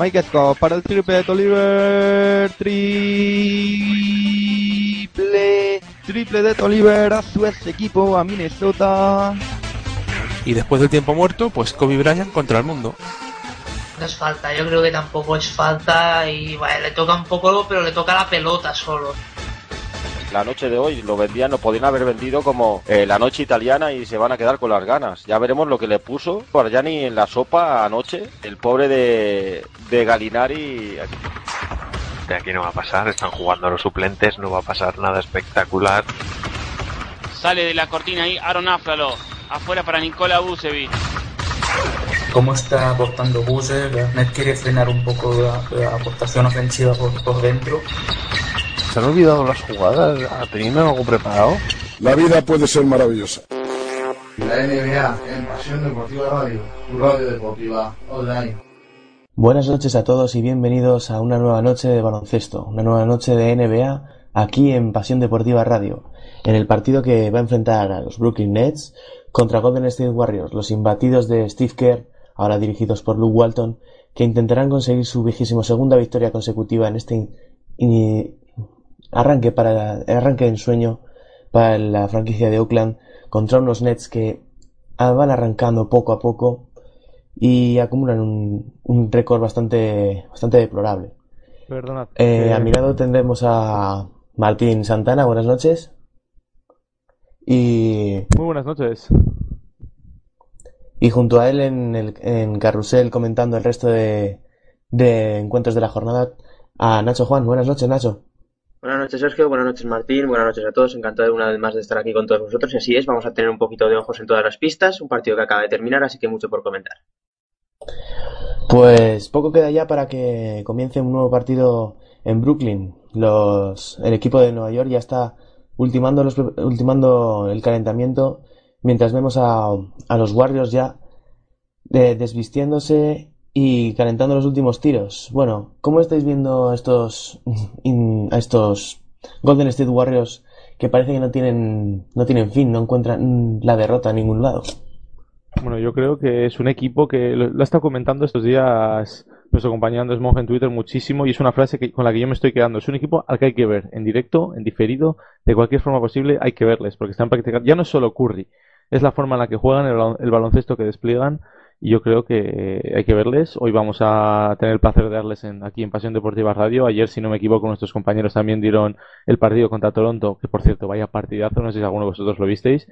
Mike Scott para el triple de Toliver. Triple. Triple de Toliver a su ex equipo, a Minnesota. Y después del tiempo muerto, pues Kobe Bryant contra el mundo. No es falta, yo creo que tampoco es falta y vale, le toca un poco, pero le toca la pelota solo. La noche de hoy lo vendían, lo podían haber vendido como eh, la noche italiana y se van a quedar con las ganas. Ya veremos lo que le puso Bargiani en la sopa anoche, el pobre de, de Galinari. De aquí no va a pasar, están jugando a los suplentes, no va a pasar nada espectacular. Sale de la cortina ahí Aaron Aflalo. Afuera para Nicola Vucevic. ¿Cómo está aportando Buse? Net quiere frenar un poco la, la aportación ofensiva por, por dentro. ¿Se han olvidado las jugadas? ¿Tenían algo preparado? La vida puede ser maravillosa. La NBA en Pasión Deportiva Radio, tu radio deportiva online. Buenas noches a todos y bienvenidos a una nueva noche de baloncesto, una nueva noche de NBA aquí en Pasión Deportiva Radio, en el partido que va a enfrentar a los Brooklyn Nets contra Golden State Warriors, los imbatidos de Steve Kerr, ahora dirigidos por Luke Walton, que intentarán conseguir su vigésimo segunda victoria consecutiva en este arranque para arranque de ensueño para la franquicia de Oakland contra unos Nets que van arrancando poco a poco y acumulan un, un récord bastante bastante deplorable. Perdonad. Eh, a mi lado tendremos a Martín Santana, buenas noches. Y Muy buenas noches. y junto a él en el en carrusel comentando el resto de, de encuentros de la jornada a Nacho Juan, buenas noches Nacho. Buenas noches Sergio, buenas noches Martín, buenas noches a todos, encantado una vez más de estar aquí con todos vosotros. Y así es, vamos a tener un poquito de ojos en todas las pistas, un partido que acaba de terminar, así que mucho por comentar. Pues poco queda ya para que comience un nuevo partido en Brooklyn. Los, el equipo de Nueva York ya está ultimando, los, ultimando el calentamiento, mientras vemos a, los Warriors ya eh, desvistiéndose y calentando los últimos tiros. Bueno, ¿cómo estáis viendo a estos, a estos Golden State Warriors que parece que no tienen, no tienen fin, no encuentran la derrota en ningún lado? Bueno, yo creo que es un equipo que lo, lo ha estado comentando estos días nuestro compañero Andrés Monge en Twitter muchísimo y es una frase que, con la que yo me estoy quedando. Es un equipo al que hay que ver en directo, en diferido, de cualquier forma posible hay que verles porque están practicando. Ya no es solo Curry, es la forma en la que juegan, el baloncesto que despliegan y yo creo que hay que verles. Hoy vamos a tener el placer de darles aquí en Pasión Deportiva Radio. Ayer, si no me equivoco, nuestros compañeros también dieron el partido contra Toronto, que por cierto, vaya partidazo, no sé si alguno de vosotros lo visteis.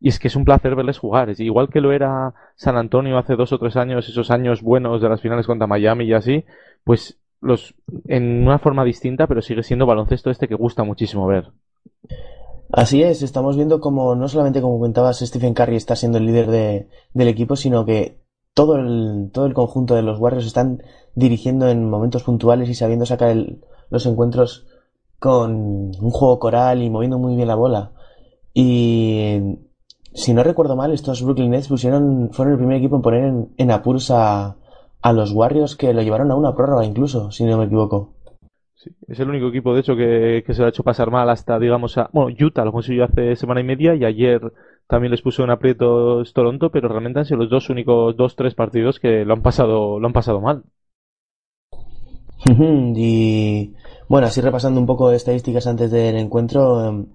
Y es que es un placer verles jugar. Es igual que lo era San Antonio hace dos o tres años, esos años buenos de las finales contra Miami y así, pues los en una forma distinta, pero sigue siendo baloncesto este que gusta muchísimo ver. Así es, estamos viendo como no solamente como comentabas Stephen Curry está siendo el líder de, del equipo, sino que todo el, todo el conjunto de los Warriors están dirigiendo en momentos puntuales y sabiendo sacar el- los encuentros con un juego coral y moviendo muy bien la bola. Y si no recuerdo mal, estos Brooklyn Nets pusieron, fueron el primer equipo en poner en, en apuros a, a los Warriors que lo llevaron a una prórroga incluso, si no me equivoco. Es el único equipo, de hecho, que, que se lo ha hecho pasar mal hasta, digamos, a... Bueno, Utah lo consiguió hace semana y media y ayer también les puso en aprietos Toronto, pero realmente han sido los dos únicos, dos, tres partidos que lo han pasado, lo han pasado mal. Y bueno, así repasando un poco estadísticas antes del encuentro, em,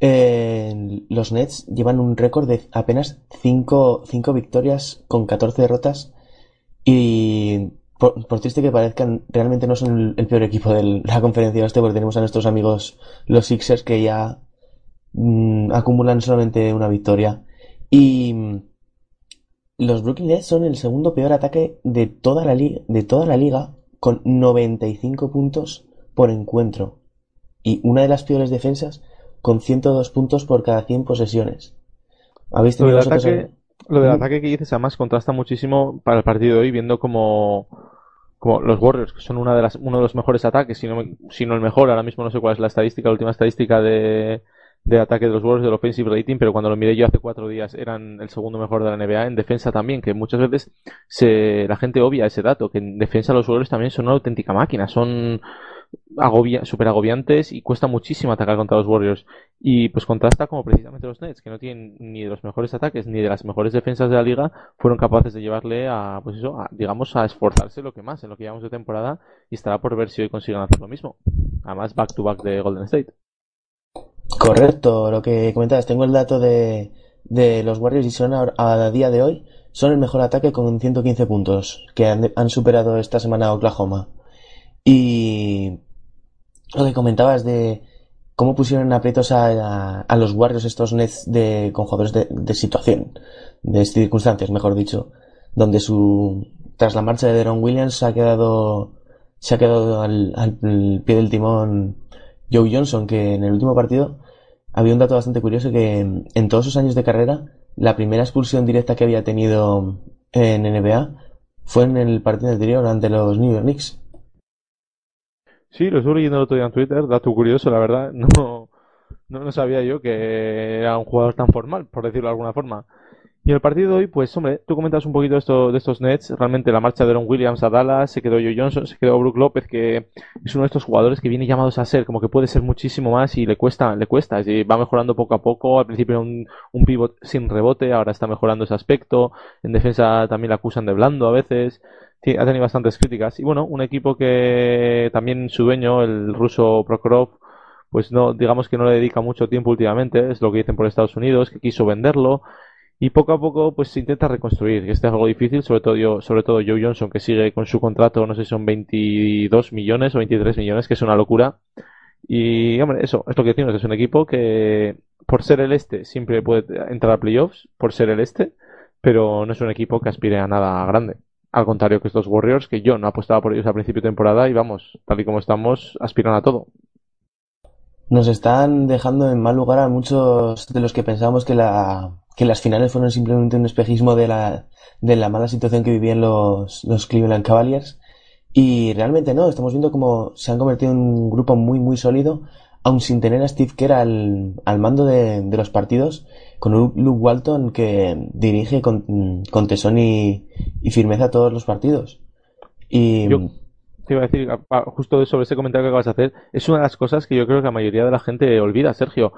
eh, los Nets llevan un récord de apenas 5 victorias con 14 derrotas y por, por triste que parezcan, realmente no son el, el peor equipo de la conferencia este porque tenemos a nuestros amigos los Sixers que ya mm, acumulan solamente una victoria. Y mm, los Brooklyn Nets son el segundo peor ataque de toda la liga, de toda la liga con 95 puntos por encuentro. Y una de las peores defensas con 102 puntos por cada 100 posesiones. ¿Habéis Lo tenido del ataque, lo del ataque que dices además contrasta muchísimo para el partido de hoy, viendo como, como los Warriors, que son una de las, uno de los mejores ataques, si no, si no el mejor, ahora mismo no sé cuál es la estadística, la última estadística de, de ataque de los Warriors del offensive rating, pero cuando lo miré yo hace cuatro días eran el segundo mejor de la NBA, en defensa también, que muchas veces se, la gente obvia ese dato, que en defensa los Warriors también son una auténtica máquina, son agobia, super agobiantes y cuesta muchísimo atacar contra los Warriors. Y pues contrasta como precisamente los Nets, que no tienen ni de los mejores ataques ni de las mejores defensas de la liga, fueron capaces de llevarle a, pues eso, digamos, a esforzarse lo que más en lo que llevamos de temporada y estará por ver si hoy consiguen hacer lo mismo. Además, back to back de Golden State. Correcto, lo que comentabas, tengo el dato de, de los Warriors y son a, a día de hoy son el mejor ataque con 115 puntos que han, han superado esta semana a Oklahoma. Y lo que comentabas de cómo pusieron aprietos a, a, los Warriors estos Nets de, con jugadores de, de, situación, de circunstancias, mejor dicho, donde su, tras la marcha de Deron Williams se ha quedado, se ha quedado al, al pie del timón Joe Johnson, que en el último partido había un dato bastante curioso que en todos sus años de carrera, la primera expulsión directa que había tenido en NBA fue en el partido anterior ante los New York Knicks. Sí, lo estuve leyendo el otro día en Twitter, dato curioso, la verdad, no, no, no sabía yo que era un jugador tan formal, por decirlo de alguna forma. Y en el partido de hoy, pues hombre, tú comentas un poquito esto, de estos Nets, realmente la marcha de Aaron Williams a Dallas, se quedó Joe Johnson, se quedó Brook López, que es uno de estos jugadores que viene llamados a ser, como que puede ser muchísimo más y le cuesta, le cuesta, es va mejorando poco a poco, al principio era un, un pivot sin rebote, ahora está mejorando ese aspecto, en defensa también la acusan de blando a veces, ha tenido bastantes críticas, y bueno, un equipo que también su dueño, el ruso Prokhorov, pues no, digamos que no le dedica mucho tiempo últimamente, es lo que dicen por Estados Unidos, que quiso venderlo, y poco a poco pues se intenta reconstruir, que este es algo difícil, sobre todo yo, sobre todo Joe Johnson que sigue con su contrato, no sé si son 22 millones o 23 millones, que es una locura. Y hombre, eso es lo que decimos, es un equipo que por ser el este siempre puede entrar a playoffs, por ser el este, pero no es un equipo que aspire a nada grande. Al contrario que estos Warriors, que yo no apostaba por ellos a principio de temporada y vamos, tal y como estamos, aspiran a todo. Nos están dejando en mal lugar a muchos de los que pensábamos que la que las finales fueron simplemente un espejismo de la, de la mala situación que vivían los, los Cleveland Cavaliers. Y realmente no, estamos viendo como se han convertido en un grupo muy, muy sólido, aun sin tener a Steve Kerr al, al mando de, de los partidos, con Luke Walton que dirige con, con tesón y, y firmeza todos los partidos. Y. Yo te iba a decir, justo sobre ese comentario que acabas de hacer, es una de las cosas que yo creo que la mayoría de la gente olvida, Sergio.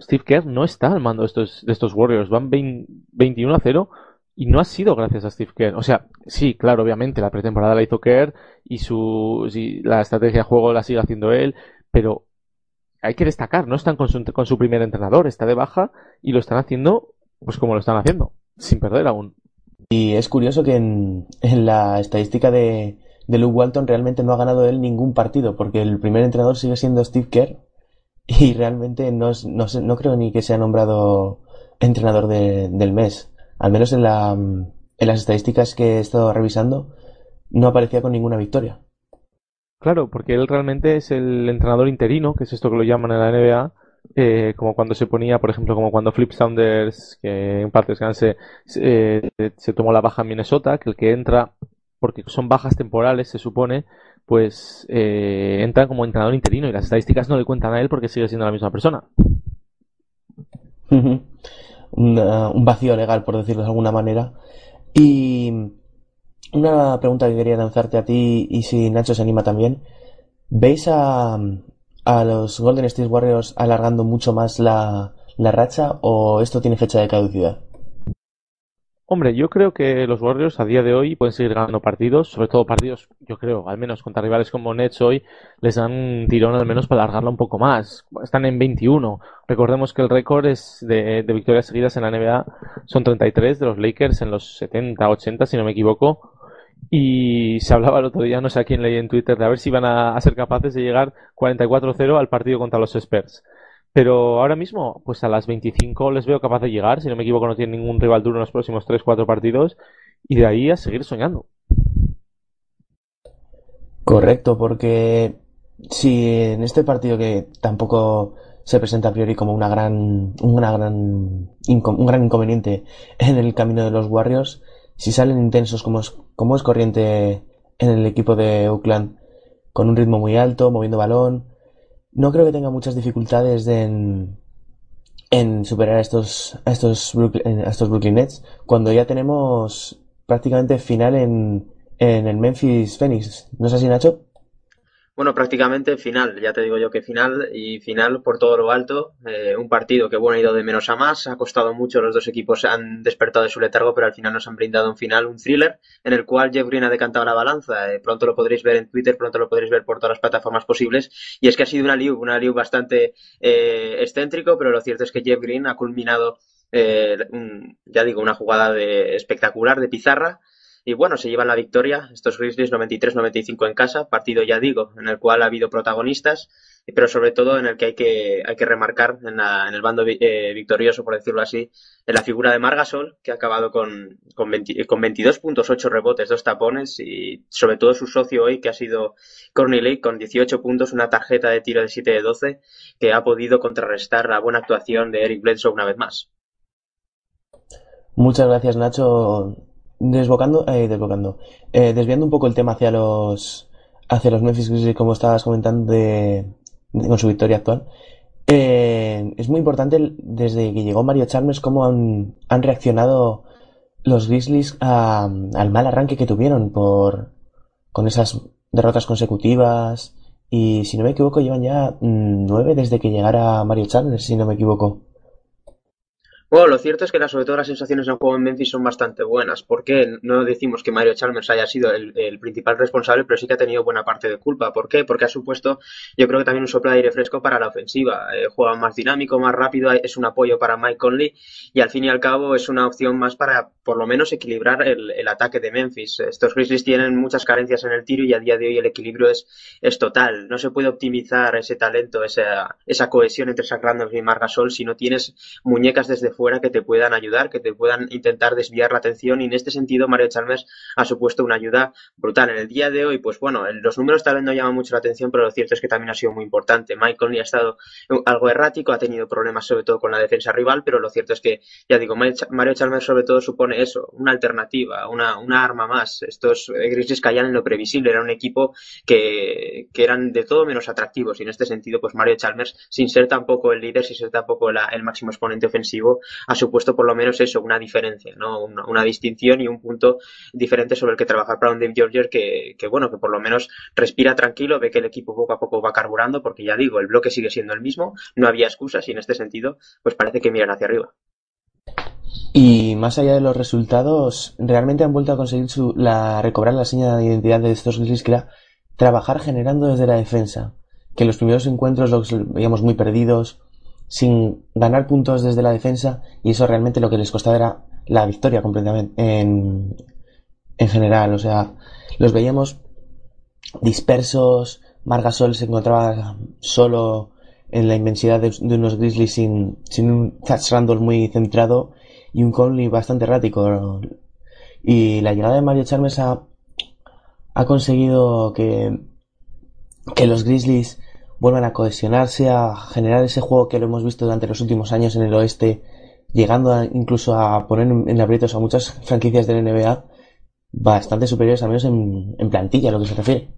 Steve Kerr no está al mando de estos, estos Warriors. Van 21 a 0 y no ha sido gracias a Steve Kerr. O sea, sí, claro, obviamente, la pretemporada la hizo Kerr y su, la estrategia de juego la sigue haciendo él, pero hay que destacar, no están con su, con su primer entrenador, está de baja y lo están haciendo pues como lo están haciendo, sin perder aún. Y es curioso que en la estadística de, de Luke Walton realmente no ha ganado él ningún partido, porque el primer entrenador sigue siendo Steve Kerr y realmente no, no, no creo ni que sea nombrado entrenador de, del mes. Al menos en, la, en las estadísticas que he estado revisando, no aparecía con ninguna victoria. Claro, porque él realmente es el entrenador interino, que es esto que lo llaman en la NBA, eh, como cuando se ponía, por ejemplo, como cuando Flip Saunders, que en parte se, eh, se tomó la baja en Minnesota, que el que entra, porque son bajas temporales, se supone, pues eh, entra como entrenador interino y las estadísticas no le cuentan a él porque sigue siendo la misma persona. un vacío legal, por decirlo de alguna manera. Y una pregunta que quería lanzarte a ti y si Nacho se anima también. ¿Veis a, a los Golden State Warriors alargando mucho más la racha o esto tiene fecha de caducidad? Hombre, yo creo que los Warriors a día de hoy pueden seguir ganando partidos, sobre todo partidos, yo creo, al menos contra rivales como Nets hoy, les dan un tirón al menos para alargarla un poco más. Están en 21. Recordemos que el récord es de, victorias seguidas en la NBA son 33 de los Lakers en los 70, 80, si no me equivoco. Y se hablaba el otro día, no sé a quién leí en Twitter, de a ver si iban a, a ser capaces de llegar 44-0 al partido contra los Spurs. Pero ahora mismo, pues a las 25 les veo capaz de llegar. Si no me equivoco, no tienen ningún rival duro en los próximos 3-4 partidos. Y de ahí a seguir soñando. Correcto, porque si en este partido que tampoco se presenta a priori como una gran, un gran inconveniente en el camino de los Warriors, si salen intensos como es, como es corriente en el equipo de Oakland, con un ritmo muy alto, moviendo balón, no creo que tenga muchas dificultades en, en superar a estos, estos, Brooklyn, estos Brooklyn Nets cuando ya tenemos prácticamente final en, en el Memphis Phoenix. ¿No es así, Nacho? Bueno, prácticamente final, ya te digo yo que final y final por todo lo alto. Eh, un partido que bueno ha ido de menos a más, ha costado mucho, los dos equipos han despertado de su letargo, pero al final nos han brindado un final, un thriller, en el cual Jeff Green ha decantado la balanza. Eh, pronto lo podréis ver en Twitter, pronto lo podréis ver por todas las plataformas posibles. Y es que ha sido una liu, una liu bastante eh, excéntrico, pero lo cierto es que Jeff Green ha culminado, ya digo, una jugada de, espectacular de pizarra y bueno, se llevan la victoria estos Grizzlies 93-95 en casa, partido ya digo, en el cual ha habido protagonistas, pero sobre todo en el que hay que, hay que remarcar en, en el bando eh, victorioso, por decirlo así, en la figura de Margasol, que ha acabado con, con, 20, con 22 puntos, 8 rebotes, 2 tapones y sobre todo su socio hoy, que ha sido Corny Lake, con 18 puntos, una tarjeta de tiro de 7 de 12, que ha podido contrarrestar la buena actuación de Eric Bledsoe una vez más. Muchas gracias, Nacho. Desbocando, eh, desbocando, eh, desviando un poco el tema hacia los, hacia los Memphis Grizzlies, como estabas comentando de, con su victoria actual. Eh, es muy importante desde que llegó Mario Chalmers cómo han, han reaccionado los Grizzlies al mal arranque que tuvieron por, con esas derrotas consecutivas. Y si no me equivoco, llevan ya mm, nueve desde que llegara Mario Chalmers, si no me equivoco. Bueno, lo cierto es que sobre todo las sensaciones en juego en Memphis son bastante buenas. porque No decimos que Mario Chalmers haya sido el, principal responsable, pero sí que ha tenido buena parte de culpa. ¿Por qué? Porque ha supuesto, yo creo que también un soplo de aire fresco para la ofensiva. Eh, juega más dinámico, más rápido, es un apoyo para Mike Conley y al fin y al cabo es una opción más para por lo menos equilibrar el, ataque de Memphis. Estos Grizzlies tienen muchas carencias en el tiro y a día de hoy el equilibrio es, es total. No se puede optimizar ese talento, esa, esa cohesión entre Zach Randolph y Margasol si no tienes muñecas desde fuera que te puedan ayudar, que te puedan intentar desviar la atención y en este sentido Mario Chalmers ha supuesto una ayuda brutal. En el día de hoy, pues bueno, los números tal vez no llaman mucho la atención, pero lo cierto es que también ha sido muy importante. Mike Conley ha estado algo errático, ha tenido problemas sobre todo con la defensa rival, pero lo cierto es que, ya digo, Mario Chalmers sobre todo supone eso, una alternativa, una, arma más. Estos Grizzlies caían en lo previsible, era un equipo que, que eran de todo menos atractivos y en este sentido, pues Mario Chalmers, sin ser tampoco el líder, sin ser tampoco el máximo exponente ofensivo, ha supuesto por lo menos eso, una diferencia, ¿no? Una, distinción y un punto diferente sobre el que trabajar para un Dave Georgia que, que, bueno, que por lo menos respira tranquilo, ve que el equipo poco a poco va carburando, porque ya digo, el bloque sigue siendo el mismo, no había excusas y en este sentido, pues parece que miran hacia arriba. Y más allá de los resultados, realmente han vuelto a conseguir su, la, recobrar la seña de identidad de estos Grizzlies, que era trabajar generando desde la defensa. Que en los primeros encuentros los veíamos muy perdidos, sin ganar puntos desde la defensa y eso realmente lo que les costaba era la victoria completamente en, en general. O sea, los veíamos dispersos, Margasol se encontraba solo en la inmensidad de, unos Grizzlies sin, sin un Touch Randall muy centrado y un Conley bastante errático. Y la llegada de Mario Chalmers ha, ha conseguido que, que los Grizzlies vuelvan a cohesionarse, a generar ese juego que lo hemos visto durante los últimos años en el oeste, llegando incluso a poner en aprietos a muchas franquicias del NBA bastante superiores, al menos en, en plantilla, a lo que se refiere.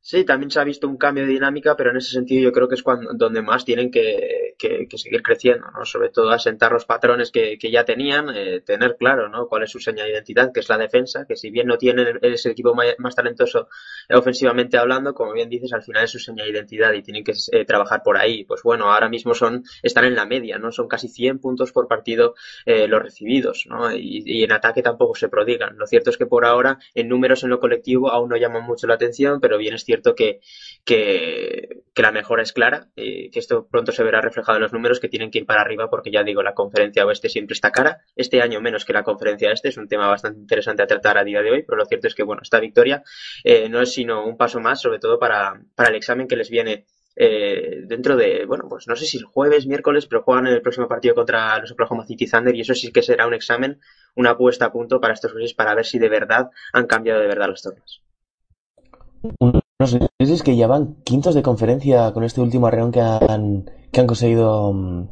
Sí, también se ha visto un cambio de dinámica, pero en ese sentido yo creo que es cuando, donde más tienen que, que, seguir creciendo, ¿no? Sobre todo asentar los patrones que, que ya tenían, eh, tener claro, ¿no? Cuál es su señal de identidad, que es la defensa, que si bien no tienen ese equipo más, talentoso ofensivamente hablando, como bien dices, al final es su señal de identidad y tienen que eh, trabajar por ahí. Pues bueno, ahora mismo son, están en la media, ¿no? Son casi 100 puntos por partido eh, los recibidos, ¿no? Y, y en ataque tampoco se prodigan. Lo cierto es que por ahora, en números en lo colectivo, aún no llaman mucho la atención, pero bien es cierto que, que, la mejora es clara, que esto pronto se verá reflejado en los números que tienen que ir para arriba porque ya digo, la conferencia oeste siempre está cara, este año menos que la conferencia este, es un tema bastante interesante a tratar a día de hoy, pero lo cierto es que bueno, esta victoria eh, no es sino un paso más, sobre todo para, para el examen que les viene eh, dentro de, bueno, pues no sé si el jueves, miércoles, pero juegan en el próximo partido contra los Oklahoma City Thunder y eso sí que será un examen, una puesta a punto para estos jueces para ver si de verdad han cambiado de verdad las tornas unos Grizzlies que ya van quintos de conferencia con este último arreón que han, que han conseguido mm,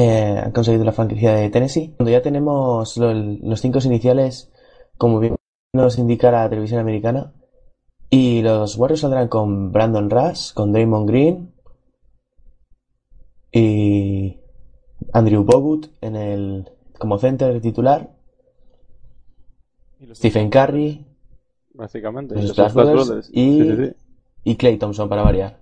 eh, han conseguido la franquicia de Tennessee. Cuando ya tenemos los cinco iniciales, como bien nos indica la televisión americana, y los Warriors saldrán con Brandon Rush, con Damon Green y Andrew Bogut en el como center titular, Stephen Curry, básicamente. Los Brothers Brothers. y, Sí, sí, sí. y Clay Thompson para variar.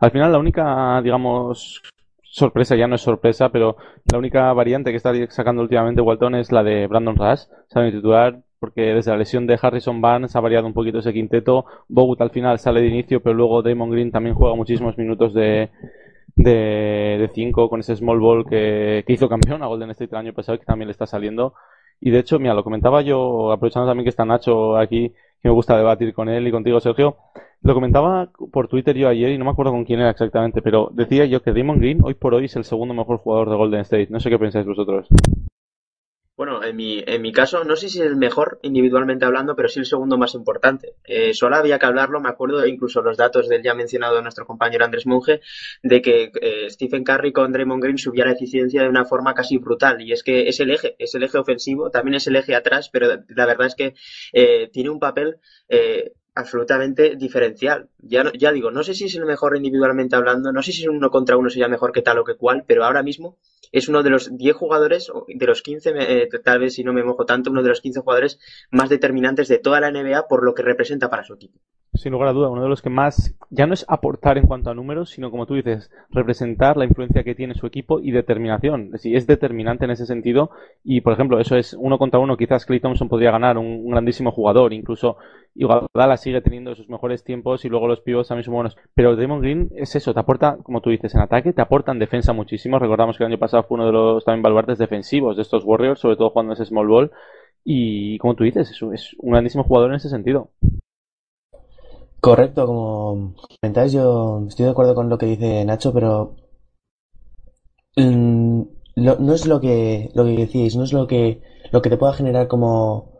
Al final, la única, digamos, sorpresa, ya no es sorpresa, pero la única variante que está sacando últimamente Walton es la de Brandon Rush, sabe titular, porque desde la lesión de Harrison Barnes ha variado un poquito ese quinteto. Bogut al final sale de inicio, pero luego Damon Green también juega muchísimos minutos de de, de cinco con ese small ball que, que hizo campeón a Golden State el año pasado que también le está saliendo. Y de hecho, mira, lo comentaba yo, aprovechando también que está Nacho aquí, que me gusta debatir con él y contigo, Sergio. Lo comentaba por Twitter yo ayer y no me acuerdo con quién era exactamente, pero decía yo que Damon Green hoy por hoy es el segundo mejor jugador de Golden State. No sé qué pensáis vosotros. Bueno, en mi, en mi caso, no sé si es el mejor individualmente hablando, pero sí el segundo más importante. Eh, solo había que hablarlo, me acuerdo, incluso los datos del ya mencionado nuestro compañero Andrés Monge, de que eh, Stephen Curry con Draymond Green subía la eficiencia de una forma casi brutal. Y es que es el eje, es el eje ofensivo, también es el eje atrás, pero la verdad es que eh, tiene un papel eh, absolutamente diferencial. Ya, ya digo, no sé si es el mejor individualmente hablando, no sé si uno contra uno sería mejor que tal o que cual, pero ahora mismo es uno de los 10 jugadores, de los 15, me- eh, tal vez si no me mojo tanto, uno de los 15 jugadores más determinantes de toda la NBA por lo que representa para su equipo. Sin lugar a duda, uno de los que más, ya no es aportar en cuanto a números, sino como tú dices, representar la influencia que tiene su equipo y determinación. Es decir, es determinante en ese sentido. Y, por ejemplo, eso es uno contra uno. Quizás Clay Thompson podría ganar, un grandísimo jugador. Incluso Iguodala sigue teniendo sus mejores tiempos y luego los pivots también son buenos. Pero Draymond Green es eso, te aporta, como tú dices, en ataque, te aporta en defensa muchísimo. Recordamos que el año pasado fue uno de los también baluartes defensivos de estos Warriors, sobre todo jugando ese small ball. Y, como tú dices, es, un grandísimo jugador en ese sentido. Correcto, como comentáis, yo estoy de acuerdo con lo que dice Nacho, pero mm, no es lo que lo que decís, no es lo que lo que te pueda generar como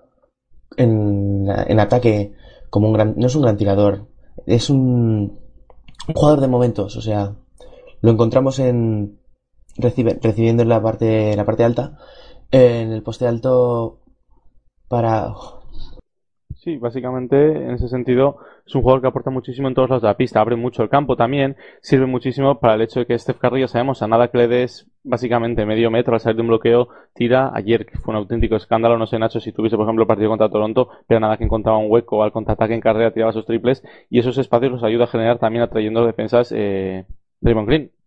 en, en ataque como un gran, no es un gran tirador, es un, jugador de momentos, o sea, lo encontramos en recibiendo en la parte la parte alta, en el poste alto para Sí, básicamente en ese sentido es un jugador que aporta muchísimo en todos lados de la pista, abre mucho el campo también, sirve muchísimo para el hecho de que Steph Curry, ya sabemos, a nada que le des básicamente medio metro al salir de un bloqueo, tira ayer, que fue un auténtico escándalo, no sé Nacho si tuviese por ejemplo partido contra Toronto, pero nada que encontraba un hueco al contraataque en carrera tiraba sus triples y esos espacios los ayuda a generar también atrayendo defensas eh, Draymond Green.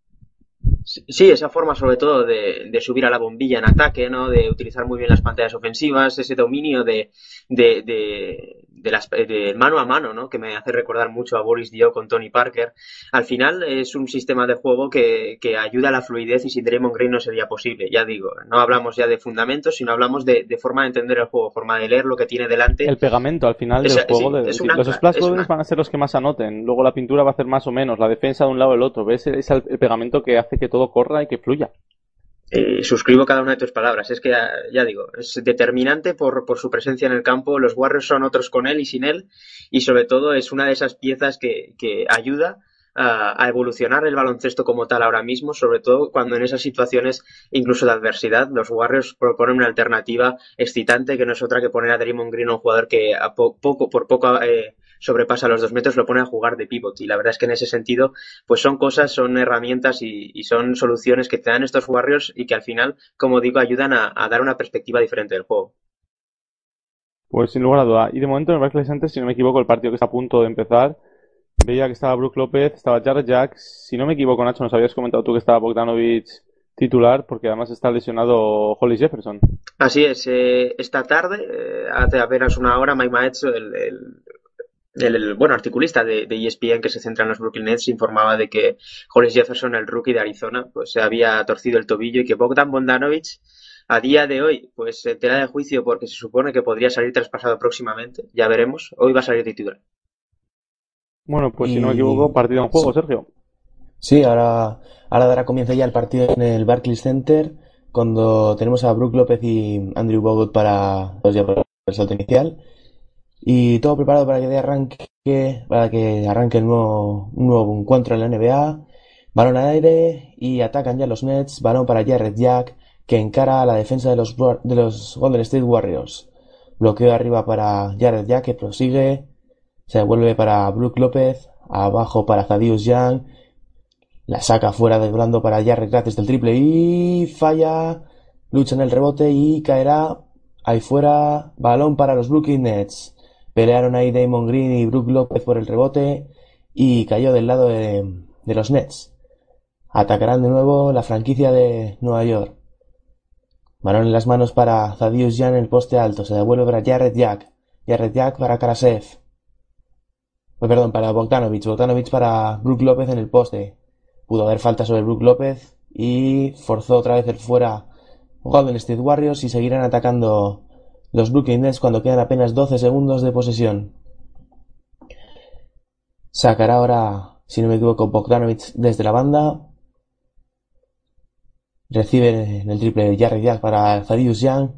Sí, esa forma sobre todo de, de subir a la bombilla en ataque, ¿no? De utilizar muy bien las pantallas ofensivas, ese dominio de, de, de, de las, de mano a mano, ¿no? Que me hace recordar mucho a Boris Dio con Tony Parker. Al final es un sistema de juego que, que ayuda a la fluidez y sin Draymond Green no sería posible. Ya digo, no hablamos ya de fundamentos, sino hablamos de, forma de entender el juego, forma de leer lo que tiene delante. El pegamento al final del juego, sí, es de- un los splash van a ser los que más anoten, luego la pintura va a hacer más o menos, la defensa de un lado o del otro, ves es el, el pegamento que hace que todo corra y que fluya. Eh, suscribo cada una de tus palabras. Es que, ya, ya digo, es determinante por, por su presencia en el campo. Los Warriors son otros con él y sin él. Y sobre todo es una de esas piezas que, que ayuda a, evolucionar el baloncesto como tal ahora mismo, sobre todo cuando en esas situaciones, incluso de adversidad, los Warriors proponen una alternativa excitante que no es otra que poner a Draymond Green, un jugador que a po- poco, por poco eh, sobrepasa los dos metros, lo pone a jugar de pivot. Y la verdad es que en ese sentido, pues son cosas, son herramientas y, son soluciones que te dan estos Warriors y que al final, como digo, ayudan a, a dar una perspectiva diferente del juego. Pues sin lugar a duda. Y de momento en el Barclays Center, si no me equivoco, el partido que está a punto de empezar, veía que estaba Brook López, estaba Jared Jack, si no me equivoco, Nacho, nos habías comentado tú que estaba Bogdanovich titular, porque además está lesionado Hollis Jefferson. Así es, eh, esta tarde, eh, hace apenas una hora, Mike Maetzo, el, bueno, articulista de, de, ESPN que se centra en los Brooklyn Nets, informaba de que Hollis Jefferson, el rookie de Arizona, pues se había torcido el tobillo y que Bogdan Bogdanovic a día de hoy, pues se entera de juicio porque se supone que podría salir traspasado próximamente, ya veremos, hoy va a salir titular. Bueno, pues Y- si no me equivoco, partido en juego, Sí. Sergio. Sí, ahora, ahora dará comienzo ya el partido en el Barclays Center, cuando tenemos a Brook López y Andrew Bogut para, pues ya para el salto inicial. Y todo preparado para que dé arranque, para que arranque el nuevo, un nuevo encuentro en la NBA. Balón al aire y atacan ya los Nets. Balón para Jared Jack, que encara a la defensa de los, de los Golden State Warriors. Bloqueo arriba para Jared Jack, que prosigue. Se devuelve para Brook López. Abajo para Thaddeus Young. La saca fuera de blando para Jarrett gratis del triple y falla. Lucha en el rebote y caerá ahí fuera. Balón para los Brooklyn Nets. Pelearon ahí Damon Green y Brook López por el rebote y cayó del lado de, de los Nets. Atacarán de nuevo la franquicia de Nueva York. Balón en las manos para Zadius Jan en el poste alto. Se devuelve para Jared Jack. Jared Jack para Karasev. Oh, perdón, para Bogdanovich. Bogdanovich para Brook López en el poste. Pudo haber falta sobre Brook López y forzó otra vez el fuera Golden State Warriors y seguirán atacando los Brooklyn Nets cuando quedan apenas 12 segundos de posesión. Sacará ahora, si no me equivoco, Bogdanovich desde la banda. Recibe en el triple de Jack para Zadius Young.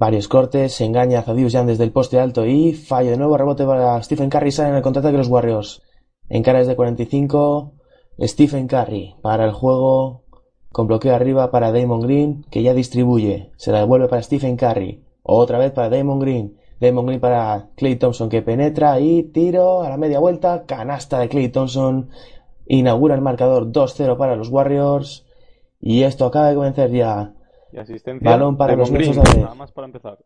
Varios cortes, se engaña a Zadius Young desde el poste alto y falla de nuevo, rebote para Stephen Curry, sale en el contraataque de los Warriors. En cara de 45, Stephen Curry para el juego, con bloqueo arriba para Damon Green, que ya distribuye. Se la devuelve para Stephen Curry. Otra vez para Damon Green. Damon Green para Clay Thompson que penetra y tiro a la media vuelta. Canasta de Clay Thompson. Inaugura el marcador 2-0 para los Warriors. Y esto acaba de comenzar ya. Y asistencia. Balón para los Green. Nada más para empezar.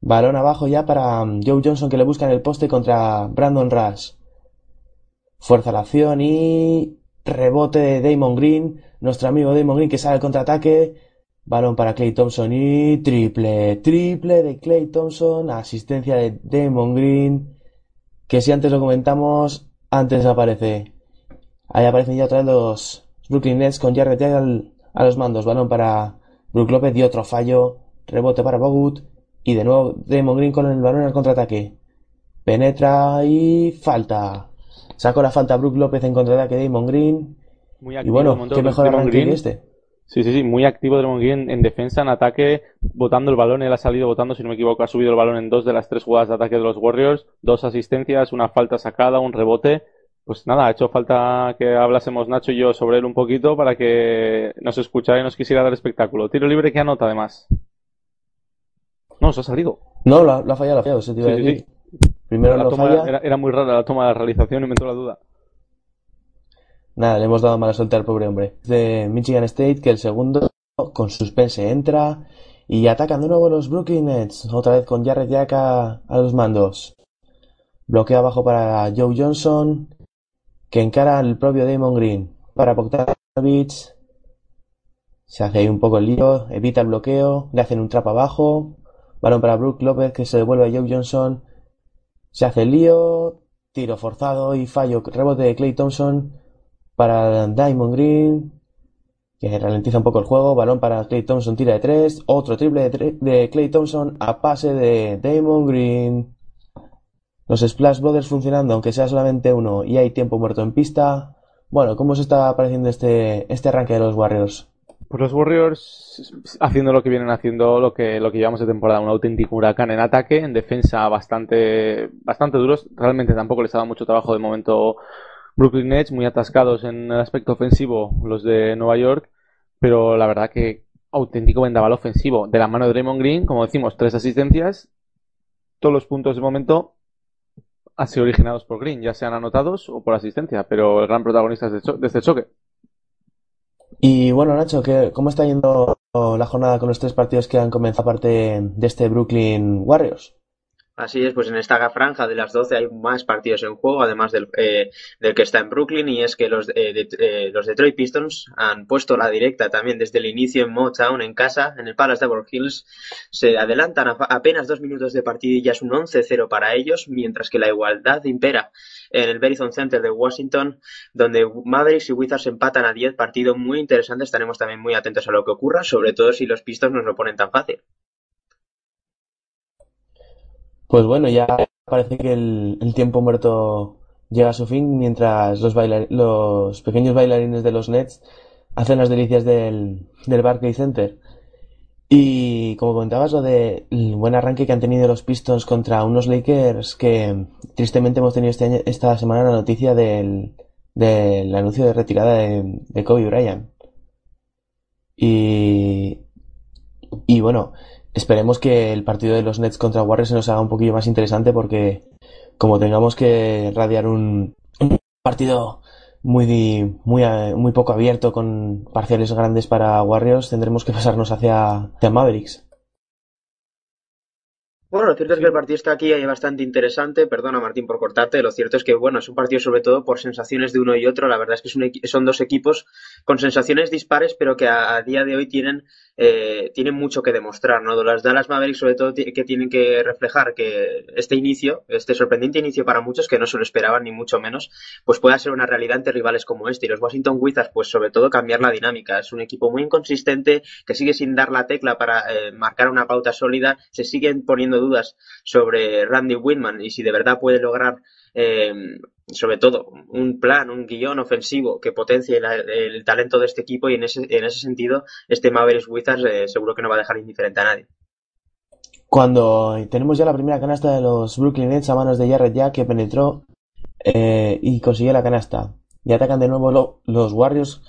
Balón abajo ya para um, Joe Johnson que le busca en el poste contra Brandon Rush. Fuerza la acción y rebote de Damon Green. Nuestro amigo Damon Green que sale al contraataque. Balón para Clay Thompson y triple, triple de Clay Thompson. Asistencia de Damon Green. Que si antes lo comentamos, antes aparece. Ahí aparecen ya otra vez los Brooklyn Nets con Jared Jack al- a los mandos. Balón para Brook López y otro fallo. Rebote para Bogut. Y de nuevo Damon Green con el balón al contraataque. Penetra y falta. Sacó la falta Brook López en contraataque de Damon Green. Muy Y activo bueno, de momento qué mejor Green. este. Sí, sí, sí, muy activo Draymond Green en defensa, en ataque, botando el balón. Él ha salido votando, si no me equivoco, ha subido el balón en dos de las tres jugadas de ataque de los Warriors. Dos asistencias, una falta sacada, un rebote. Pues nada, ha hecho falta que hablásemos Nacho y yo sobre él un poquito para que nos escuchara y nos quisiera dar espectáculo. Tiro libre que anota además. No, se ha salido. No, lo ha, lo ha fallado, lo ha fallado. Eso te iba a Sí, sí. Primero La lo toma falla. era, era muy rara la toma de la realización y me entró la duda. Nada, le hemos dado mala suerte al pobre hombre. De Michigan State, que el segundo con suspense entra y atacan de nuevo los Brooklyn Nets. Otra vez con Jared Jack a, a los mandos. Bloqueo abajo para Joe Johnson, que encara al propio Damon Green. Para Bogdanovich. Se hace ahí un poco el lío, evita el bloqueo, le hacen un trap abajo. Balón para Brook López, que se devuelve a Joe Johnson. Se hace el lío, tiro forzado y fallo. Rebote de Clay Thompson para Diamond Green, que ralentiza un poco el juego. Balón para Clay Thompson, tira de tres. Otro triple de, de Clay Thompson a pase de Damon Green. Los Splash Brothers funcionando, aunque sea solamente uno y hay tiempo muerto en pista. Bueno, ¿cómo se está pareciendo este, este arranque de los Warriors? Pues los Warriors haciendo lo que vienen haciendo, lo que, lo que llevamos de temporada, un auténtico huracán en ataque, en defensa bastante, bastante duros. Realmente tampoco les ha dado mucho trabajo de momento Brooklyn Nets, muy atascados en el aspecto ofensivo los de Nueva York, pero la verdad que auténtico vendaval ofensivo. De la mano de Draymond Green, como decimos, tres asistencias, todos los puntos de momento han sido originados por Green, ya sean anotados o por asistencia, pero el gran protagonista de, cho- de este choque. Y bueno, Nacho, ¿qué- ¿cómo está yendo la jornada con los tres partidos que han comenzado aparte de este Brooklyn Warriors? Así es, pues en esta franja de las 12 hay más partidos en juego, además del, eh, del que está en Brooklyn, y es que los, eh, eh, los Detroit Pistons han puesto la directa también desde el inicio en Motown, en casa, en el Palace de Beverly Hills. Se adelantan a apenas dos minutos de partido y ya es un 11-0 para ellos, mientras que la igualdad impera en el Verizon Center de Washington, donde Mavericks y Wizards empatan a 10 partidos muy interesantes. Estaremos también muy atentos a lo que ocurra, sobre todo si los Pistons nos lo ponen tan fácil. Pues bueno, ya parece que el, el tiempo muerto llega a su fin mientras los, bailar- los pequeños bailarines de los Nets hacen las delicias del, del Barclays Center. Y como comentabas, lo de el buen arranque que han tenido los Pistons contra unos Lakers que tristemente hemos tenido este año- esta semana la noticia del, del anuncio de retirada de, de Kobe Bryant. Y, y bueno, esperemos que el partido de los Nets contra Warriors se nos haga un poquillo más interesante porque como tengamos que radiar un, un partido muy, di- muy, eh, muy poco abierto con parciales grandes para Warriors, tendremos que pasarnos hacia, hacia Mavericks. Bueno, lo cierto es que el partido está aquí bastante interesante. Perdona, Martín, por cortarte. Lo cierto es que, bueno, es un partido sobre todo por sensaciones de uno y otro. La verdad es que es un son dos equipos con sensaciones dispares, pero que a, día de hoy tienen eh, tienen mucho que demostrar, ¿no? Las Dallas Mavericks sobre todo que tienen que reflejar que este inicio, este sorprendente inicio para muchos que no se lo esperaban ni mucho menos, pues pueda ser una realidad ante rivales como este. Y los Washington Wizards, pues sobre todo cambiar la dinámica. Es un equipo muy inconsistente que sigue sin dar la tecla para eh, marcar una pauta sólida. Se siguen poniendo dudas sobre Randy Whitman y si de verdad puede lograr eh, sobre todo un plan, un guion ofensivo que potencie la, el talento de este equipo y en ese, en ese sentido este Mavericks Wizards eh, seguro que no va a dejar indiferente a nadie. Cuando tenemos ya la primera canasta de los Brooklyn Nets a manos de Jarrett Jack que penetró eh, y consiguió la canasta. Y atacan de nuevo lo, los Warriors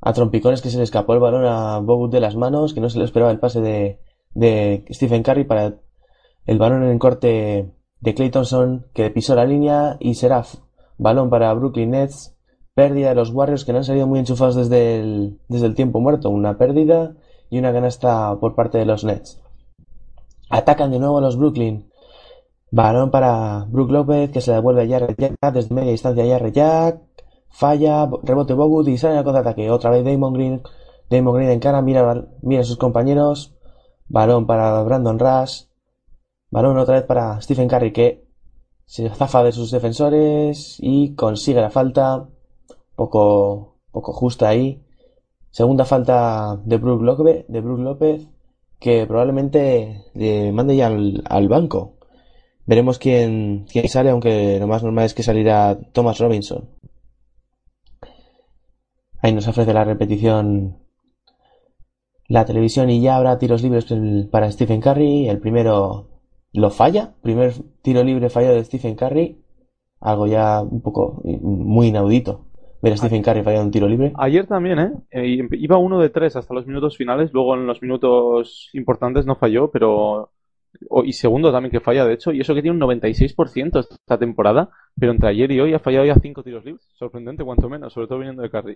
a trompicones que se le escapó el balón a Bogut de las manos, que no se le esperaba el pase de, de Stephen Curry para el balón en el corte de Clay Thompson que pisó la línea y será balón para Brooklyn Nets, pérdida de los Warriors que no han salido muy enchufados desde el, desde el tiempo muerto, una pérdida y una canasta por parte de los Nets. Atacan de nuevo los Brooklyn. Balón para Brook López que se devuelve a Jarrett Jack desde media distancia a Jarrett Jack. Falla, rebote Bogut y sale al contraataque. Otra vez Damon Green. Damon Green en cara, mira, mira a sus compañeros. Balón para Brandon Rush. Balón otra vez para Stephen Curry que se zafa de sus defensores y consigue la falta. Poco, poco justa ahí. Segunda falta de Brook López, que probablemente le mande ya al, al banco. Veremos quién, quién sale, aunque lo más normal es que saliera Thomas Robinson. Ahí nos ofrece la repetición la televisión y ya habrá tiros libres para Stephen Curry. El primero lo falla. Primer tiro libre fallado de Stephen Curry. Algo ya un poco muy inaudito. Ver a Stephen Curry fallando un tiro libre. Ayer también, ¿eh? eh iba uno de tres hasta los minutos finales. Luego en los minutos importantes no falló, pero. y segundo también que falla, de hecho. Y eso que tiene un 96% esta temporada. Pero entre ayer y hoy ha fallado ya cinco tiros libres. Sorprendente, cuanto menos, sobre todo viniendo de Curry.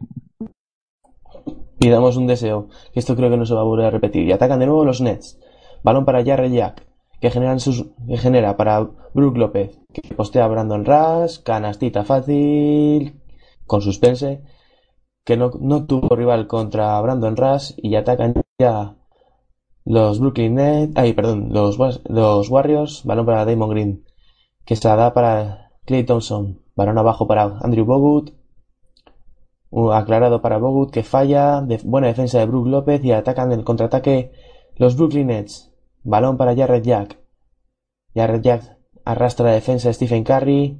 Pidamos un deseo. Que esto creo que no se va a volver a repetir. Y atacan de nuevo los Nets. Balón para Jarrett Jack que genera para Brook López, que postea Brandon Rush, canastita fácil, con suspense, que no, no tuvo rival contra Brandon Rush y atacan ya los Brooklyn Nets, ay, perdón, los, los Warriors, balón para Damon Green, que se la da para Clay Thompson, balón abajo para Andrew Bogut, aclarado para Bogut que falla, de, buena defensa de Brook López y atacan el contraataque los Brooklyn Nets, Balón para Jarrett Jack. Jarrett Jack arrastra la defensa de Stephen Curry.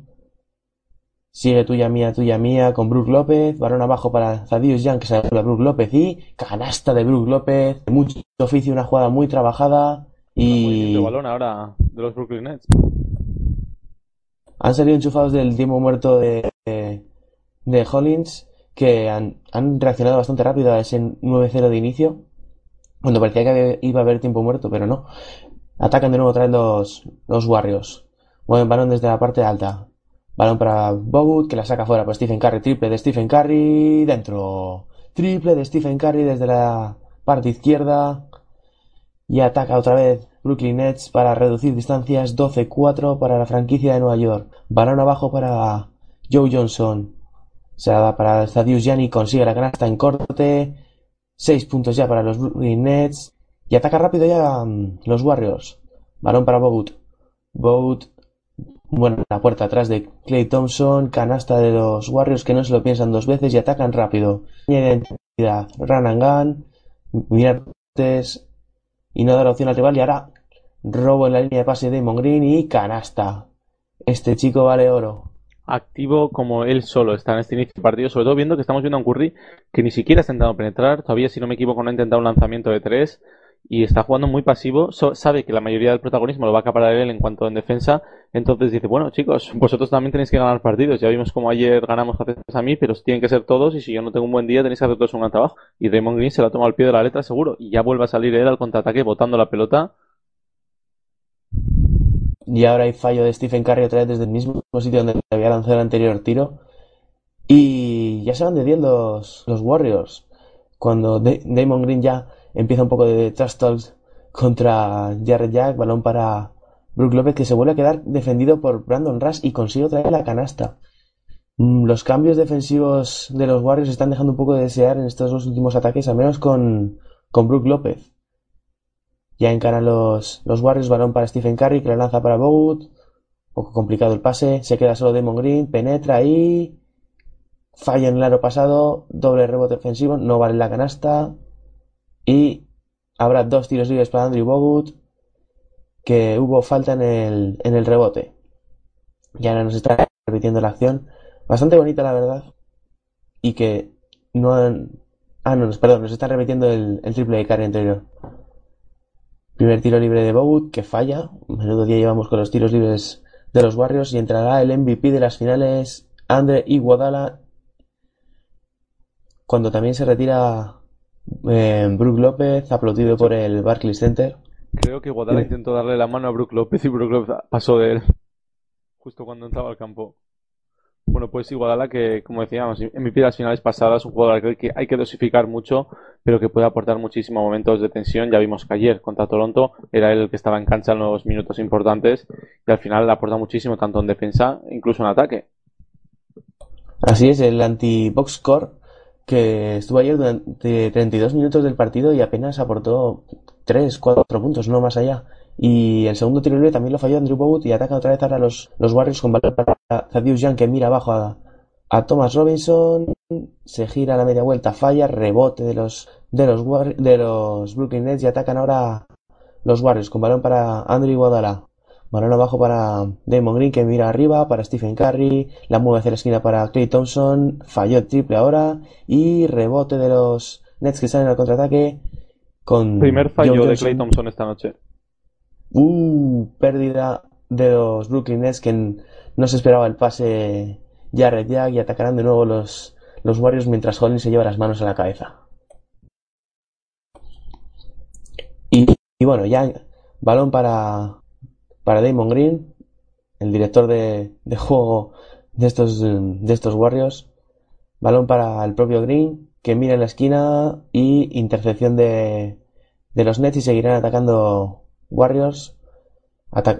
Sigue tuya mía, tuya mía con Brook López. Balón abajo para Zadius Young que sale a Brook López y canasta de Brook López. Mucho oficio, una jugada muy trabajada. Y. balón ahora de los Brooklyn Nets. Han salido enchufados del tiempo muerto de, de, Hollins que han, han reaccionado bastante rápido a ese 9-0 de inicio cuando parecía que iba a haber tiempo muerto, pero no. Atacan de nuevo otra vez los, los Warriors. Mueven balón desde la parte alta. Balón para Bogut, que la saca fuera por Stephen Curry. Triple de Stephen Curry. Dentro. Triple de Stephen Curry desde la parte izquierda. Y ataca otra vez Brooklyn Nets para reducir distancias. 12-4 para la franquicia de Nueva York. Balón abajo para Joe Johnson. Se la da para Zadius Yanni. Consigue la canasta en corte. 6 puntos ya para los Brooklyn Nets. Y ataca rápido ya mm, los Warriors. Balón para Bogut. Bogut. Bueno, la puerta atrás de Clay Thompson. Canasta de los Warriors que no se lo piensan dos veces y atacan rápido. Identidad. Run and gun. Mirar y no dar opción al rival. Y ahora robo en la línea de pase de Damon Green y canasta. Este chico vale oro activo como él solo está en este inicio de partido, sobre todo viendo que estamos viendo a un Curry que ni siquiera ha intentado penetrar, todavía si no me equivoco no ha intentado un lanzamiento de tres y está jugando muy pasivo, sabe que la mayoría del protagonismo lo va a acaparar él en cuanto en defensa, entonces dice, bueno chicos, vosotros también tenéis que ganar partidos, ya vimos como ayer ganamos gracias a mí, pero tienen que ser todos y si yo no tengo un buen día tenéis que hacer todos un gran trabajo y Raymond Green se lo ha tomado al pie de la letra seguro y ya vuelve a salir él al contraataque botando la pelota y ahora hay fallo de Stephen Curry otra vez desde el mismo sitio donde había lanzado el anterior tiro. Y ya se van de 10 los, los Warriors. Cuando Damon Green ya empieza un poco de trash talks contra Jared Jack, balón para Brook López que se vuelve a quedar defendido por Brandon Rush y consigue traer la canasta. Mm, Los cambios defensivos de los Warriors están dejando un poco de desear en estos dos últimos ataques, al menos con, con Brook López. Ya encaran los, los Warriors, balón para Stephen Curry, que la lanza para Bogut. Poco complicado el pase, se queda solo Damon Green, penetra y falla en el aro pasado, doble rebote ofensivo, no vale la canasta. Y habrá dos tiros libres para Andrew Bogut, que hubo falta en el, en el rebote. Y ahora nos está repitiendo la acción. Bastante bonita, la verdad. Y que no han... Ah, no, perdón, nos está repitiendo el, el triple de Curry anterior. Primer tiro libre de Bogut, que falla. Menudo día llevamos con los tiros libres de los Warriors. Y entrará el MVP de las finales, Andre Iguodala. Cuando también se retira eh, Brook López, aplaudido por el Barclays Center. Creo que Guadalajara Dime. intentó darle la mano a Brook López y Brook López pasó de él justo cuando entraba al campo. Bueno, pues Iguodala que, como decíamos, en mi las finales pasadas, un jugador que hay que dosificar mucho, pero que puede aportar muchísimo a momentos de tensión. Ya vimos que ayer contra Toronto era él el que estaba en cancha en los minutos importantes y al final aporta muchísimo tanto en defensa, incluso en ataque. Así es, el anti-box score que estuvo ayer durante 32 minutos del partido y apenas aportó 3, 4 puntos, no más allá. Y el segundo tiro libre también lo falló Andrew Bogut y ataca otra vez ahora los, los Warriors con balón para Thaddeus Young que mira abajo a, a Thomas Robinson, se gira a la media vuelta, falla, rebote de los, de los, War- de los Brooklyn Nets y atacan ahora los Warriors con balón para Andrew Iguodala. Balón abajo para Damon Green que mira arriba, para Stephen Curry, la mueve hacia la esquina para Clay Thompson, falló el triple ahora y rebote de los Nets que salen al contraataque con Primer fallo de. Clay Thompson esta noche. Uh, pérdida de los Brooklyn Nets que no se esperaba el pase Jared Jack y atacarán de nuevo los, los Warriors mientras Hollins se lleva las manos a la cabeza. Y, y bueno, ya balón para, para Damon Green, el director de, de juego de estos, de estos Warriors. Balón para el propio Green, que mira en la esquina y intercepción de, de los Nets y seguirán atacando Warriors.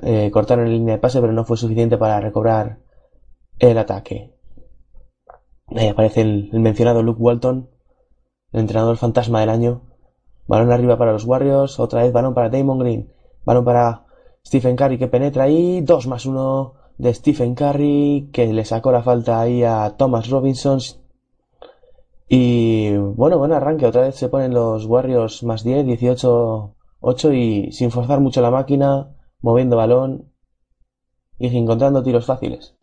Eh, cortaron en línea de pase, pero no fue suficiente para recobrar el ataque. Ahí aparece el, mencionado Luke Walton, el entrenador fantasma del año. Balón arriba para los Warriors, otra vez balón para Damon Green, balón para Stephen Curry que penetra y 2 más 1 de Stephen Curry que le sacó la falta ahí a Thomas Robinson. Y bueno, buen arranque, otra vez se ponen los Warriors más 10, 18, 8 y sin forzar mucho la máquina, moviendo balón y encontrando tiros fáciles.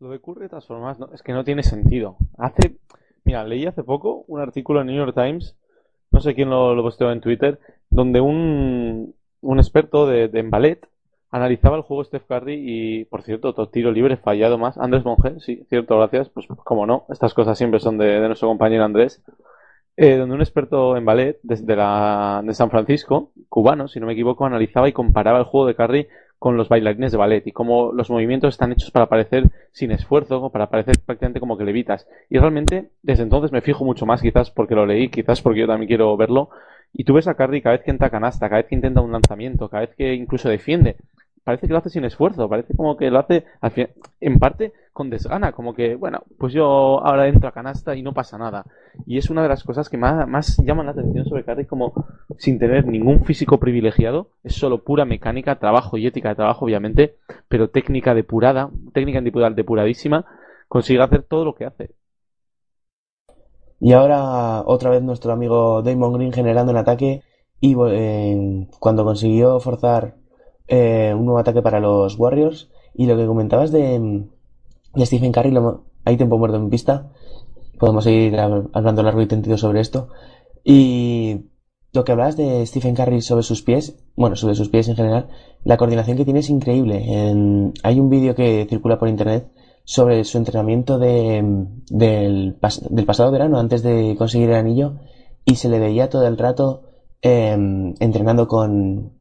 Lo de Curry de no- es que no tiene sentido. Hace, mira, leí hace poco un artículo en New York Times, no sé quién lo, lo posteó en Twitter, donde un, un experto de, de en ballet analizaba el juego Steph Curry y, por cierto, otro tiro libre fallado más. Andrés Monge, sí, cierto, gracias. Pues como no, estas cosas siempre son de, de nuestro compañero Andrés. Eh, donde un experto en ballet desde la, de San Francisco, cubano, si no me equivoco, analizaba y comparaba el juego de Curry con los bailarines de ballet y cómo los movimientos están hechos para parecer sin esfuerzo, para parecer prácticamente como que levitas. Y realmente, desde entonces me fijo mucho más, quizás porque lo leí, quizás porque yo también quiero verlo. Y tú ves a Curry cada vez que entra canasta, cada vez que intenta un lanzamiento, cada vez que incluso defiende. Parece que lo hace sin esfuerzo, parece como que lo hace al fin- en parte con desgana, como que, bueno, pues yo ahora entro a canasta y no pasa nada. Y es una de las cosas que más, más llaman la atención sobre Curry, como sin tener ningún físico privilegiado, es solo pura mecánica, trabajo y ética de trabajo, obviamente, pero técnica depurada, técnica depuradísima, consigue hacer todo lo que hace. Y ahora otra vez nuestro amigo Damon Green generando un ataque y eh, cuando consiguió forzar eh, un nuevo ataque para los Warriors y lo que comentabas de, de Stephen Curry, lo, hay tiempo muerto en pista, podemos seguir hab- hablando largo y tendido sobre esto. Y lo que hablabas de Stephen Curry sobre sus pies, bueno, sobre sus pies en general, la coordinación que tiene es increíble. Hay un vídeo que circula por internet sobre su entrenamiento pas- del pasado verano antes de conseguir el anillo y se le veía todo el rato em, entrenando con,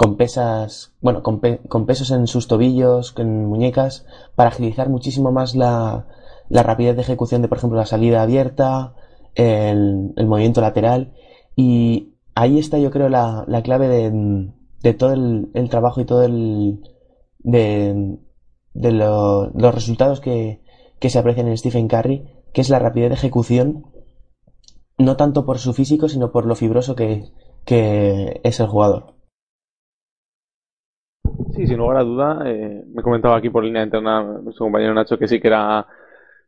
con pesas, bueno, con, pe- con pesos en sus tobillos, en muñecas, para agilizar muchísimo más la, la rapidez de ejecución de, por ejemplo, la salida abierta, el, el movimiento lateral. Y ahí está, yo creo, la, la clave de, de todo el, trabajo y todo el, de, de lo- los resultados que, que se aprecian en Stephen Curry, que es la rapidez de ejecución, no tanto por su físico, sino por lo fibroso que, que es el jugador. Sí, sin lugar a duda, eh, me comentaba aquí por línea interna nuestro compañero Nacho que sí que era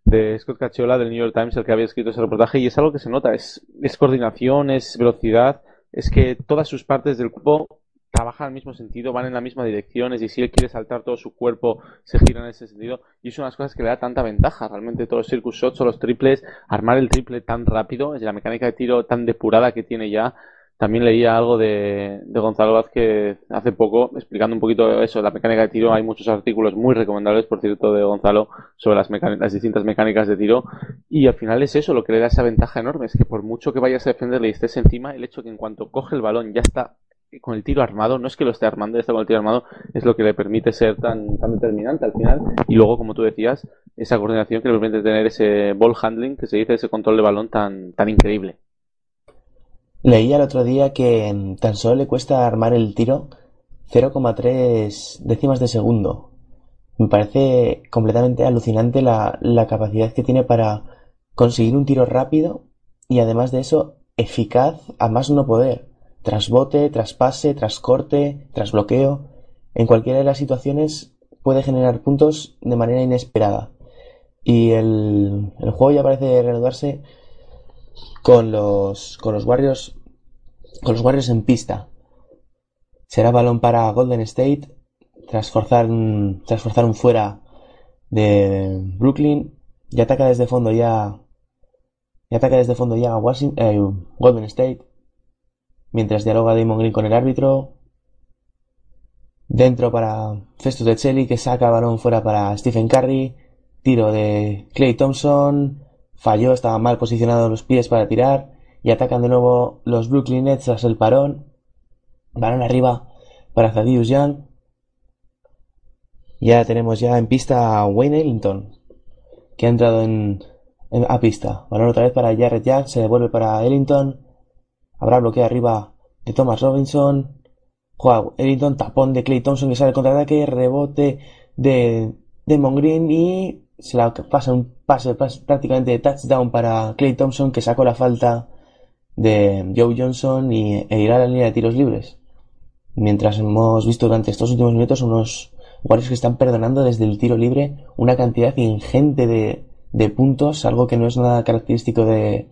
de Scott Cacciola del New York Times el que había escrito ese reportaje y es algo que se nota, es, es coordinación, es velocidad, es que todas sus partes del cuerpo trabajan al mismo sentido, van en la misma dirección, es decir, si él quiere saltar todo su cuerpo, se gira en ese sentido y es una de las cosas que le da tanta ventaja, realmente todos los circus shots o los triples, armar el triple tan rápido, es la mecánica de tiro tan depurada que tiene ya, también leía algo de, de Gonzalo Vázquez hace poco, explicando un poquito eso, la mecánica de tiro. Hay muchos artículos muy recomendables, por cierto, de Gonzalo sobre las, las distintas mecánicas de tiro. Y al final es eso, lo que le da esa ventaja enorme, es que por mucho que vayas a defenderle y estés encima, el hecho que en cuanto coge el balón ya está con el tiro armado, no es que lo esté armando, está con el tiro armado, es lo que le permite ser tan, tan determinante al final. Y luego, como tú decías, esa coordinación que le permite tener ese ball handling, que se dice, ese control de balón tan, tan increíble. Leí el otro día que mm, tan solo le cuesta armar el tiro 0,3 décimas de segundo. Me parece completamente alucinante la, la capacidad que tiene para conseguir un tiro rápido y además de eso eficaz a más no poder. Tras bote, tras pase, tras corte, tras bloqueo. En cualquiera de las situaciones puede generar puntos de manera inesperada. Y el, el juego ya parece reanudarse con los, con los Warriors, con los Warriors en pista. Será balón para Golden State tras forzar un, fuera de Brooklyn. Y ataca desde fondo ya y ataca desde fondo ya Washington, eh, Golden State. Mientras dialoga Damon Green con el árbitro. Dentro para Festus de Chelly que saca balón fuera para Stephen Curry. Tiro de Clay Thompson falló, estaba mal posicionado los pies para tirar y atacan de nuevo los Brooklyn Nets tras el parón. Balón arriba para Thaddeus Young. Ya tenemos ya en pista a Wayne Ellington, que ha entrado en, a pista. Balón otra vez para Jarrett Jack, se devuelve para Ellington. Habrá bloqueo arriba de Thomas Robinson. Juega Ellington, tapón de Clay Thompson que sale al contraataque, rebote de Demon Green y se la pasa un pase pas- prácticamente de touchdown para Clay Thompson que sacó la falta de Joe Johnson y, e irá a la línea de tiros libres. Mientras hemos visto durante estos últimos minutos unos Warriors que están perdonando desde el tiro libre una cantidad ingente de, de puntos, algo que no es nada característico de,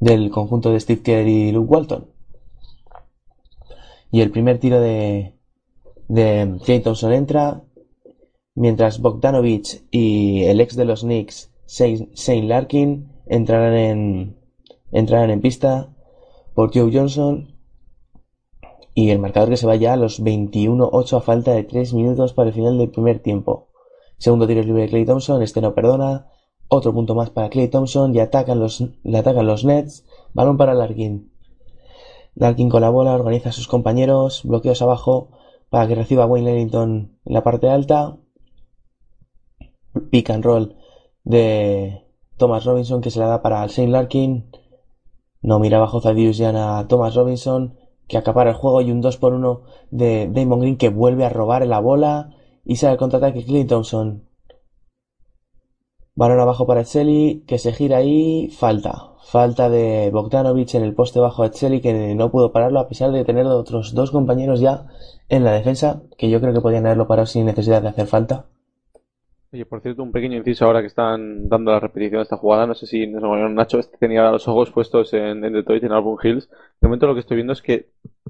del conjunto de Steve Kerr y Luke Walton. Y el primer tiro de, de Clay Thompson entra, mientras Bogdanovich y el ex de los Knicks, Shane Larkin, entrarán en, pista por Joe Johnson y el marcador que se va ya a los 21-8 a falta de 3 minutos para el final del primer tiempo. Segundo tiro libre de Clay Thompson, este no perdona. Otro punto más para Clay Thompson y atacan los, le atacan los Nets. Balón para Larkin. Larkin con la bola organiza a sus compañeros, bloqueos abajo para que reciba Wayne Ellington en la parte alta. Pick and roll de Thomas Robinson que se la da para Shane Larkin. No mira bajo Thaddeus Young a Thomas Robinson que acapara el juego y un 2 por 1 de Damon Green que vuelve a robar la bola y sale el contraataque Clint Thompson. Balón abajo para Echeli que se gira ahí, falta. Falta de Bogdanovich en el poste bajo Echeli que no pudo pararlo a pesar de tener otros dos compañeros ya en la defensa que yo creo que podían haberlo parado sin necesidad de hacer falta. Oye, por cierto, un pequeño inciso ahora que están dando la repetición de esta jugada. No sé si Nacho este tenía los ojos puestos en, en Detroit, en Auburn Hills. De momento lo que estoy viendo es que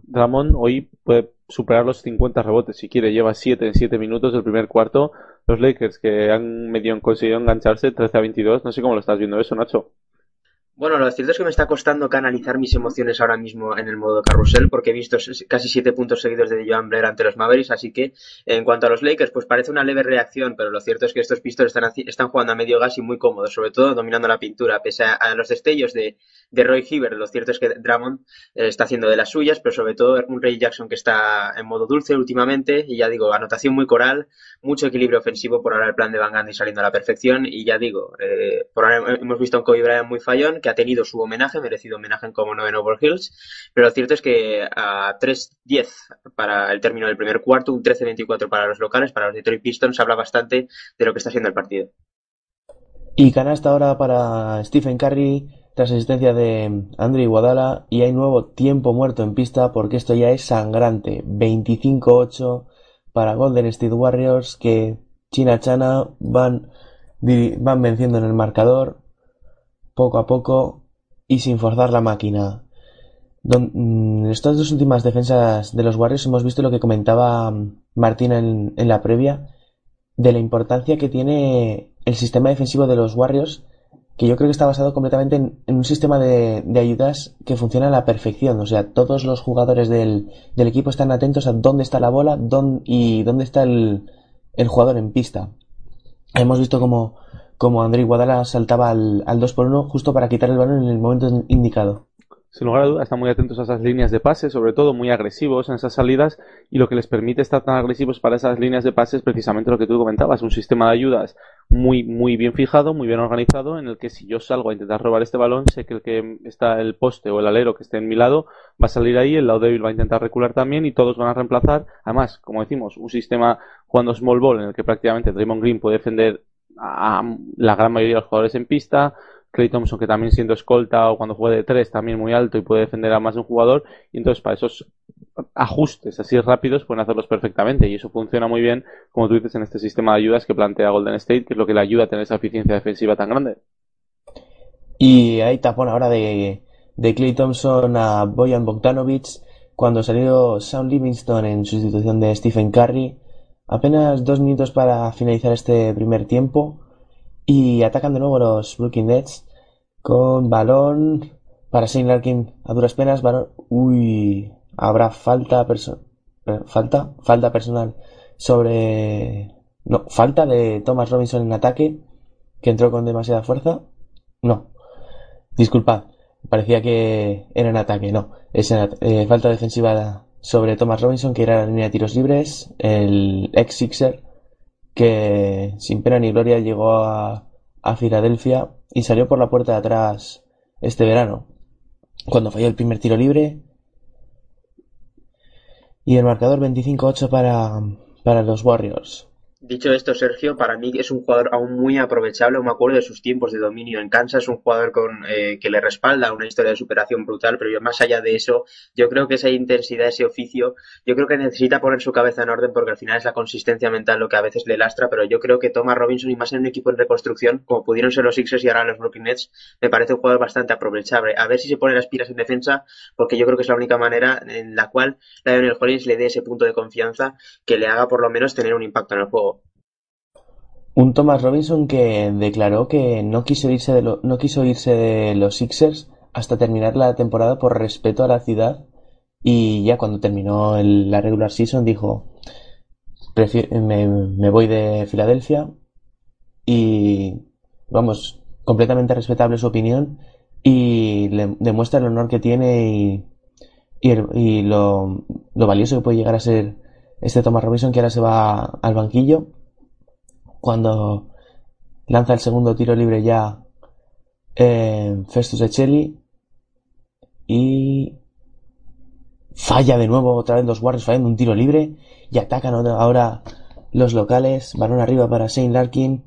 Ramón hoy puede superar los 50 rebotes si quiere. Lleva 7 en 7 minutos del primer cuarto. Los Lakers que han medio conseguido engancharse 13 a 22. No sé cómo lo estás viendo eso, Nacho. Bueno, lo cierto es que me está costando canalizar mis emociones ahora mismo en el modo carrusel porque he visto casi siete puntos seguidos de Joan Blair ante los Mavericks, así que en cuanto a los Lakers, pues parece una leve reacción, pero lo cierto es que estos Pistols están, están jugando a medio gas y muy cómodos, sobre todo dominando la pintura, pese a, los destellos de, de Roy Hibbert, lo cierto es que Drummond eh, está haciendo de las suyas, pero sobre todo un Ray Jackson que está en modo dulce últimamente, y ya digo, anotación muy coral, mucho equilibrio ofensivo por ahora el plan de Van Gundy saliendo a la perfección, y ya digo, eh, por ahora hemos visto a un Kobe Bryant muy fallón, que ha tenido su homenaje, merecido homenaje como noveno por Hills, pero lo cierto es que a 3-10 para el término del primer cuarto, un 13-24 para los locales, para los Detroit Pistons, habla bastante de lo que está siendo el partido. Y canasta ahora para Stephen Curry tras asistencia de Andrew Iguodala y hay nuevo tiempo muerto en pista porque esto ya es sangrante. 25-8 para Golden State Warriors que China Chana van, van venciendo en el marcador poco a poco y sin forzar la máquina. en estas dos últimas defensas de los Warriors hemos visto lo que comentaba Martín en, en la previa de la importancia que tiene el sistema defensivo de los Warriors, que yo creo que está basado completamente en, un sistema de, ayudas que funciona a la perfección. O sea, todos los jugadores del, equipo están atentos a dónde está la bola y dónde está el, jugador en pista. Hemos visto como, como André Guadala saltaba al, al 2 por 1 justo para quitar el balón en el momento indicado sin lugar a dudas, están muy atentos a esas líneas de pase, sobre todo muy agresivos en esas salidas, y lo que les permite estar tan agresivos para esas líneas de pase es precisamente lo que tú comentabas, un sistema de ayudas muy, muy bien fijado, muy bien organizado, en el que si yo salgo a intentar robar este balón, sé que el que está el poste o el alero que esté en mi lado va a salir ahí, el lado débil va a intentar recular también y todos van a reemplazar. Además, como decimos, un sistema jugando small ball en el que prácticamente Draymond Green puede defender a la gran mayoría de los jugadores en pista, Clay Thompson, que también siendo escolta o cuando juega de tres también muy alto y puede defender a más de un jugador. Y entonces para esos ajustes así rápidos pueden hacerlos perfectamente. Y eso funciona muy bien, como tú dices, en este sistema de ayudas que plantea Golden State, que es lo que le ayuda a tener esa eficiencia defensiva tan grande. Y hay tapón ahora de, de Clay Thompson a Boyan Bogdanovic cuando salió Sam Livingston en sustitución de Stephen Curry. Apenas dos minutos para finalizar este primer tiempo. Y atacan de nuevo los Brooklyn Nets con balón para Shane Larkin a duras penas. Balón. Uy, habrá falta, falta, falta personal sobre. No, falta de Thomas Robinson en ataque que entró con demasiada fuerza. No, disculpad, parecía que era en ataque. No, es eh, falta defensiva sobre Thomas Robinson que era la línea de tiros libres. El ex Sixer que sin pena ni gloria llegó a, a Filadelfia y salió por la puerta de atrás este verano, cuando falló el primer tiro libre. Y el marcador 25-8 para, para los Warriors. Dicho esto, Sergio, para mí es un jugador aún muy aprovechable. Me acuerdo de sus tiempos de dominio en Kansas, un jugador con, eh, que le respalda una historia de superación brutal, pero yo, más allá de eso, yo creo que esa intensidad, ese oficio, yo creo que necesita poner su cabeza en orden porque al final es la consistencia mental lo que a veces le lastra, pero yo creo que Thomas Robinson y más en un equipo en reconstrucción, como pudieron ser los Sixers y ahora los Brooklyn Nets, me parece un jugador bastante aprovechable. A ver si se pone las pilas en defensa, porque yo creo que es la única manera en la cual Lionel Hollins le dé ese punto de confianza que le haga por lo menos tener un impacto en el juego. Un Thomas Robinson que declaró que no quiso irse de, los Sixers hasta terminar la temporada por respeto a la ciudad. Y ya cuando terminó la regular season dijo me, voy de Filadelfia y vamos, completamente respetable su opinión y le demuestra el honor que tiene y, y, lo, lo valioso que puede llegar a ser este Thomas Robinson que ahora se va al banquillo cuando lanza el segundo tiro libre ya eh, Festus Echeli y falla de nuevo otra vez los Warriors fallando un tiro libre y atacan ahora los locales. Balón arriba para Shane Larkin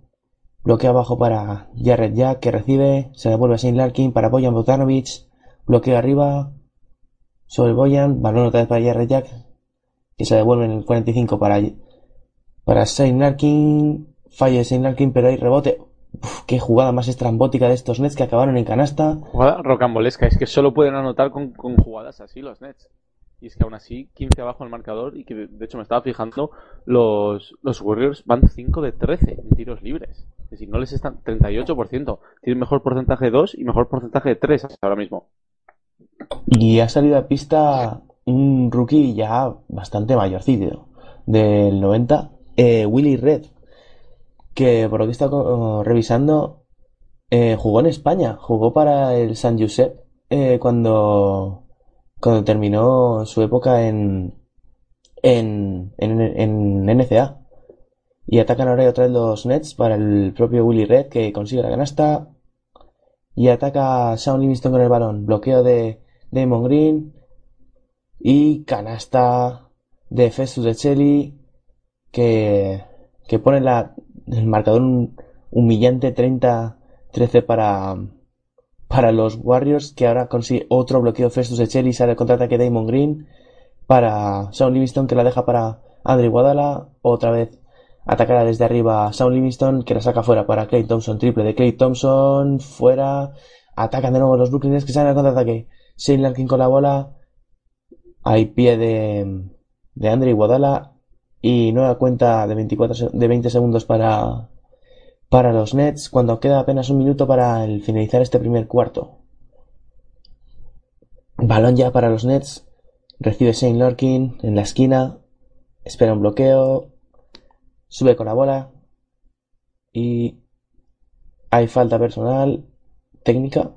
bloqueo abajo para Jared Jack que recibe se devuelve a Shane Larkin para Boyan Bogdanovic bloqueo arriba sobre Boyan balón otra vez para Jared Jack que se devuelve en el 45 para para Shane Larkin Falla Shane Larkin, pero hay rebote. qué jugada más estrambótica de estos Nets que acabaron en canasta. Jugada rocambolesca, es que solo pueden anotar con, jugadas así los Nets. Y es que aún así, 15 abajo el marcador, y que de hecho me estaba fijando, los, los Warriors van 5 de 13 en tiros libres. Es decir, no les están 38%. Tienen mejor porcentaje de 2 y mejor porcentaje de 3 ahora mismo. Y ha salido a pista un rookie ya bastante mayorcito, del 90, eh, Willy Red, que por lo que está revisando, eh, jugó en España, jugó para el San Josep eh, cuando, cuando terminó su época en, en, en, NCA. Y atacan ahora otra vez los Nets para el propio Willy Red que consigue la canasta. y ataca a Sean Livingston con el balón. Bloqueo de Damon Green y canasta de Festus de Chelly que, que pone la, el marcador un humillante 30-13 para, para los Warriors que ahora consigue otro bloqueo Festus de Chelly sale el contraataque Damon Green para Sean Livingston que la deja para Andre Guadala otra vez atacará desde arriba Sean Livingston que la saca fuera para Clay Thompson. Triple de Clay Thompson fuera. Atacan de nuevo los Brooklyn Nets que salen al contraataque. Shane Larkin con la bola. Hay pie de, de Andre Guadala y nueva cuenta de 24 de 20 segundos para para los Nets cuando queda apenas un minuto para finalizar este primer cuarto. Balón ya para los Nets. Recibe Shane Larkin en la esquina. Espera un bloqueo. Sube con la bola. Y hay falta personal. Técnica.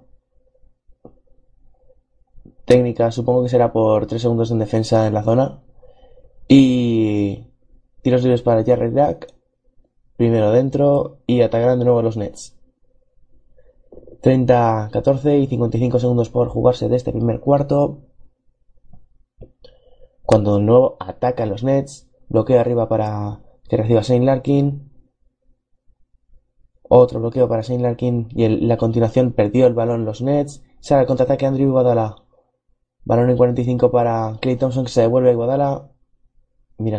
Técnica, supongo que será por 3 segundos en defensa en la zona. Y tiros libres para Jared Jack. Primero dentro y atacarán de nuevo los Nets. 30, 14 y 55 segundos por jugarse de este primer cuarto. Cuando de nuevo atacan los Nets. Bloqueo arriba para que reciba Shane Larkin. Otro bloqueo para Shane Larkin y en la continuación perdió el balón los Nets. Sale el contraataque Andrew Guadala. Balón en 45 para Clay Thompson que se devuelve a Guadala.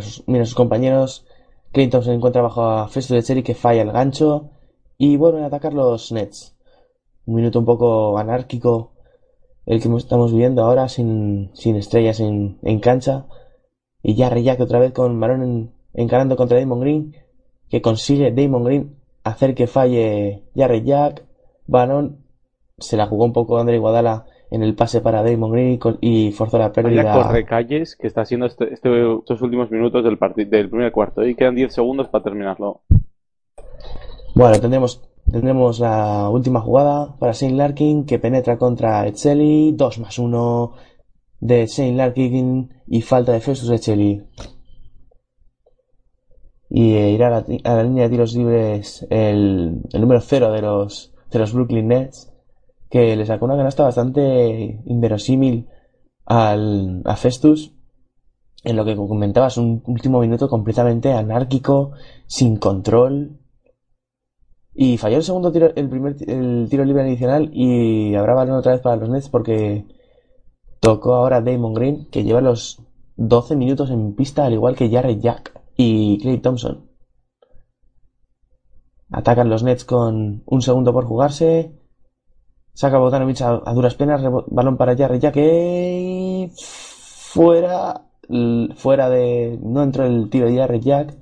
Sus, mira sus compañeros. Clinton se encuentra bajo a Festus de Cherry que falla el gancho y vuelven a atacar los Nets. Un minuto un poco anárquico el que estamos viviendo ahora sin, sin estrellas en, en cancha. Y ya Jack otra vez con balón encarando contra Damon Green que consigue Damon Green hacer que falle Jarry Jack. Balón se la jugó un poco André Guadala en el pase para Damon Green y forzó la pérdida. Vaya corre calles que está haciendo este, este, estos últimos minutos del, del primer cuarto y quedan 10 segundos para terminarlo. Bueno, tendremos, tendremos la última jugada para Shane Larkin que penetra contra Echeli, 2 más 1 de Shane Larkin y falta de Festus Echeli. Y eh, irá a la, a la, línea de tiros libres el, el número 0 de los, de los Brooklyn Nets que le sacó una canasta bastante inverosímil al, a Festus, en lo que comentabas, un último minuto completamente anárquico, sin control. Y falló el segundo tiro, el primer el tiro libre adicional y habrá balón otra vez para los Nets porque tocó ahora Damon Green, que lleva los 12 minutos en pista, al igual que Jared Jack y Clay Thompson. Atacan los Nets con un segundo por jugarse. Saca Bogdanovich a, a duras penas, balón para Jarry ya que fuera, fuera de, no entró el tiro de Jarry Jack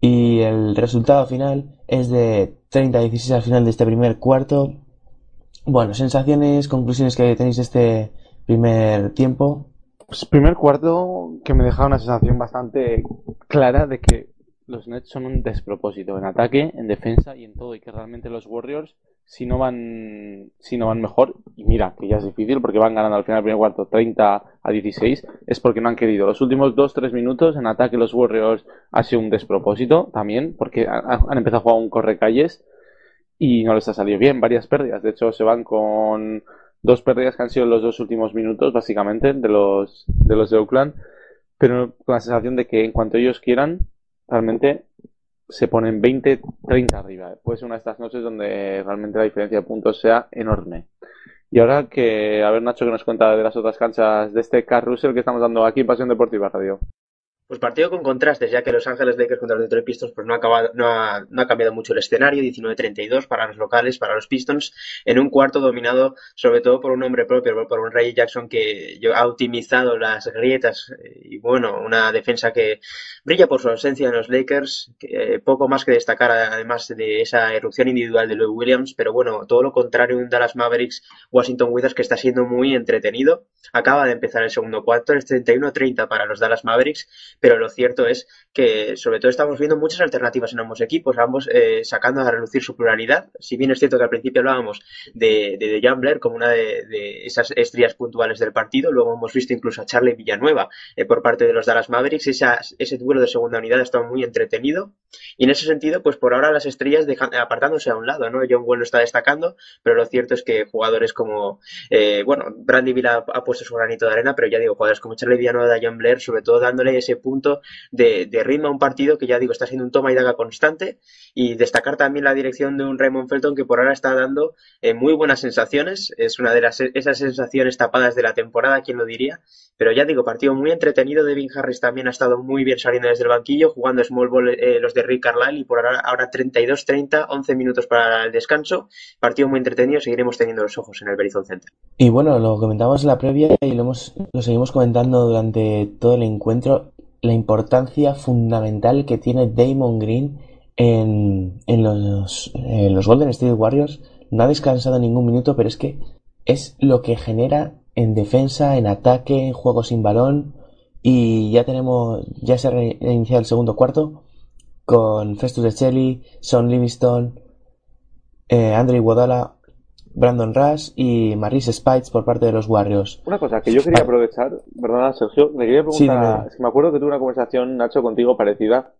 y el resultado final es de 30-16 al final de este primer cuarto. Bueno, sensaciones, conclusiones que tenéis de este primer tiempo. Pues primer cuarto que me deja una sensación bastante clara de que los Nets son un despropósito en ataque, en defensa y en todo y que realmente los Warriors si no van si no van mejor y mira que ya es difícil porque van ganando al final del primer cuarto 30 a 16 es porque no han querido. Los últimos 2-3 minutos en ataque los Warriors ha sido un despropósito también porque han empezado a jugar un correcalles y no les ha salido bien varias pérdidas. De hecho se van con dos pérdidas que han sido los dos últimos minutos básicamente de los de los de Oakland pero con la sensación de que en cuanto ellos quieran realmente se ponen 20, 30 arriba. Puede ser una de estas noches donde realmente la diferencia de puntos sea enorme. Y ahora que, a ver Nacho que nos cuenta de las otras canchas de este carrusel que estamos dando aquí en Pasión Deportiva Radio. Pues partido con contrastes, ya que Los Ángeles Lakers contra los Detroit Pistons pues no ha, acabado, no, ha, cambiado mucho el escenario, 19-32 para los locales, para los Pistons, en un cuarto dominado sobre todo por un hombre propio, por un Ray Jackson que ha optimizado las grietas y bueno, una defensa que brilla por su ausencia en los Lakers, que, eh, poco más que destacar además de esa erupción individual de Louis Williams, pero bueno, todo lo contrario un Dallas Mavericks Washington Wizards que está siendo muy entretenido, acaba de empezar el segundo cuarto, es 31-30 para los Dallas Mavericks, pero lo cierto es que sobre todo estamos viendo muchas alternativas en ambos equipos, ambos eh, sacando a relucir su pluralidad. Si bien es cierto que al principio hablábamos de, de, de Jambler como una de, de, esas estrellas puntuales del partido, luego hemos visto incluso a Charlie Villanueva eh, por parte de los Dallas Mavericks. Esa, ese duelo de segunda unidad ha estado muy entretenido. Y en ese sentido, pues por ahora las estrellas dejan, apartándose a un lado, ¿no? John Wall lo está destacando, pero lo cierto es que jugadores como, eh, bueno, Brandy Villa ha, puesto su granito de arena, pero ya digo, jugadores como Charlie Villanueva, John Blair, sobre todo dándole ese punto de, de, ritmo a un partido que ya digo, está siendo un toma y daga constante y destacar también la dirección de un Raymond Felton que por ahora está dando eh, muy buenas sensaciones, es una de las, esas sensaciones tapadas de la temporada, quién lo diría, pero ya digo, partido muy entretenido, Devin Harris también ha estado muy bien saliendo desde el banquillo, jugando small ball eh, los de Rick Carlisle y por ahora, ahora 32-30, 11 minutos para el descanso, partido muy entretenido, seguiremos teniendo los ojos en el Verizon Center. Y bueno, lo comentamos en la previa y lo, hemos, lo seguimos comentando durante todo el encuentro, la importancia fundamental que tiene Damon Green en, en, los, en los Golden State Warriors. No ha descansado ningún minuto, pero es que es lo que genera en defensa, en ataque, en juego sin balón. Y ya tenemos, ya se ha reiniciado el segundo cuarto con Festus de Chelly, Sean Livingston, eh, Andre Brandon Rush y Maris Spites por parte de los Warriors. Una cosa que yo quería aprovechar, perdona Sergio, me quería preguntar, me acuerdo que tuve una conversación, Nacho, contigo parecida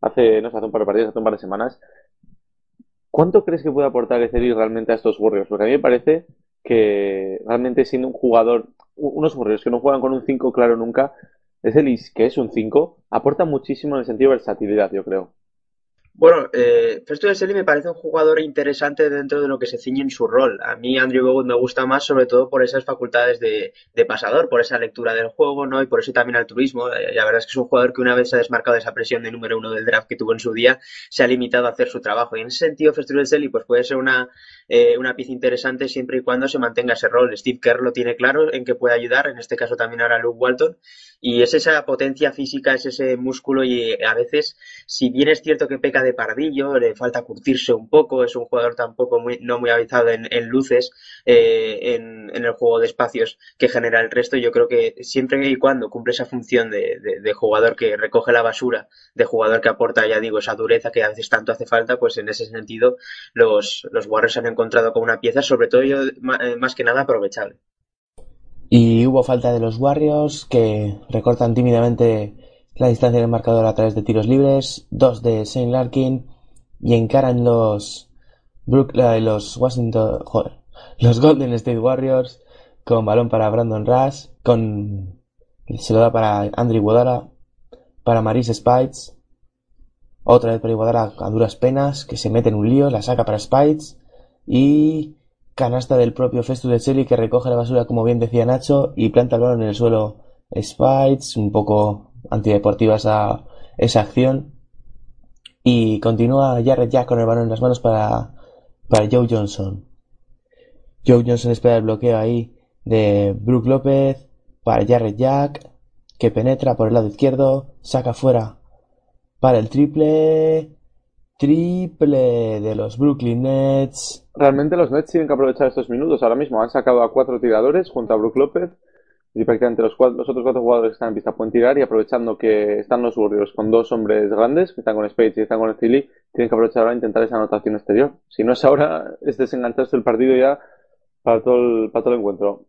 hace, no sé, hace un par de partidos, hace un par de semanas. ¿Cuánto crees que puede aportar Eceli realmente a estos Warriors? Porque a mí me parece que realmente siendo un jugador, unos Warriors que no juegan con un 5 claro nunca, Ecelis, que es un 5, aporta muchísimo en el sentido de versatilidad, yo creo. Bueno, eh, Festo de me parece un jugador interesante dentro de lo que se ciñe en su rol. A mí Andrew Bogut me gusta más sobre todo por esas facultades de, de, pasador, por esa lectura del juego, ¿no? Y por eso también altruismo. Eh, la verdad es que es un jugador que una vez se ha desmarcado de esa presión de número uno del draft que tuvo en su día, se ha limitado a hacer su trabajo. Y en ese sentido, Festo de Selly pues puede ser una, eh, una pieza interesante siempre y cuando se mantenga ese rol. Steve Kerr lo tiene claro en que puede ayudar, en este caso también ahora Luke Walton. Y es esa potencia física, es ese músculo y a veces, si bien es cierto que peca de pardillo, le falta curtirse un poco, es un jugador tampoco muy, no muy avanzado en, en luces eh, en, el juego de espacios que genera el resto. Yo creo que siempre y cuando cumple esa función de, jugador que recoge la basura, de jugador que aporta, ya digo, esa dureza que a veces tanto hace falta, pues en ese sentido los, los Warriors han encontrado como una pieza, sobre todo yo, más que nada aprovechable. Y hubo falta de los Warriors que recortan tímidamente la distancia del marcador a través de tiros libres, dos de Saint Larkin y encaran los los Washington, joder, los Golden State Warriors con balón para Brandon Rush, con se lo da para Andrew Iguodala, para Maris Spites, otra vez para Iguodala a duras penas, que se mete en un lío, la saca para Spites y canasta del propio Festus de Cheli que recoge la basura, como bien decía Nacho, y planta el balón en el suelo Spites, un poco antideportiva esa, esa acción. Y continúa Jared Jack con el balón en las manos para, para Joe Johnson. Joe Johnson espera el bloqueo ahí de Brook López para Jared Jack, que penetra por el lado izquierdo, saca fuera para el triple, triple de los Brooklyn Nets. Realmente los Nets tienen que aprovechar estos minutos ahora mismo. Han sacado a cuatro tiradores junto a Brook López y prácticamente los, cuatro, los otros cuatro jugadores que están en pista pueden tirar y aprovechando que están los Warriors con dos hombres grandes, que están con Spades y están con Philly, tienen que aprovechar ahora e intentar esa anotación exterior. Si no es ahora, es desengancharse el partido ya para todo el, para todo el encuentro.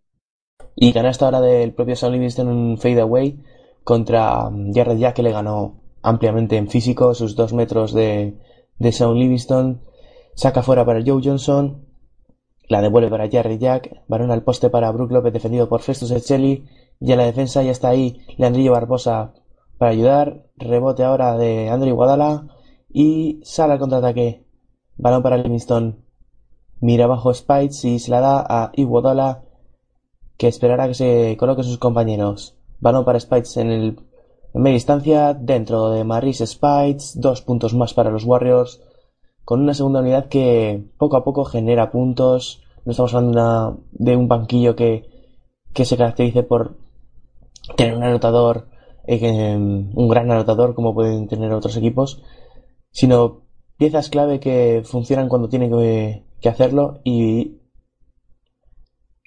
Y canasta ahora del propio Sam Livingston en un fade away contra Jared Jack que le ganó ampliamente en físico sus dos metros de, de Livingston, saca fuera para Joe Johnson, la devuelve para Jarry Jack, varón al poste para Brook López defendido por Festus Echelli, y en la defensa ya está ahí Leandrillo Barbosa para ayudar, rebote ahora de Andrew Guadala. Y sale al contraataque, balón para Livingston, mira abajo Spites y se la da a Iguodala que esperará que se coloque sus compañeros. Balón para Spites en el en media distancia, dentro de Maris Spites, dos puntos más para los Warriors, con una segunda unidad que poco a poco genera puntos. No estamos hablando de un banquillo que, que se caracterice por tener un anotador, eh, un gran anotador como pueden tener otros equipos, sino piezas clave que funcionan cuando tienen que, que hacerlo y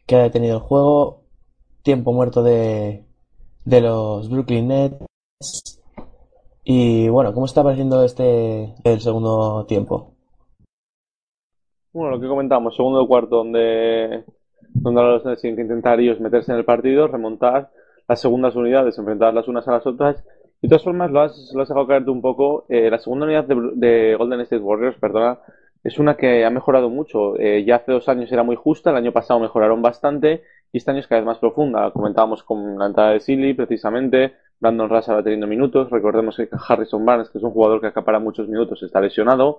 que ha detenido el juego. Tiempo muerto de, de los Brooklyn Nets. Y bueno, ¿cómo está pareciendo este el segundo tiempo? Bueno, lo que comentamos, segundo cuarto donde, donde los Nets tienen que intentar ellos meterse en el partido, remontar las segundas unidades, enfrentar las unas a las otras De todas formas, lo has, lo has dejado caerte un poco. Eh, la segunda unidad de, de Golden State Warriors, perdona, es una que ha mejorado mucho. Eh, ya hace dos años era muy justa, el año pasado mejoraron bastante y este año es cada vez más profunda. Comentábamos con la entrada de Silly, precisamente. Brandon Russell va teniendo minutos. Recordemos que Harrison Barnes, que es un jugador que acapara muchos minutos, está lesionado.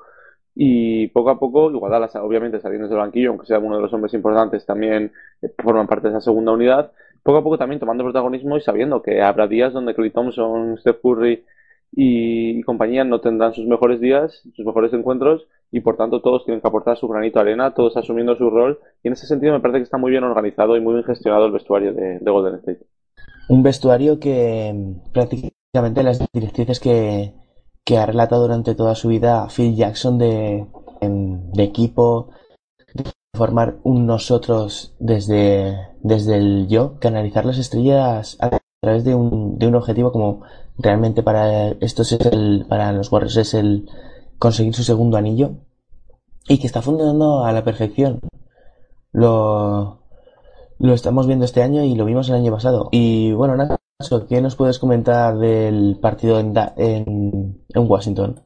Y poco a poco, Igualdad, obviamente saliendo del banquillo, aunque sea uno de los hombres importantes, también eh, forman parte de esa segunda unidad. Poco a poco también tomando protagonismo y sabiendo que habrá días donde Clay Thompson, Steph Curry y, compañía no tendrán sus mejores días, sus mejores encuentros, y por tanto todos tienen que aportar su granito de arena, todos asumiendo su rol. Y en ese sentido me parece que está muy bien organizado y muy bien gestionado el vestuario de, de Golden State. Un vestuario que prácticamente las directrices que, que ha relatado durante toda su vida Phil Jackson de, de equipo, de formar un nosotros desde, desde el yo, canalizar las estrellas a través de un, de un objetivo como realmente para estos es el, para los Warriors es el conseguir su segundo anillo y que está funcionando a la perfección. Lo, lo estamos viendo este año y lo vimos el año pasado. Y bueno, nada, ¿qué nos puedes comentar del partido en, en, en Washington?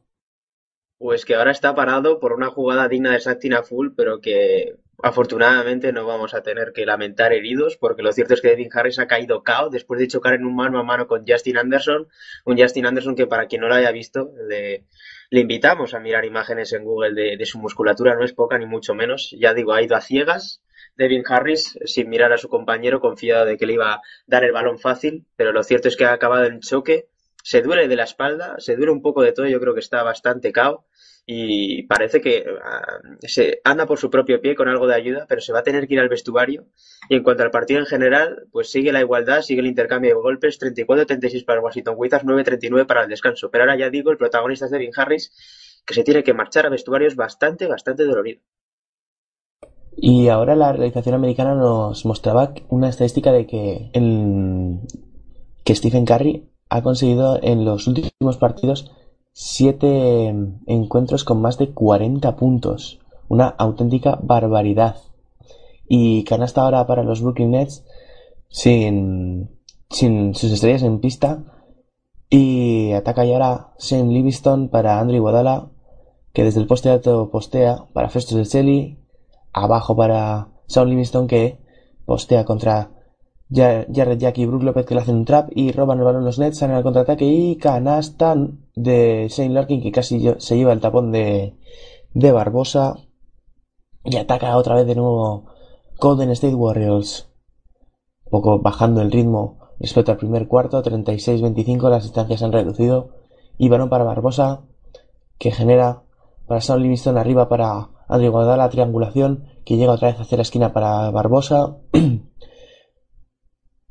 Pues que ahora está parado por una jugada digna de Satina Full, pero que afortunadamente no vamos a tener que lamentar heridos, porque lo cierto es que Devin Harris ha caído cao después de chocar en un mano a mano con Justin Anderson, un Justin Anderson que para quien no lo haya visto, le, le invitamos a mirar imágenes en Google de, su musculatura, no es poca ni mucho menos, ya digo, ha ido a ciegas. Devin Harris, sin mirar a su compañero, confiado de que le iba a dar el balón fácil, pero lo cierto es que ha acabado en choque se duele de la espalda, se duele un poco de todo, yo creo que está bastante cao y parece que uh, se anda por su propio pie con algo de ayuda, pero se va a tener que ir al vestuario. Y en cuanto al partido en general, pues sigue la igualdad, sigue el intercambio de golpes, 34-36 para Washington Wizards, 9-39 para el descanso. Pero ahora ya digo, el protagonista es Devin Harris, que se tiene que marchar a vestuarios bastante, bastante dolorido. Y ahora la realización americana nos mostraba una estadística de que, el, que Stephen Curry ha conseguido en los últimos partidos siete encuentros con más de 40 puntos. Una auténtica barbaridad. Y canasta ahora para los Brooklyn Nets sin, sin sus estrellas en pista. Y ataca ya ahora Shane Livingston para Andrew Iguodala, que desde el poste alto postea para Festus de Chelly. Abajo para Sean Livingston, que postea contra Jared Jack y Brook López que le hacen un trap y roban el balón los Nets, salen al contraataque y canasta de Shane Larkin que casi se lleva el tapón de, de Barbosa y ataca otra vez de nuevo Golden State Warriors. Un poco bajando el ritmo respecto al primer cuarto, 36-25, las distancias han reducido y balón para Barbosa que genera para Sam Livingston arriba para Andrew Guadala, triangulación que llega otra vez hacia la esquina para Barbosa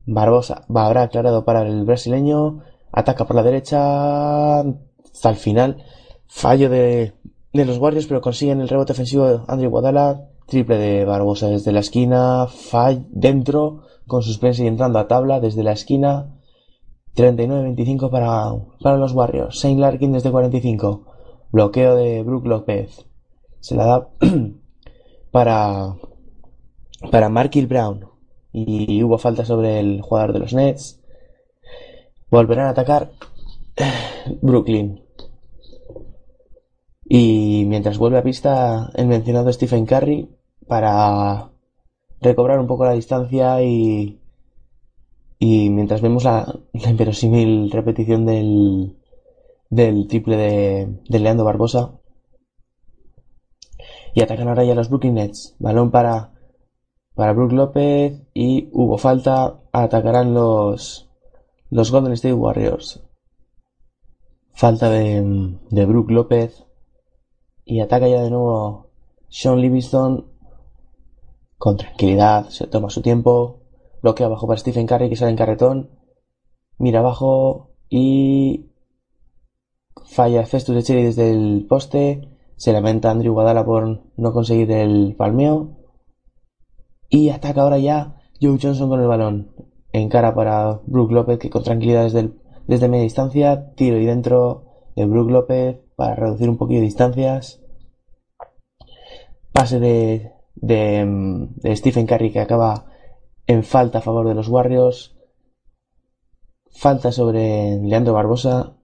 Barbosa habrá aclarado para el brasileño. Ataca por la derecha hasta el final. Fallo de, de los guardias, pero consiguen el rebote ofensivo de Andrew Guadala. Triple de Barbosa desde la esquina. Fall dentro con suspense y entrando a tabla desde la esquina. 39-25 para, para los Warriors. Saint Larkin desde 45. Bloqueo de Brook López. Se la da para, para Markil Brown y hubo falta sobre el jugador de los Nets. Volverán a atacar Brooklyn. Y mientras vuelve a pista el mencionado Stephen Curry para recobrar un poco la distancia y, y mientras vemos la, la inverosímil repetición del, del triple de, de Leandro Barbosa. Y atacan ahora ya los Brooklyn Nets. Balón para para Brook López y hubo falta, atacarán los, los Golden State Warriors. Falta de, de Brook López y ataca ya de nuevo Sean Livingston. Con tranquilidad, se toma su tiempo, bloquea abajo para Stephen Curry que sale en carretón, mira abajo y falla Festus de Cherry desde el poste, se lamenta Andrew Guadala por no conseguir el palmeo y ataca ahora ya Joe Johnson con el balón. Encara para Brook López que con tranquilidad desde, desde media distancia. Tiro y dentro de Brook López para reducir un poquito de distancias. Pase de, de, de Stephen Curry que acaba en falta a favor de los Warriors. falta sobre Leandro Barbosa.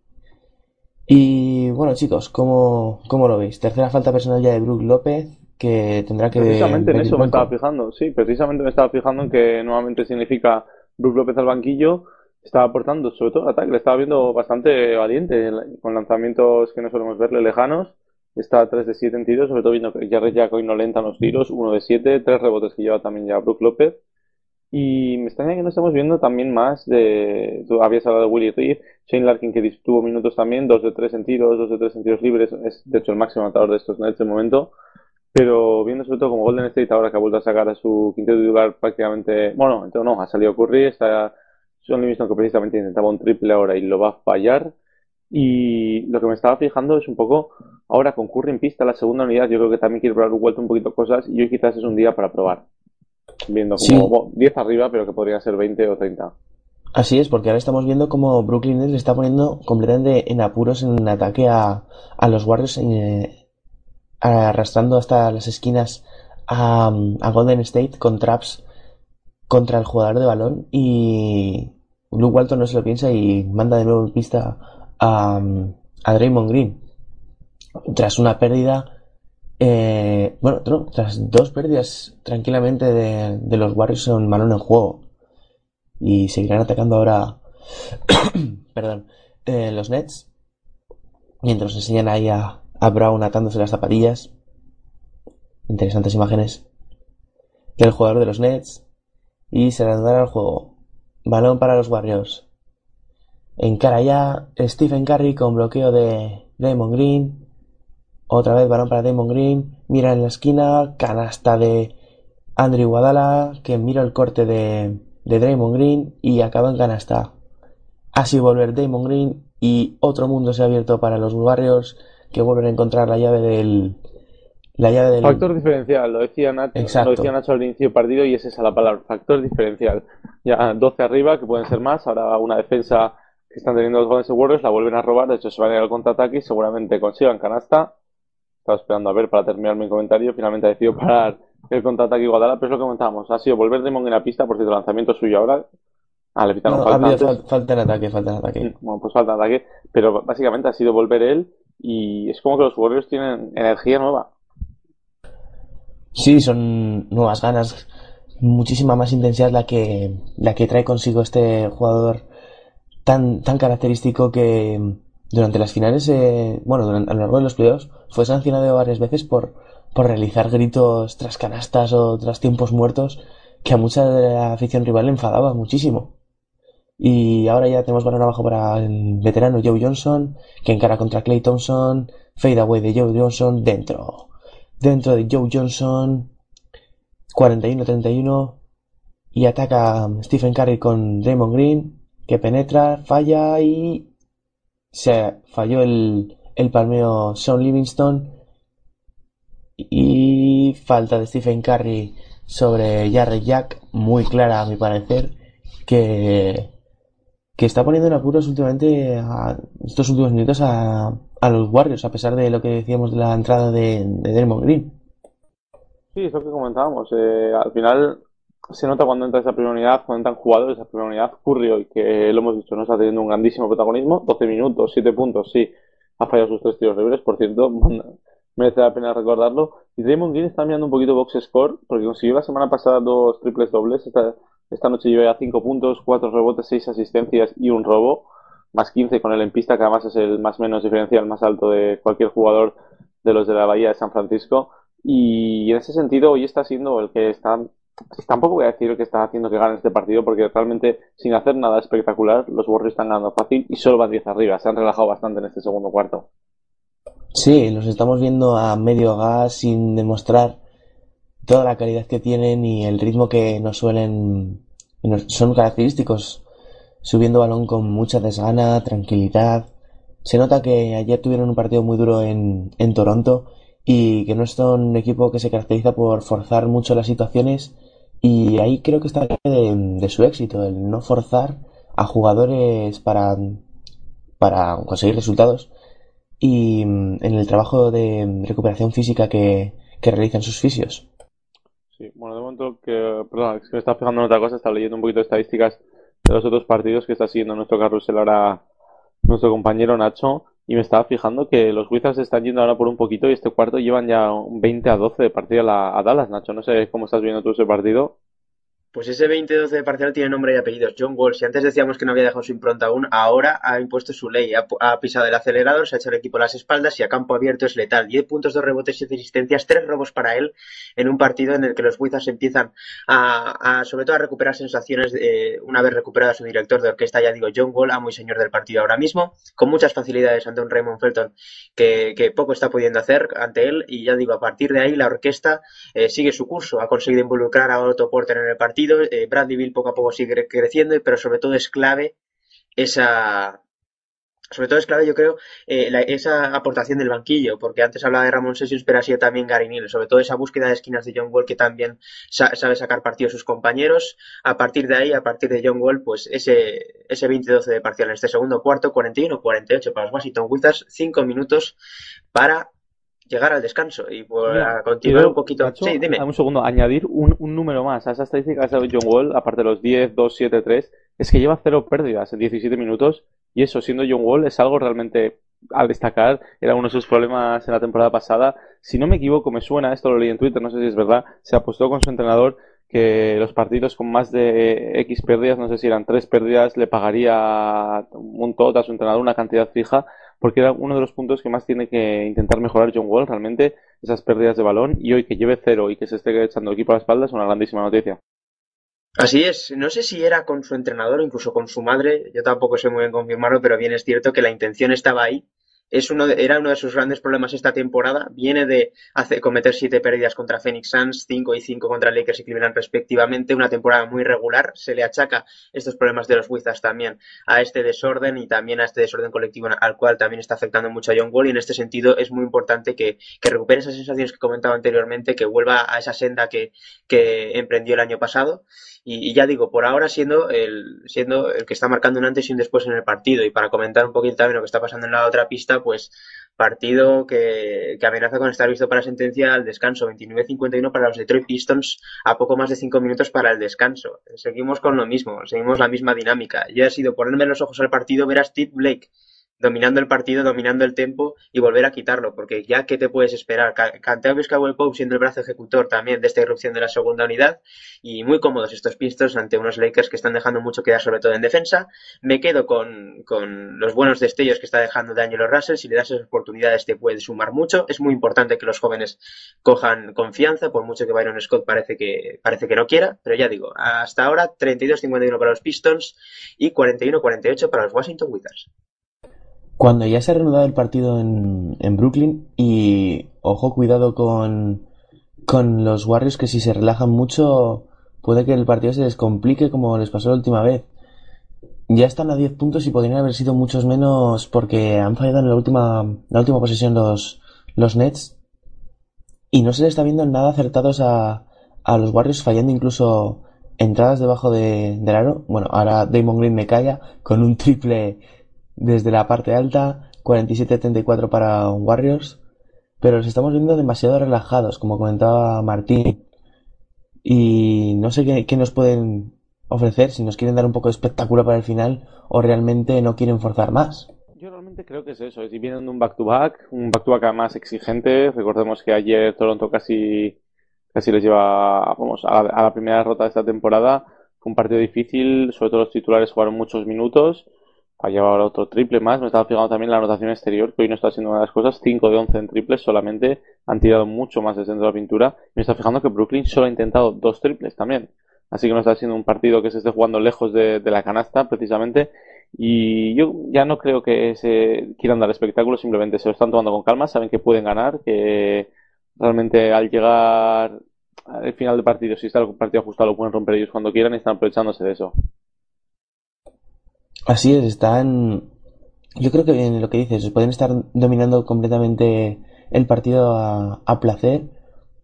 Y bueno, chicos, ¿cómo, cómo lo veis? Tercera falta personal ya de Brook López, que tendrá que. Precisamente en eso me estaba fijando, sí, precisamente me estaba fijando en que nuevamente significa Brook López al banquillo, estaba aportando sobre todo ataque, le estaba viendo bastante valiente, con lanzamientos que no solemos verle lejanos, está 3 de 7 en tiros, sobre todo viendo que Jared Jack hoy no lenta en los tiros, 1 de 7, 3 rebotes que lleva también ya Brook López, y me extraña que no estamos viendo también más de, tú habías hablado de Willie Reed, Shane Larkin que tuvo minutos también, 2 de 3 en tiros, 2 de 3 en tiros libres, es de hecho el máximo anotador de estos Nets de momento, pero viendo sobre todo como Golden State ahora que ha vuelto a sacar a su quinteto titular prácticamente, bueno, entonces no, ha salido Curry, está John Livingston que precisamente intentaba un triple ahora y lo va a fallar. Y lo que me estaba fijando es un poco, ahora con Curry en pista, la segunda unidad, yo creo que también quiere probar vuelta un poquito cosas y hoy quizás es un día para probar. Viendo como Sí. bueno, 10 arriba, pero que podría ser 20 o 30. Así es, porque ahora estamos viendo como Brooklyn Nets le está poniendo completamente en apuros en ataque a, a los Warriors, eh, arrastrando hasta las esquinas a, Golden State con traps contra el jugador de balón y Luke Walton no se lo piensa y manda de nuevo en pista a, a Draymond Green. Tras una pérdida, eh, bueno, no, tras dos pérdidas tranquilamente de, de los Warriors en balón en juego y seguirán atacando ahora perdón eh, los Nets mientras enseñan ahí a, a Brown atándose las zapatillas. Interesantes imágenes. Del jugador de los Nets. Y se reanudará el juego. Balón para los Warriors. Encara ya Stephen Curry con bloqueo de Damon Green. Otra vez balón para Damon Green. Mira en la esquina canasta de Andrew Guadala que mira el corte de de Draymond Green y acaba en canasta. Así volver Draymond Green y otro mundo se ha abierto para los Warriors que vuelven a encontrar la llave del la llave del Factor diferencial, lo decía Nacho, Exacto. lo decía Nacho al inicio del partido y es esa la palabra, factor diferencial. Ya 12 arriba, que pueden ser más, ahora una defensa que están teniendo los Golden Warriors la vuelven a robar, de hecho se van a ir al contraataque y seguramente consigan canasta. Estaba esperando a ver para terminar mi comentario, finalmente ha decidido parar el contraataque Guadalajara, pero es lo que comentábamos, ha sido volver Demon en la pista, por cierto, lanzamiento suyo ahora. Ah, le pitaron No, falta fal- falta en ataque, falta en ataque. Mm, Bueno, pues falta de ataque, pero básicamente ha sido volver él y es como que los Warriors tienen energía nueva. Sí, son nuevas ganas, muchísima más intensidad la que la que trae consigo este jugador tan tan característico que durante las finales, bueno, durante, a lo largo de los playoffs fue sancionado varias veces por por realizar gritos tras canastas o tras tiempos muertos que a mucha de la afición rival le enfadaba muchísimo. Y ahora ya tenemos balón abajo para el veterano Joe Johnson, que encara contra Clay Thompson, fade away de Joe Johnson dentro. Dentro de Joe Johnson, 41-31, y ataca Stephen Curry con Draymond Green, que penetra, falla y se falló el, el palmeo Sean Livingston y falta de Stephen Curry sobre Jarrett Jack, muy clara a mi parecer, que, que está poniendo en apuros últimamente a estos últimos minutos a, los Warriors, a pesar de lo que decíamos de la entrada de, de Draymond Green. Sí, es lo que comentábamos. eh, al final se nota cuando entra esa primera unidad, cuando entran jugadores esa primera unidad. Curry hoy, que lo hemos dicho, no está teniendo un grandísimo protagonismo. 12 minutos, 7 puntos, sí. Ha fallado sus tres tiros libres, por cierto. Merece la pena recordarlo. Y Draymond Green está mirando un poquito box score, porque consiguió la semana pasada dos triples dobles. Esta, esta noche lleva ya 5 puntos, 4 rebotes, 6 asistencias y un robo. Más 15 con él en pista, que además es el más menos diferencial más alto de cualquier jugador de los de la Bahía de San Francisco. Y en ese sentido, hoy está siendo el que está. Tampoco voy a decir que está haciendo que gane este partido, porque realmente, sin hacer nada espectacular, los Warriors están ganando fácil y solo van 10 arriba. Se han relajado bastante en este segundo cuarto. Sí, los estamos viendo a medio gas sin demostrar toda la calidad que tienen y el ritmo que nos suelen, son característicos, subiendo balón con mucha desgana, tranquilidad. Se nota que ayer tuvieron un partido muy duro en, en Toronto y que no es un equipo que se caracteriza por forzar mucho las situaciones y ahí creo que está de, de su éxito, el no forzar a jugadores para, para conseguir resultados y mm, en el trabajo de recuperación física que, que realizan sus fisios. Sí, bueno, de momento que, perdón, es que me estaba fijando en otra cosa, estaba leyendo un poquito de estadísticas de los otros partidos que está siguiendo nuestro carrusel ahora nuestro compañero Nacho y me estaba fijando que los Wizards están yendo ahora por un poquito y este cuarto llevan ya un 20 a 12 de partido a, la- a Dallas, Nacho. No sé cómo estás viendo tú ese partido. Pues ese 20-12 de parcial tiene nombre y apellidos. John Wall, si antes decíamos que no había dejado su impronta aún, ahora ha impuesto su ley. Ha, pisado el acelerador, se ha hecho el equipo a las espaldas y a campo abierto es letal. 10 puntos, 2 rebotes, 7 asistencias, 3 robos para él en un partido en el que los Wizards empiezan a, sobre todo a recuperar sensaciones de, una vez recuperado a su director de orquesta, ya digo, John Wall, amo y señor del partido ahora mismo, con muchas facilidades ante un Raymond Felton que, que poco está pudiendo hacer ante él y ya digo, a partir de ahí la orquesta eh, sigue su curso, ha conseguido involucrar a Otto Porter en el partido, eh, Bradley Bill poco a poco sigue creciendo, pero sobre todo es clave esa, sobre todo es clave, yo creo, eh, esa aportación del banquillo, porque antes hablaba de Ramón Sessions, pero ha sido también Gary Neal, sobre todo esa búsqueda de esquinas de John Wall que también sa sabe sacar partido a sus compañeros. A partir de ahí, a partir de John Wall, pues ese, ese 20-12 de parcial en este segundo cuarto, 41-48 para los Washington Wizards, 5 minutos para llegar al descanso y por Mira, a continuar un poquito. Nacho, sí, dime. un segundo, añadir un, un número más a esa estadística dado John Wall, aparte de los 10, 2, 7, 3, es que lleva cero pérdidas en 17 minutos y eso, siendo John Wall, es algo realmente al destacar. Era uno de sus problemas en la temporada pasada. Si no me equivoco, me suena, esto lo leí en Twitter, no sé si es verdad, se apostó con su entrenador que los partidos con más de X pérdidas, no sé si eran tres pérdidas, le pagaría un tot a su entrenador una cantidad fija, porque era uno de los puntos que más tiene que intentar mejorar John Wall, realmente, esas pérdidas de balón, y hoy que lleve cero y que se esté echando el equipo a la espalda es una grandísima noticia. Así es, no sé si era con su entrenador o incluso con su madre, yo tampoco sé muy bien confirmarlo, pero bien es cierto que la intención estaba ahí. Es uno de, era uno de sus grandes problemas esta temporada. Viene de cometer siete pérdidas contra Phoenix Suns, cinco y cinco contra Lakers y Cleveland respectivamente. Una temporada muy regular. Se le achaca estos problemas de los Wizards también a este desorden y también a este desorden colectivo al cual también está afectando mucho a John Wall. Y en este sentido es muy importante que, que recupere esas sensaciones que comentaba anteriormente, que vuelva a esa senda que, que emprendió el año pasado. Y, y, ya digo, por ahora siendo el, siendo el que está marcando un antes y un después en el partido. Y para comentar un poquito también lo que está pasando en la otra pista, pues partido que, amenaza con estar visto para sentencia al descanso. 29-51 para los Detroit Pistons a poco más de 5 minutos para el descanso. Seguimos con lo mismo, seguimos la misma dinámica. Yo ha sido ponerme los ojos al partido, ver a Steve Blake dominando el partido, dominando el tempo y volver a quitarlo, porque ya que te puedes esperar, Canteavis Cowell Pope siendo el brazo ejecutor también de esta irrupción de la segunda unidad y muy cómodos estos Pistons ante unos Lakers que están dejando mucho que dar sobre todo en defensa. Me quedo con, con los buenos destellos que está dejando D'Angelo Russell, si le das esas oportunidades te puede sumar mucho. Es muy importante que los jóvenes cojan confianza, por mucho que Byron Scott parece que, parece que no quiera, pero ya digo, hasta ahora 32-51 para los Pistons y 41-48 para los Washington Wizards cuando ya se ha reanudado el partido en, en Brooklyn y ojo cuidado con, con los Warriors que si se relajan mucho puede que el partido se les complique como les pasó la última vez. Ya están a 10 puntos y podrían haber sido muchos menos porque han fallado en la última, la última posesión los, los Nets y no se les está viendo nada acertados a, a los Warriors fallando incluso entradas debajo de, del aro. Bueno, ahora Damon Green me calla con un triple desde la parte alta, 47-34 para Warriors, pero los estamos viendo demasiado relajados, como comentaba Martín. Y no sé qué, nos pueden ofrecer, si nos quieren dar un poco de espectáculo para el final o realmente no quieren forzar más. Yo realmente creo que es eso, si vienen de un back-to-back, -back, un back-to-back más exigente, recordemos que ayer Toronto casi, casi les lleva vamos, a la, a la primera derrota de esta temporada, fue un partido difícil, sobre todo los titulares jugaron muchos minutos, ha llevado otro triple más. Me estaba fijando también la anotación exterior, que hoy no está haciendo una de las cosas. 5 de 11 en triples solamente. Han tirado mucho más desde dentro de la pintura. Me está fijando que Brooklyn solo ha intentado dos triples también. Así que no está siendo un partido que se esté jugando lejos de, de la canasta, precisamente. Y yo ya no creo que se quieran dar espectáculo, simplemente se lo están tomando con calma, saben que pueden ganar, que realmente al llegar al final del partido, si está el partido ajustado, lo pueden romper ellos cuando quieran y están aprovechándose de eso. Así es, están. Yo creo que en lo que dices, pueden estar dominando completamente el partido a, a, placer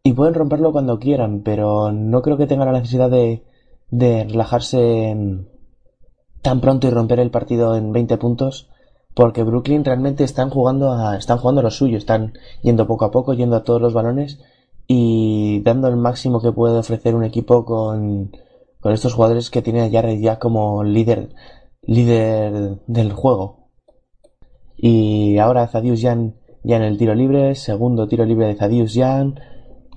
y pueden romperlo cuando quieran, pero no creo que tengan la necesidad de, de relajarse tan pronto y romper el partido en 20 puntos, porque Brooklyn realmente están jugando a, están jugando a lo suyo, están yendo poco a poco, yendo a todos los balones y dando el máximo que puede ofrecer un equipo con, con estos jugadores que tiene a Jared ya como líder, líder del juego. Y ahora Zadius Jan ya en el tiro libre, segundo tiro libre de Zadius Jan,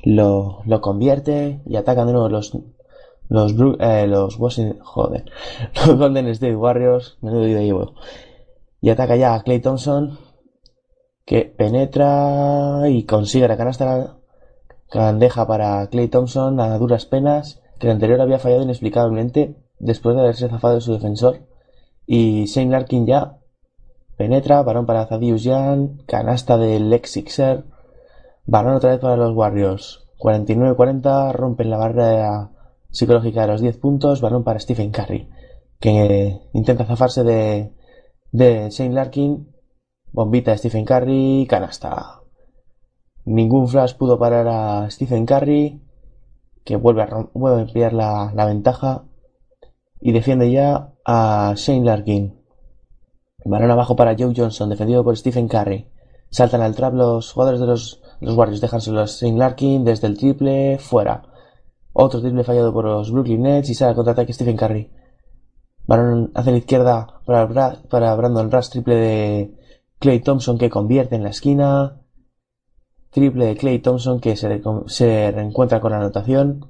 lo, lo convierte y atacan de nuevo los los eh, los Golden State Warriors, menudo llevo. Y ataca ya a Clay Thompson, que penetra y consigue la canasta bandeja para Clay Thompson a duras penas, que el anterior había fallado inexplicablemente después de haberse zafado de su defensor. Y Shane Larkin ya penetra, varón para Zadius Jan, canasta del ex Sixer, varón otra vez para los Warriors. 49-40, rompen la barrera psicológica de los 10 puntos, varón para Stephen Curry, que intenta zafarse de, de Shane Larkin, bombita de Stephen Curry, canasta. Ningún flash pudo parar a Stephen Curry, que vuelve a, vuelve a ampliar la, la ventaja y defiende ya a Shane Larkin. Balón abajo para Joe Johnson, defendido por Stephen Curry. Saltan al trap los jugadores de los, los Warriors, dejándoselo a Shane Larkin desde el triple, fuera. Otro triple fallado por los Brooklyn Nets y sale al contraataque Stephen Curry. Balón hacia la izquierda para, para Brandon Rush, triple de Clay Thompson que convierte en la esquina. Triple de Clay Thompson que se, se reencuentra con la anotación.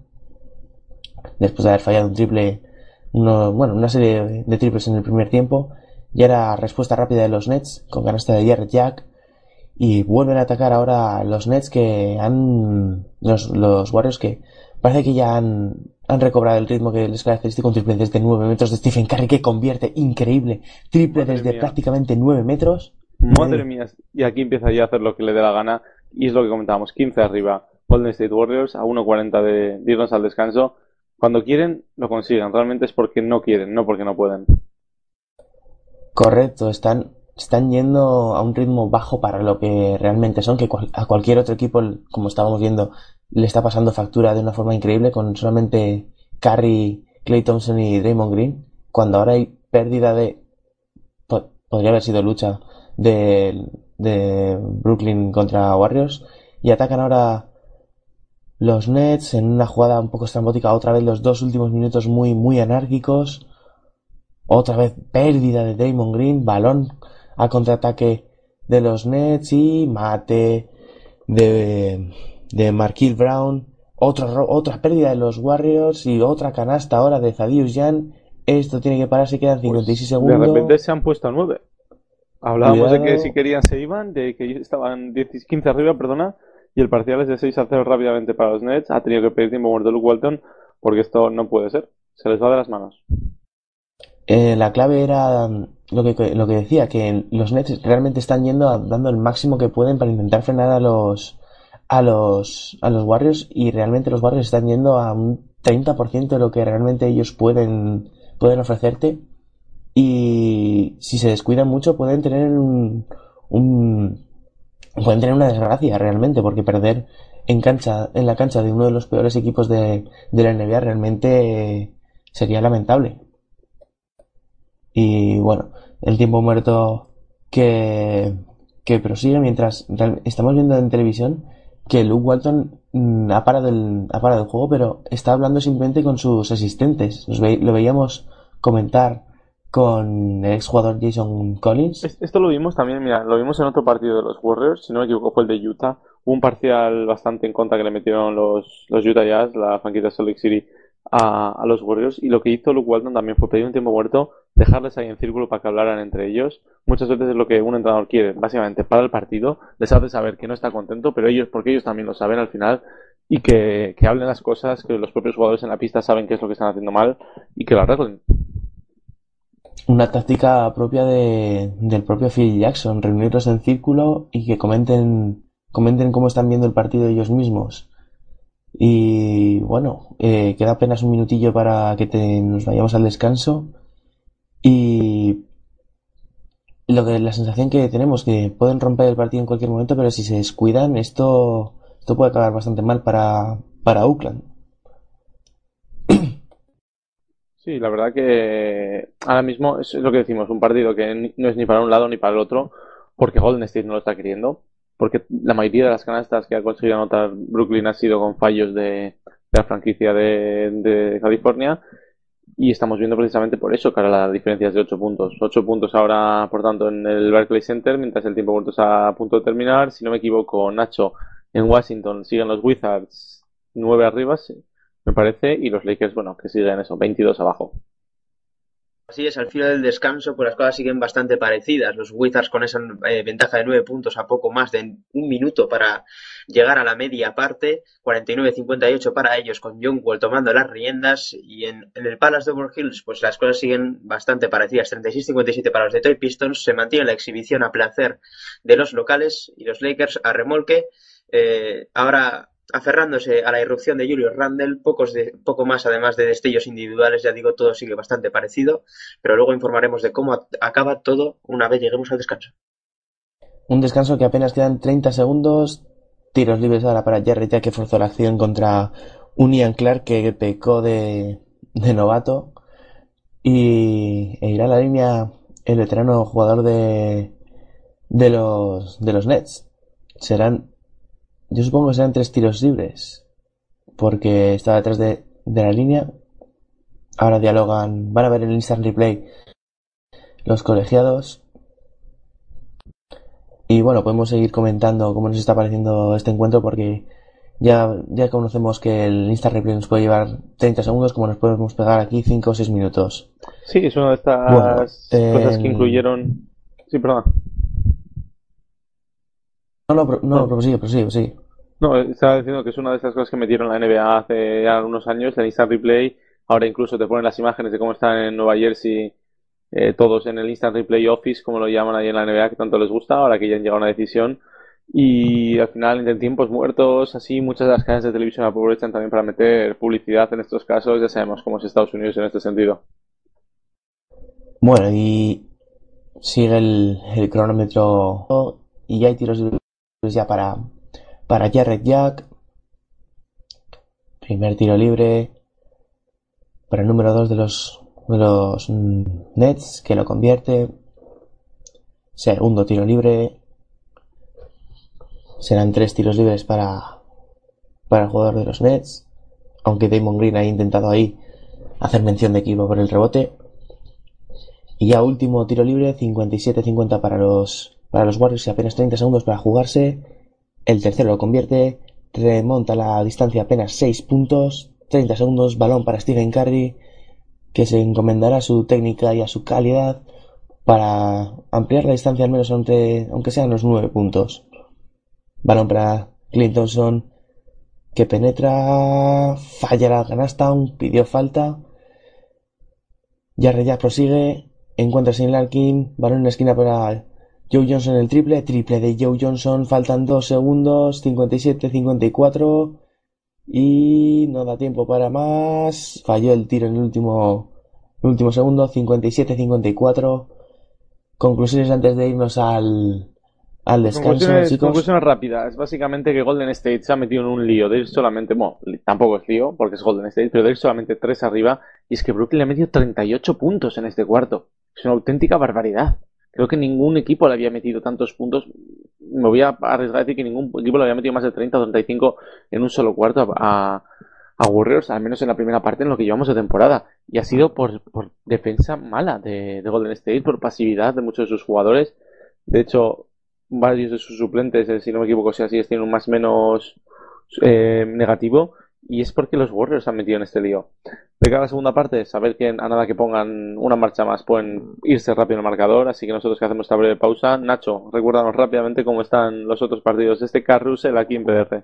Después de haber fallado un triple, uno, bueno, una serie de triples en el primer tiempo. Y era respuesta rápida de los Nets con canasta de Jared Jack. Y vuelven a atacar ahora los Nets que han. Los, los Warriors que parece que ya han, han recobrado el ritmo que les caracteriza con triple desde 9 metros de Stephen Curry que convierte increíble. Triple Madre desde mía. prácticamente 9 metros. Madre mía, y aquí empieza ya a hacer lo que le dé la gana, y es lo que comentábamos, 15 arriba, Golden State Warriors a 1.40 de, de irnos al descanso. Cuando quieren, lo consiguen, realmente es porque no quieren, no porque no pueden. Correcto, están, están yendo a un ritmo bajo para lo que realmente son, que a cualquier otro equipo, como estábamos viendo, le está pasando factura de una forma increíble con solamente Curry, Clay Thompson y Draymond Green, cuando ahora hay pérdida de, po- podría haber sido lucha de, de Brooklyn contra Warriors, y atacan ahora los Nets en una jugada un poco estrambótica, otra vez los dos últimos minutos muy, muy anárquicos. Otra vez pérdida de Draymond Green, balón a contraataque de los Nets y mate de, de Marquil Brown. Otra, ro- otra pérdida de los Warriors y otra canasta ahora de Zadius Jan. Esto tiene que pararse, quedan 56 De segundos. repente se han puesto a 9. Hablábamos de que si querían se iban, de que estaban 10 15 arriba, perdona, y el parcial es de 6 a 0 rápidamente para los Nets. Ha tenido que pedir tiempo muerto Luke Walton porque esto no puede ser. Se les va de las manos. Eh, la clave era lo que, lo que decía, que los Nets realmente están yendo dando el máximo que pueden para intentar frenar a los, a los, a los Warriors y realmente los Warriors están yendo a un 30% de lo que realmente ellos pueden, pueden ofrecerte y si se descuidan mucho pueden tener un pueden tener una desgracia realmente porque perder en cancha en la cancha de uno de los peores equipos de, de la NBA realmente sería lamentable y bueno, el tiempo muerto que, que prosigue mientras estamos viendo en televisión que Luke Walton mm, ha parado el, ha parado el juego, pero está hablando simplemente con sus asistentes. Lo veíamos comentar con el exjugador Jason Collins. Es- Esto lo vimos también, mira, lo vimos en otro partido de los Warriors, si no me equivoco fue el de Utah. Hubo un parcial bastante en contra que le metieron los, los Utah Jazz, la franquicia Salt Lake City, a, a los Warriors. Y lo que hizo Luke Walton también fue pedir un tiempo muerto, dejarles ahí en círculo para que hablaran entre ellos. Muchas veces es lo que un entrenador quiere, básicamente para el partido, les hace saber que no está contento, pero ellos, porque ellos también lo saben al final, y que, que hablen las cosas, que los propios jugadores en la pista saben qué es lo que están haciendo mal y que lo arreglen. Una táctica propia de, del propio Phil Jackson, reunirlos en círculo y que comenten, comenten cómo están viendo el partido ellos mismos. Y bueno, eh, queda apenas un minutillo para que te- nos vayamos al descanso. Y lo que la sensación que tenemos que pueden romper el partido en cualquier momento, pero si se descuidan, esto, esto puede acabar bastante mal para, para Oakland. Sí, la verdad que ahora mismo es lo que decimos, un partido que no es ni para un lado ni para el otro, porque Golden State no lo está queriendo, porque la mayoría de las canastas que ha conseguido anotar Brooklyn ha sido con fallos de, la franquicia de, de California, y estamos viendo precisamente por eso que ahora la diferencia de 8 puntos. 8 puntos ahora, por tanto, en el Barclays Center, mientras el tiempo muerto está a punto de terminar. Si no me equivoco, Nacho, en Washington siguen los Wizards 9 arriba, me parece, y los Lakers, bueno, que siguen eso, 22 abajo. Así es, al final del descanso, pues las cosas siguen bastante parecidas. Los Wizards con esa eh, ventaja de nueve puntos a poco más de un minuto para llegar a la media parte, 49-58 para ellos, con John Wall tomando las riendas. Y en, el Palace de Over Hills, pues las cosas siguen bastante parecidas. 36-57 para los Detroit Pistons. Se mantiene la exhibición a placer de los locales y los Lakers a remolque. Eh, ahora aferrándose a la irrupción de Julius Randle, pocos poco más además de destellos individuales, ya digo, todo sigue bastante parecido, pero luego informaremos de cómo acaba todo una vez lleguemos al descanso. Un descanso que apenas quedan 30 segundos, tiros libres ahora para Jerry ya que forzó la acción contra un Ian Clark que pecó de, de novato y e irá a la línea el veterano jugador de, de los de los Nets. Serán yo supongo que serán tres tiros libres. Porque está detrás de, la línea. Ahora dialogan. Van a ver el instant replay los colegiados. Y bueno, podemos seguir comentando cómo nos está pareciendo este encuentro porque ya, ya conocemos que el instant replay nos puede llevar 30 segundos como nos podemos pegar aquí 5 o 6 minutos. Sí, es una de estas cosas que incluyeron... Sí, perdón. No, no, no, no. sí, sí. No, estaba diciendo que es una de esas cosas que metieron la NBA hace ya unos años, el Instant Replay. Ahora incluso te ponen las imágenes de cómo están en Nueva Jersey eh, todos en el Instant Replay Office, como lo llaman ahí en la NBA, que tanto les gusta, ahora que ya han llegado a una decisión. Y al final, en tiempos muertos, así, muchas de las cadenas de televisión aprovechan también para meter publicidad en estos casos. Ya sabemos cómo es Estados Unidos en este sentido. Bueno, y sigue el, el cronómetro y ya hay tiros ya para, para Jared Jack. Primer tiro libre para el número 2 de los, de los Nets que lo convierte. Segundo tiro libre. Serán tres tiros libres para, para el jugador de los Nets. Aunque Damon Green ha intentado ahí hacer mención de equipo por el rebote. Y ya último tiro libre, 57-50 para los para los Warriors y apenas 30 segundos para jugarse. El tercero lo convierte, remonta la distancia apenas 6 puntos, 30 segundos, balón para Stephen Curry, que se encomendará a su técnica y a su calidad para ampliar la distancia al menos aunque, aunque sean los 9 puntos. Balón para Clint Thompson, que penetra, falla la canasta, pidió falta. Jarre ya prosigue, encuentra sin Larkin, balón en la esquina para Joe Johnson el triple, triple de Joe Johnson, faltan 2 segundos, 57-54 y no da tiempo para más, falló el tiro en el último, último segundo, 57-54. Conclusiones antes de irnos al, al descanso, conclusiones, chicos. Conclusiones rápidas. Básicamente que Golden State se ha metido en un lío de ir solamente, bueno, tampoco es lío porque es Golden State, pero de ir solamente 3 arriba. Y es que Brooklyn le ha metido 38 puntos en este cuarto. Es una auténtica barbaridad. Creo que ningún equipo le había metido tantos puntos. Me voy a arriesgar a decir que ningún equipo le había metido más de 30 o 35 en un solo cuarto a, a Warriors, al menos en la primera parte en lo que llevamos de temporada. Y ha sido por, por defensa mala de, de, Golden State, por pasividad de muchos de sus jugadores. De hecho, varios de sus suplentes, eh, si no me equivoco, si así es, tienen un más menos eh, negativo y es porque los Warriors han metido en este lío. De cada segunda parte, saber que a nada que pongan una marcha más pueden irse rápido en el marcador, así que nosotros que hacemos esta breve pausa. Nacho, recuérdanos rápidamente cómo están los otros partidos de este carrusel aquí en PDR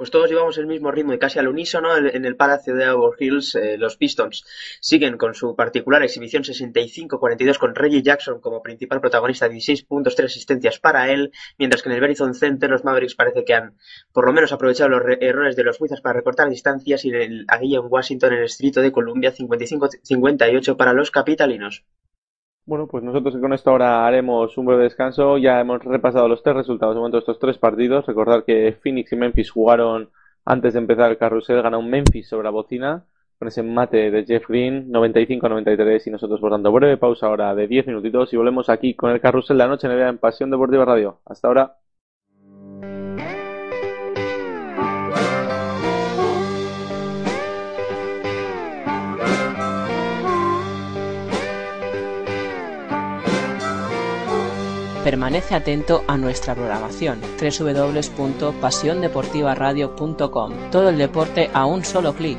pues todos llevamos el mismo ritmo y casi al unísono en el Palacio de Auburn Hills. Eh, los Pistons siguen con su particular exhibición 65-42 con Reggie Jackson como principal protagonista, 16 puntos, 3 asistencias para él, mientras que en el Verizon Center los Mavericks parece que han por lo menos aprovechado los errores de los Wizards para recortar distancias y el, aquí en Washington en el Distrito de Columbia 55-58 para los capitalinos. Bueno, pues nosotros con esto ahora haremos un breve descanso. Ya hemos repasado los tres resultados de de estos tres partidos. Recordar que Phoenix y Memphis jugaron antes de empezar el carrusel. Ganó Memphis sobre la bocina con ese mate de Jeff Green, 95-93. Y nosotros, por tanto, breve pausa ahora de 10 minutitos y volvemos aquí con el carrusel de la noche en Pasión Deportiva Radio. Hasta ahora. Permanece atento a nuestra programación www.pasiondeportivaradio.com. Todo el deporte a un solo clic.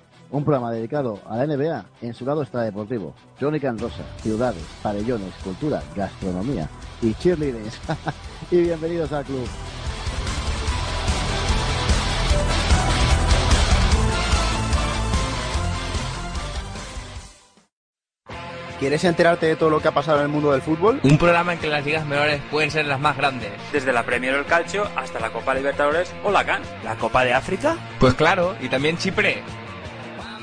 Un programa dedicado a la NBA en su lado extradeportivo. Crónica en Rosa, ciudades, pabellones, cultura, gastronomía y cheerleaders. y bienvenidos al club. ¿Quieres enterarte de todo lo que ha pasado en el mundo del fútbol? Un programa en que las ligas menores pueden ser las más grandes. Desde la Premier o el Calcio hasta la Copa Libertadores o la CAN. ¿La Copa de África? Pues claro, y también Chipre.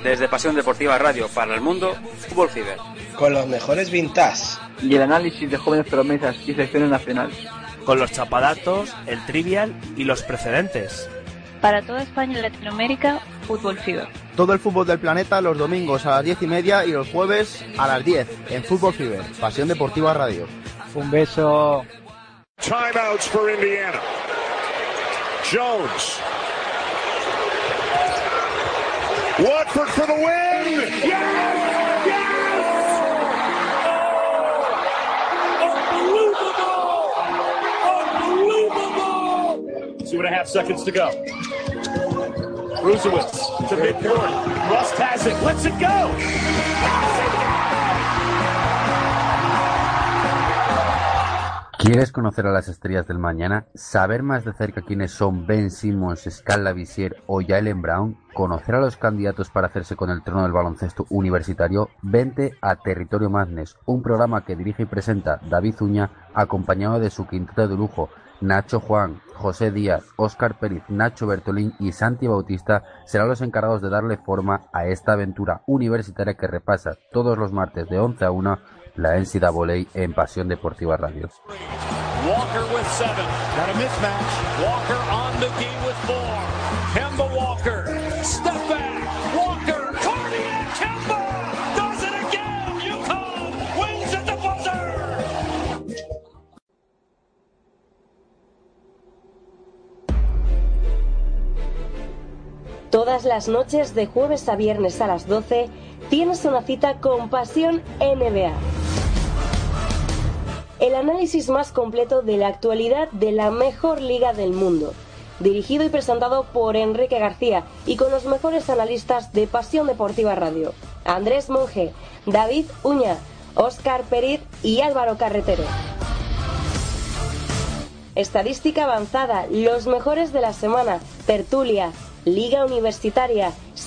Desde Pasión Deportiva Radio para el mundo, Fútbol Fever. Con los mejores vintage. Y el análisis de jóvenes promesas y selecciones nacionales. Con los chapadatos, el trivial y los precedentes. Para toda España y Latinoamérica, Fútbol Fever. Todo el fútbol del planeta los domingos a las 10 y media y los jueves a las 10 en Fútbol Fever, Pasión Deportiva Radio. Un beso. Timeouts for Indiana. Jones. Watford for the win. Yes! Yes! Unbelievable! Unbelievable! Two and a half seconds to go. Brusewitz to midcourt. Rust has it. Let's it go. ¿Quieres conocer a las estrellas del mañana? ¿Saber más de cerca quiénes son Ben Simmons, Scala Visier o Jalen Brown? ¿Conocer a los candidatos para hacerse con el trono del baloncesto universitario? Vente a Territorio Madness, un programa que dirige y presenta David Uña, acompañado de su quinteto de lujo, Nacho Juan, José Díaz, Óscar Pérez, Nacho Bertolín y Santi Bautista serán los encargados de darle forma a esta aventura universitaria que repasa todos los martes de 11 a 1 la NCAA en Pasión Deportiva Radio. Walker with seven. Got a mismatch. Walker on McGee with four. Kemba Walker. Step back. Walker. Cardiac Kemba. Does it again. UConn wins at the buzzer. Todas las noches de jueves a viernes a las 12 tienes una cita con Pasión NBA. El análisis más completo de la actualidad de la mejor liga del mundo. dirigido y presentado por Enrique García y con los mejores analistas de Pasión Deportiva Radio. Andrés Monge, David Uña, Óscar Periz y Álvaro Carretero. Estadística avanzada, los mejores de la semana, tertulia, liga universitaria,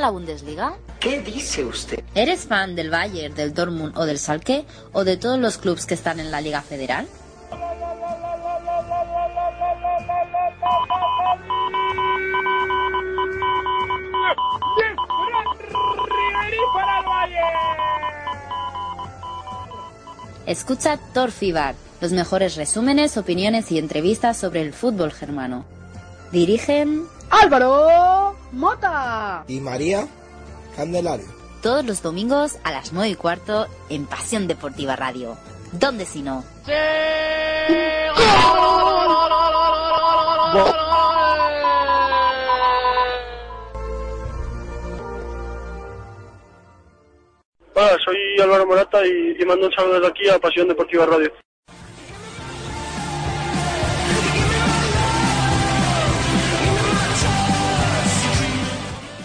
La Bundesliga? ¿Qué dice usted? ¿Eres fan del Bayern, del Dortmund o del Schalke o de todos los clubes que están en la Liga Federal? Escucha Torfibar, los mejores resúmenes, opiniones y entrevistas sobre el fútbol germano. Dirigen Álvaro Mota. ¿Y María Candelario? todos los domingos a las 9 y cuarto en Pasión Deportiva Radio. ¿Dónde si no? Hola, soy Álvaro Morata y, y mando un saludo desde aquí a Pasión Deportiva Radio.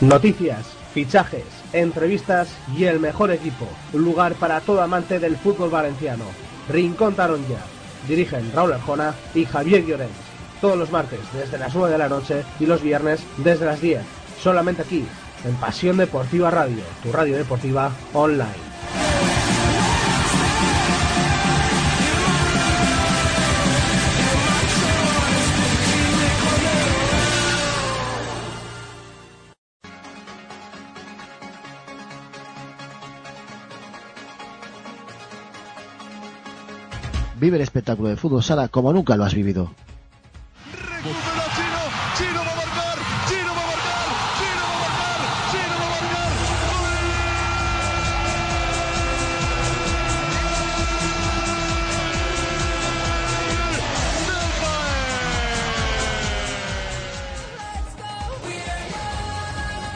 Noticias, fichajes, entrevistas y el mejor equipo. Lugar para todo amante del fútbol valenciano. Rincón Taronja. Dirigen Raúl Arjona y Javier Llorens. Todos los martes desde las 9 de la noche y los viernes desde las 10. Solamente aquí, en Pasión Deportiva Radio, tu radio deportiva online. Vive el espectáculo de fútbol sala como nunca lo has vivido.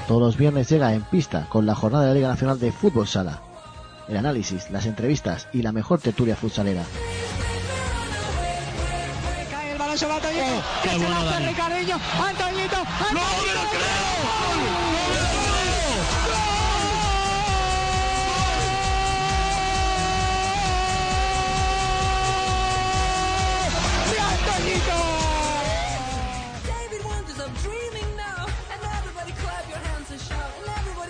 Todos los viernes llega en pista con la jornada de la Liga Nacional de Fútbol Sala. El análisis, las entrevistas y la mejor tertulia futsalera. Balón sobre Antoñito. que se la hace Ricardinho. Antoñito. ¡No me lo creo!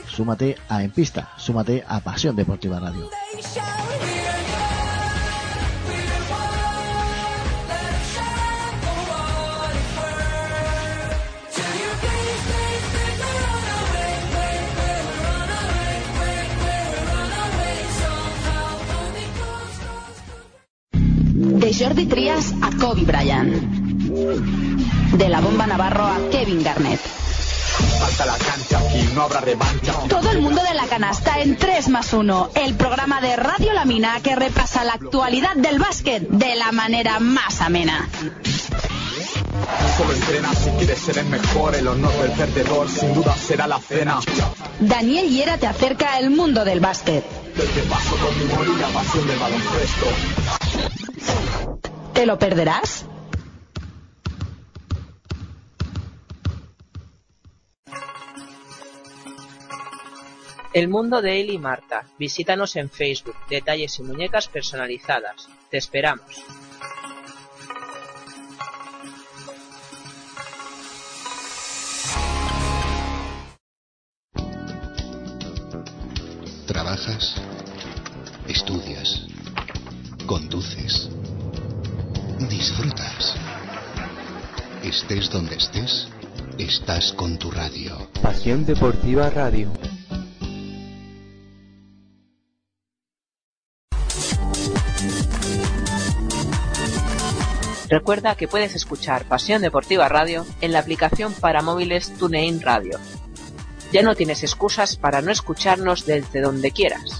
Súmate a En Pista, súmate a Pasión Deportiva Radio. De Jordi Trias a Kobe Bryant. De la bomba Navarro a Kevin Garnett. Falta la cancha, aquí no habrá revancha. Todo el mundo de la canasta en 3 más 1, el programa de Radio La Mina que repasa la actualidad del básquet de la manera más amena. Solo entrena si quieres ser el mejor, el honor del perdedor sin duda será la cena. Daniel Hiera te acerca al mundo del básquet. Desde paso con mi la pasión del baloncesto. ¿Te lo perderás? El mundo de Eli y Marta. Visítanos en Facebook. Detalles y muñecas personalizadas. Te esperamos. Trabajas, estudias, conduces, disfrutas. Estés donde estés, estás con tu radio. Pasión Deportiva Radio. Recuerda que puedes escuchar Pasión Deportiva Radio en la aplicación para móviles TuneIn Radio. Ya no tienes excusas para no escucharnos desde donde quieras.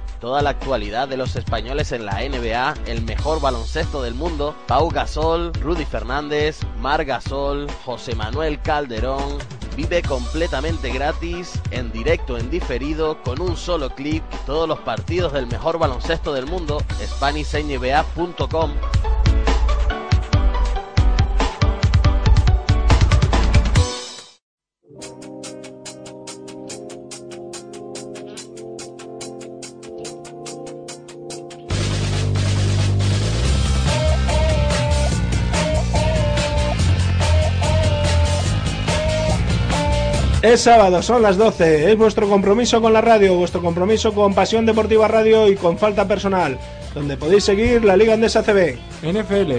toda la actualidad de los españoles en la NBA, el mejor baloncesto del mundo, Pau Gasol, Rudy Fernández, Mar Gasol, José Manuel Calderón. Vive completamente gratis, en directo, en diferido, con un solo clic, todos los partidos del mejor baloncesto del mundo, SpanishNBA.com. Es sábado, son las 12. Es vuestro compromiso con la radio, vuestro compromiso con Pasión Deportiva Radio y con Falta Personal, donde podéis seguir la Liga Andesa CB, NFL,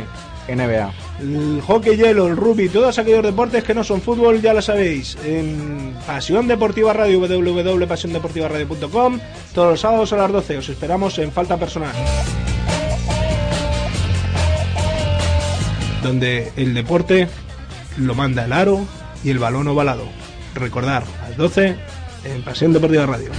NBA, el hockey hielo, el rugby, todos aquellos deportes que no son fútbol, ya lo sabéis. En Pasión Deportiva Radio, www.pasiondeportivaradio.com, todos los sábados a las 12. Os esperamos en Falta Personal. Donde el deporte lo manda el aro y el balón ovalado recordar, a las 12 en Pasión Deportiva Radio.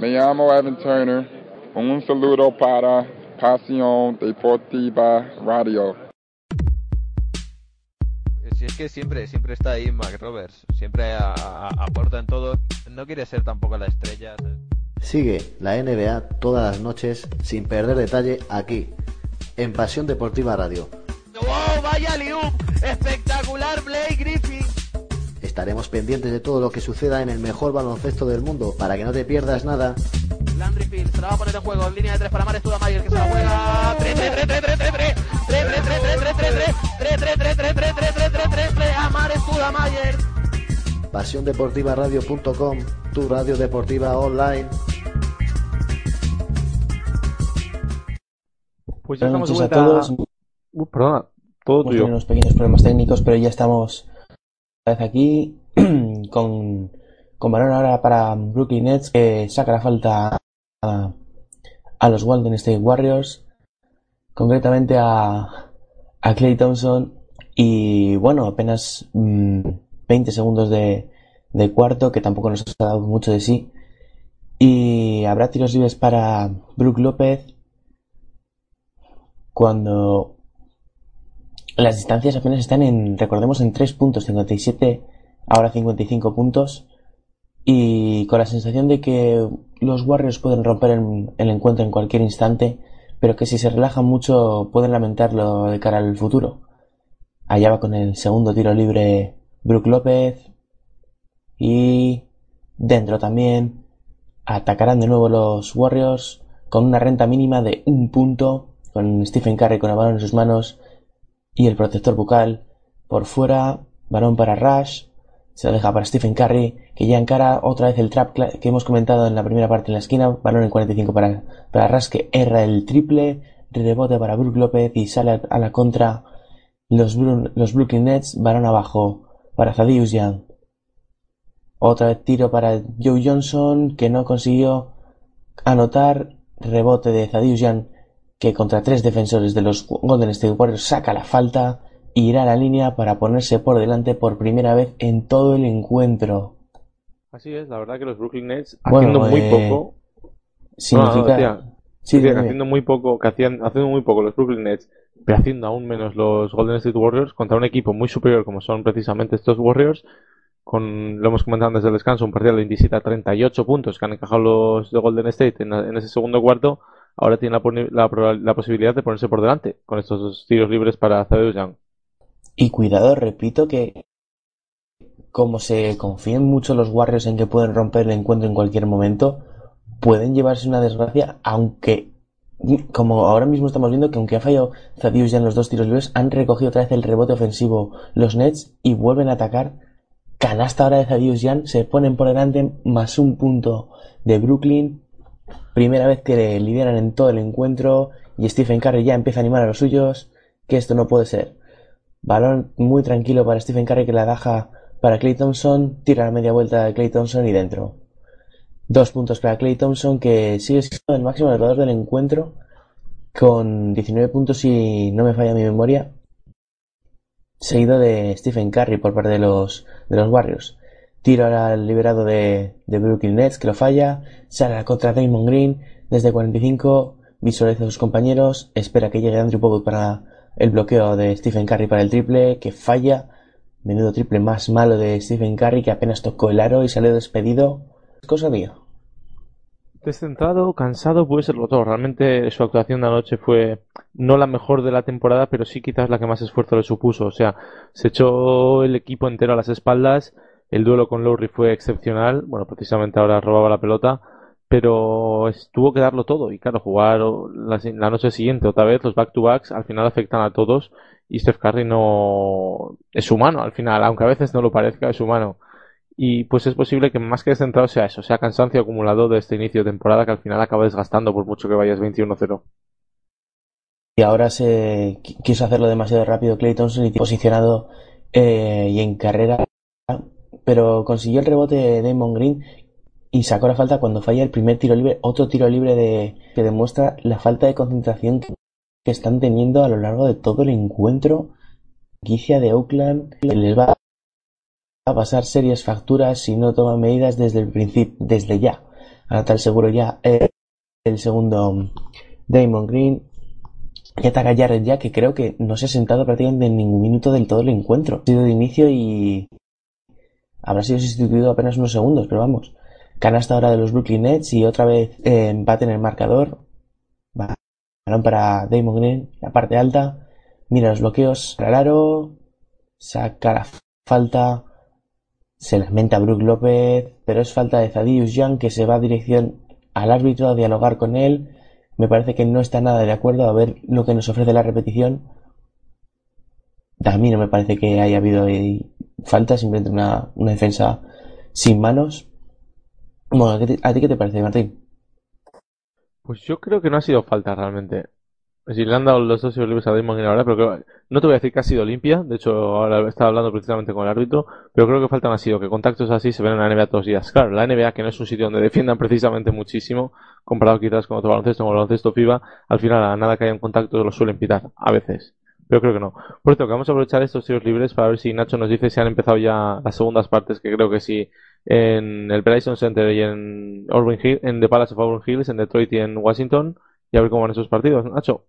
Me llamo Evan Turner. Un saludo para Pasión Deportiva Radio. Si es que siempre, siempre está ahí Mac Roberts, siempre a- a- aporta en todo, no quiere ser tampoco la estrella. Sigue la NBA todas las noches sin perder detalle aquí, en Pasión Deportiva Radio. ¡Wow! ¡Vaya liup! ¡Espectacular Blake Griffin! Estaremos pendientes de todo lo que suceda en el mejor baloncesto del mundo para que no te pierdas nada. Landry Fields se la va a poner en juego en línea de tres para Mares Tudamayer que se la juega. 3 3 3 3 3 3 3 3 3 3 3 3 3 3 3 3 3 3 3 3 3 3 3 a Mares Tudamayer. PasiónDeportivaRadio.com, tu radio deportiva online. Pues ya estamos de vuelta. Uh, perdona, todo Hemos tuyo. unos pequeños problemas técnicos, pero ya estamos otra vez aquí con, con balón ahora para Brooklyn Nets que saca la falta a, a los Golden State Warriors, concretamente a, a Clay Thompson y bueno, apenas mm, 20 segundos de, de cuarto que tampoco nos ha dado mucho de sí y habrá tiros libres para Brook López cuando las distancias apenas están en, recordemos, en 3 puntos, 57, ahora 55 puntos. Y con la sensación de que los Warriors pueden romper el, encuentro en cualquier instante, pero que si se relajan mucho pueden lamentarlo de cara al futuro. Allá va con el segundo tiro libre Brook López. Y dentro también atacarán de nuevo los Warriors con una renta mínima de un punto, con Stephen Curry con el balón en sus manos y el protector bucal. Por fuera, balón para Rush, se lo deja para Stephen Curry, que ya encara otra vez el trap que hemos comentado en la primera parte en la esquina, balón en 45 para, para Rush que erra el triple, rebote para Brook López y sale a, la contra los, los Brooklyn Nets, balón abajo para Thaddeus Young. Otra vez tiro para Joe Johnson que no consiguió anotar, rebote de Thaddeus Young que contra tres defensores de los Golden State Warriors saca la falta y irá a la línea para ponerse por delante por primera vez en todo el encuentro. Así es, la verdad que los Brooklyn Nets haciendo muy eh, poco significa... No, Sí, haciendo muy poco, que hacían, haciendo muy poco los Brooklyn Nets, pero haciendo aún menos los Golden State Warriors contra un equipo muy superior como son precisamente estos Warriors, con, lo hemos comentado antes del descanso, un partido de 27 a 38 puntos que han encajado los de Golden State en, en ese segundo cuarto, ahora tienen la, posibilidad de ponerse por delante con estos dos tiros libres para Thaddeus Young. Y cuidado, repito que como se confían mucho los Warriors en que pueden romper el encuentro en cualquier momento, pueden llevarse una desgracia, aunque como ahora mismo estamos viendo que aunque ha fallado Thaddeus ya en los dos tiros libres, han recogido otra vez el rebote ofensivo los Nets y vuelven a atacar. Canasta ahora de Thaddeus Young, se ponen por delante más un punto de Brooklyn. Primera vez que lideran en todo el encuentro y Stephen Curry ya empieza a animar a los suyos, que esto no puede ser. Balón muy tranquilo para Stephen Curry que la deja para Clay Thompson, tira la media vuelta de Clay Thompson y dentro. Dos puntos para Clay Thompson que sigue siendo el máximo anotador del encuentro con 19 puntos si no me falla mi memoria. Seguido de Stephen Curry por parte de los, de los Warriors. Tiro al liberado de, de Brooklyn Nets que lo falla. Sale contra Damon Green desde 45. Visualiza a sus compañeros. Espera que llegue Andrew Bogut para el bloqueo de Stephen Curry para el triple que falla. Menudo triple más malo de Stephen Curry que apenas tocó el aro y salió despedido. Cosa mía. Descentrado, cansado, puede serlo todo. Realmente su actuación de anoche fue no la mejor de la temporada, pero sí quizás la que más esfuerzo le supuso. O sea, se echó el equipo entero a las espaldas. El duelo con Lowry fue excepcional. Bueno, precisamente ahora robaba la pelota, pero tuvo que darlo todo. Y claro, jugar la, noche siguiente otra vez, los back-to-backs, al final afectan a todos. Y Steph Curry no es humano al final, aunque a veces no lo parezca, es humano. Y pues es posible que más que descentrado sea eso, sea cansancio acumulado de este inicio de temporada que al final acaba desgastando por mucho que vayas 21-0. Y ahora se qui- quiso hacerlo demasiado rápido Clay Thompson y posicionado eh, y en carrera, pero consiguió el rebote de Damon Green y sacó la falta cuando falla el primer tiro libre, otro tiro libre de, que demuestra la falta de concentración que, están teniendo a lo largo de todo el encuentro. Franquicia de Oakland les va a pasar serias facturas si no toman medidas desde el principio, desde ya. A tal seguro ya el segundo Damon Green y ataca Jared ya que creo que no se ha sentado prácticamente en ningún minuto del todo el encuentro. Ha sido de inicio y habrá sido sustituido apenas unos segundos, pero vamos. Canasta ahora de los Brooklyn Nets y otra vez eh, empate en el marcador. Balón para Damon Green, la parte alta. Mira los bloqueos. Raro. Saca la falta. Se lamenta Brook López, pero es falta de Thaddeus Young que se va a dirección al árbitro a dialogar con él. Me parece que no está nada de acuerdo a ver lo que nos ofrece la repetición. A mí no me parece que haya habido ahí falta, simplemente una, una defensa sin manos. Bueno, ¿a te- ¿a ti qué te parece, Martín? Pues yo creo que no ha sido falta realmente. Si le han dado los dos libres a Damon ahora, pero no te voy a decir que ha sido limpia. De hecho, ahora estaba hablando precisamente con el árbitro, pero creo que faltan ha sido que contactos así se ven en la NBA todos los días. Claro, la NBA, que no es un sitio donde defiendan precisamente muchísimo, comparado quizás con otro baloncesto, como el baloncesto FIBA, al final a nada que haya un contacto lo suelen pitar, a veces. Pero creo que no. Por cierto, que vamos a aprovechar estos tiros libres para ver si Nacho nos dice si han empezado ya las segundas partes, que creo que sí, en el Verizon Center y en Hill, en The Palace of Auburn Hills, en Detroit y en Washington, y a ver cómo van esos partidos. Nacho.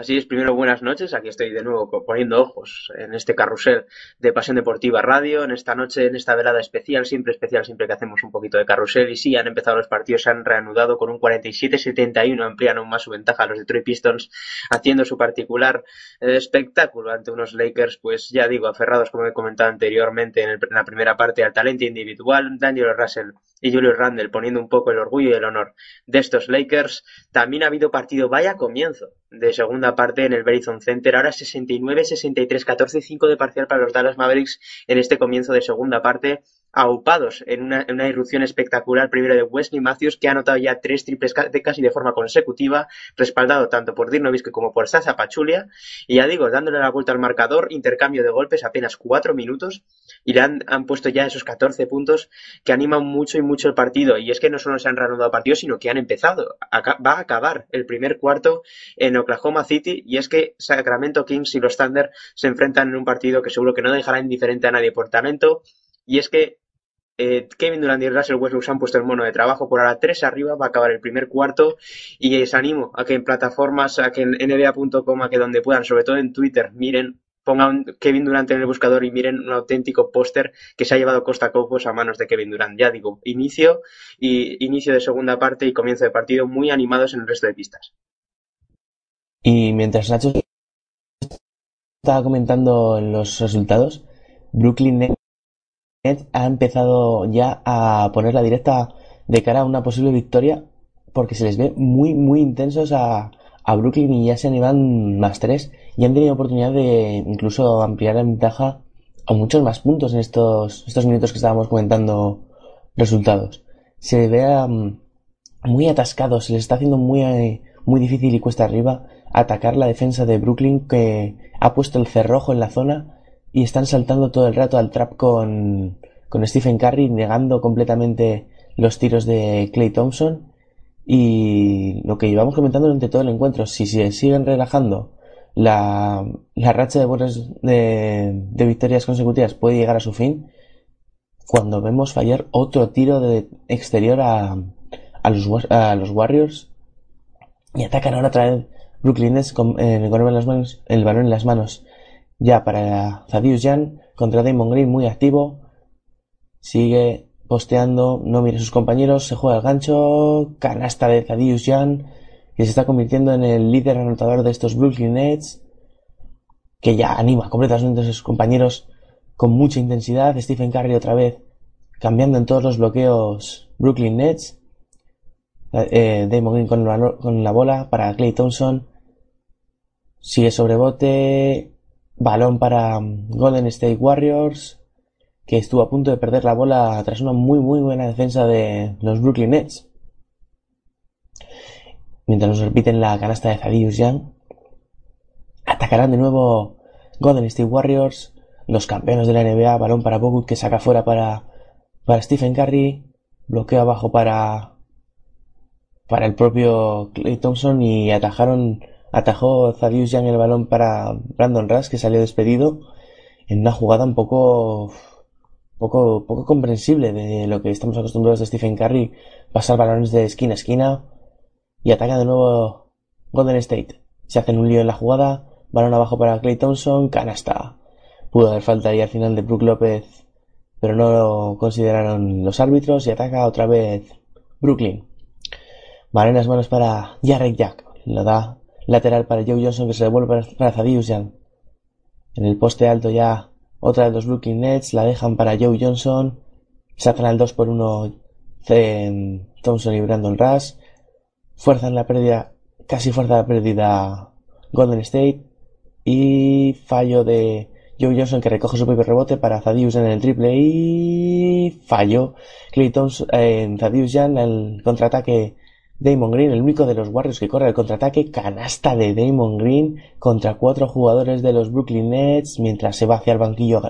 Así es, primero buenas noches, aquí estoy de nuevo poniendo ojos en este carrusel de Pasión Deportiva Radio, en esta noche, en esta velada especial, siempre especial, siempre que hacemos un poquito de carrusel, y sí, han empezado los partidos, se han reanudado con un 47-71, amplían aún más su ventaja a los Detroit Pistons, haciendo su particular eh, espectáculo ante unos Lakers, pues ya digo, aferrados, como he comentado anteriormente en, el- en la primera parte, al talento individual, Daniel Russell y Julius Randle poniendo un poco el orgullo y el honor de estos Lakers. También ha habido partido, vaya comienzo de segunda parte en el Verizon Center. Ahora 69-63, 14-5 de parcial para los Dallas Mavericks en este comienzo de segunda parte. Aupados en una, en una irrupción espectacular primero de Wesley Matthews, que ha anotado ya tres triples de casi de forma consecutiva, respaldado tanto por Dirk Nowitzki como por Sasa Pachulia, y ya digo, dándole la vuelta al marcador, intercambio de golpes apenas cuatro minutos, y le han, han puesto ya esos 14 puntos que animan mucho y mucho el partido, y es que no solo se han reanudado partidos, sino que han empezado, va a acabar el primer cuarto en Oklahoma City, y es que Sacramento Kings y los Thunder se enfrentan en un partido que seguro que no dejará indiferente a nadie por talento, y es que eh, Kevin Durant y Russell Westbrook se han puesto el mono de trabajo por ahora tres arriba, va a acabar el primer cuarto y les animo a que en plataformas, a que en nba.com, a que donde puedan, sobre todo en Twitter, miren, pongan Kevin Durant en el buscador y miren un auténtico póster que se ha llevado Costa Copos a manos de Kevin Durant. Ya digo, inicio y inicio de segunda parte y comienzo de partido muy animados en el resto de pistas. Y mientras Nacho estaba comentando los resultados, Brooklyn Ha empezado ya a poner la directa de cara a una posible victoria porque se les ve muy, muy intensos a, a Brooklyn y ya se animan más tres y han tenido oportunidad de incluso ampliar la ventaja a muchos más puntos en estos, estos minutos que estábamos comentando resultados. Se ve um, muy atascados, se les está haciendo muy, eh, muy difícil y cuesta arriba atacar la defensa de Brooklyn que ha puesto el cerrojo en la zona y están saltando todo el rato al trap con, con Stephen Curry negando completamente los tiros de Clay Thompson. Y lo que llevamos comentando durante todo el encuentro, si se siguen relajando la, la racha de buenas de, victorias consecutivas puede llegar a su fin cuando vemos fallar otro tiro de exterior a, a, los, a los Warriors. Y atacan ahora otra vez Brooklyn eh, con el balón en las manos ya para Thaddeus Jan contra Damon Green muy activo. Sigue posteando no mira a sus compañeros se juega el gancho. Canasta de Thaddeus Jan que se está convirtiendo en el líder anotador de estos Brooklyn Nets que ya anima completamente a sus compañeros con mucha intensidad. Stephen Curry otra vez cambiando en todos los bloqueos Brooklyn Nets. Eh, Damon Green con, balo- con la bola para Clay Thompson. Sigue sobre bote balón para mm, Golden State Warriors que estuvo a punto de perder la bola tras una muy muy buena defensa de los Brooklyn Nets. Mientras nos repiten la canasta de Thaddeus Young atacarán de nuevo Golden State Warriors los campeones de la NBA balón para Bogut que saca fuera para para Stephen Curry bloqueo abajo para para el propio Clay Thompson y atajaron atajó Thaddeus Young el balón para Brandon Rush que salió despedido en una jugada un poco poco poco comprensible de lo que estamos acostumbrados de Stephen Curry. Pasar balones de esquina a esquina y ataca de nuevo Golden State. Se hacen un lío en la jugada balón abajo para Clay Thompson canasta. Pudo haber falta ahí al final de Brook López pero no lo consideraron los árbitros y ataca otra vez Brooklyn. Balón en las manos para Jarek Jack. Lo da lateral para Joe Johnson que se devuelve para- Young. En el poste alto ya otra de los Brooklyn Nets. La dejan para Joe Johnson. Se hacen al 2 por 1 Thompson y Brandon Rush. Fuerzan la pérdida, casi fuerza la pérdida Golden State. Y fallo de Joe Johnson que recoge su propio rebote para Thaddeus en el triple y fallo. Clay Thompson, eh, Young el contraataque Damon Green, el único de los Warriors que corre el contraataque, canasta de Damon Green contra cuatro jugadores de los Brooklyn Nets mientras se va hacia el banquillo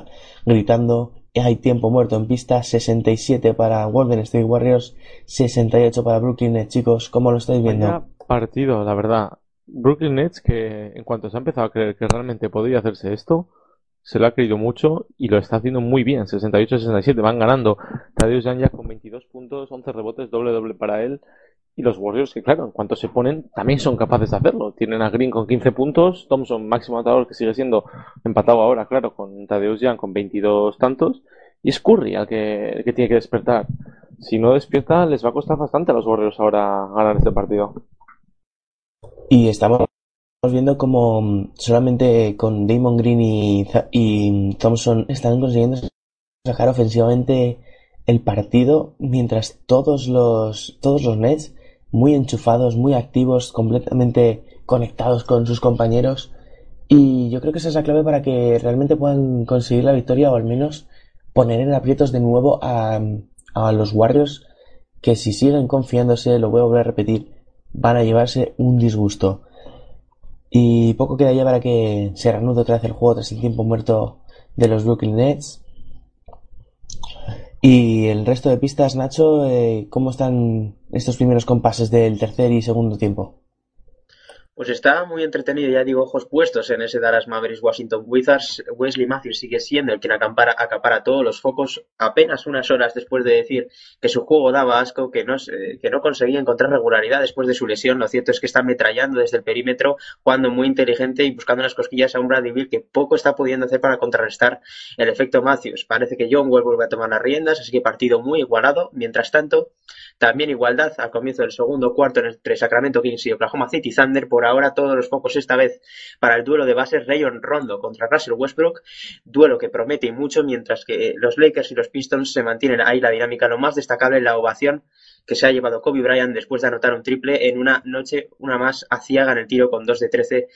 gritando hay tiempo muerto en pista, 67 para Golden State Warriors, 68 para Brooklyn Nets, chicos, ¿cómo lo estáis viendo? Partido, la verdad. Brooklyn Nets, que en cuanto se ha empezado a creer que realmente podría hacerse esto, se lo ha creído mucho y lo está haciendo muy bien. 68-67, van ganando. Tadeusz ya con 22 puntos, 11 rebotes, doble doble para él. Y los Warriors, que claro, en cuanto se ponen, también son capaces de hacerlo. Tienen a Green con 15 puntos, Thompson máximo anotador, que sigue siendo empatado ahora, claro, con Tadeusz Young con 22 tantos. Y es Curry al que, que tiene que despertar. Si no despierta, les va a costar bastante a los Warriors ahora ganar este partido. Y estamos viendo como solamente con Damon Green y, y Thompson están consiguiendo sacar ofensivamente el partido mientras todos los todos los Nets muy enchufados, muy activos, completamente conectados con sus compañeros y yo creo que esa es la clave para que realmente puedan conseguir la victoria o al menos poner en aprietos de nuevo a, a los Warriors que si siguen confiándose, lo voy a volver a repetir, van a llevarse un disgusto. Y poco queda ya para que se reanude otra vez el juego tras el tiempo muerto de los Brooklyn Nets. Y el resto de pistas, Nacho, eh, ¿cómo están estos primeros compases del tercer y segundo tiempo? Pues está muy entretenido, ya digo, ojos puestos en ese Dallas Mavericks Washington Wizards. Wesley Matthews sigue siendo el quien acapara, todos los focos apenas unas horas después de decir que su juego daba asco, que no, que no conseguía encontrar regularidad después de su lesión. Lo cierto es que está ametrallando desde el perímetro, jugando muy inteligente y buscando unas cosquillas a un Bradley Bill que poco está pudiendo hacer para contrarrestar el efecto Matthews. Parece que John Wall vuelve a tomar las riendas, así que partido muy igualado. Mientras tanto, también igualdad al comienzo del segundo cuarto entre Sacramento Kings y Oklahoma City Thunder. Por ahora todos los focos esta vez para el duelo de bases Rayon Rondo contra Russell Westbrook. Duelo que promete y mucho mientras que los Lakers y los Pistons se mantienen ahí la dinámica. Lo más destacable en la ovación que se ha llevado Kobe Bryant después de anotar un triple en una noche, una más aciaga en el tiro con 2 de 13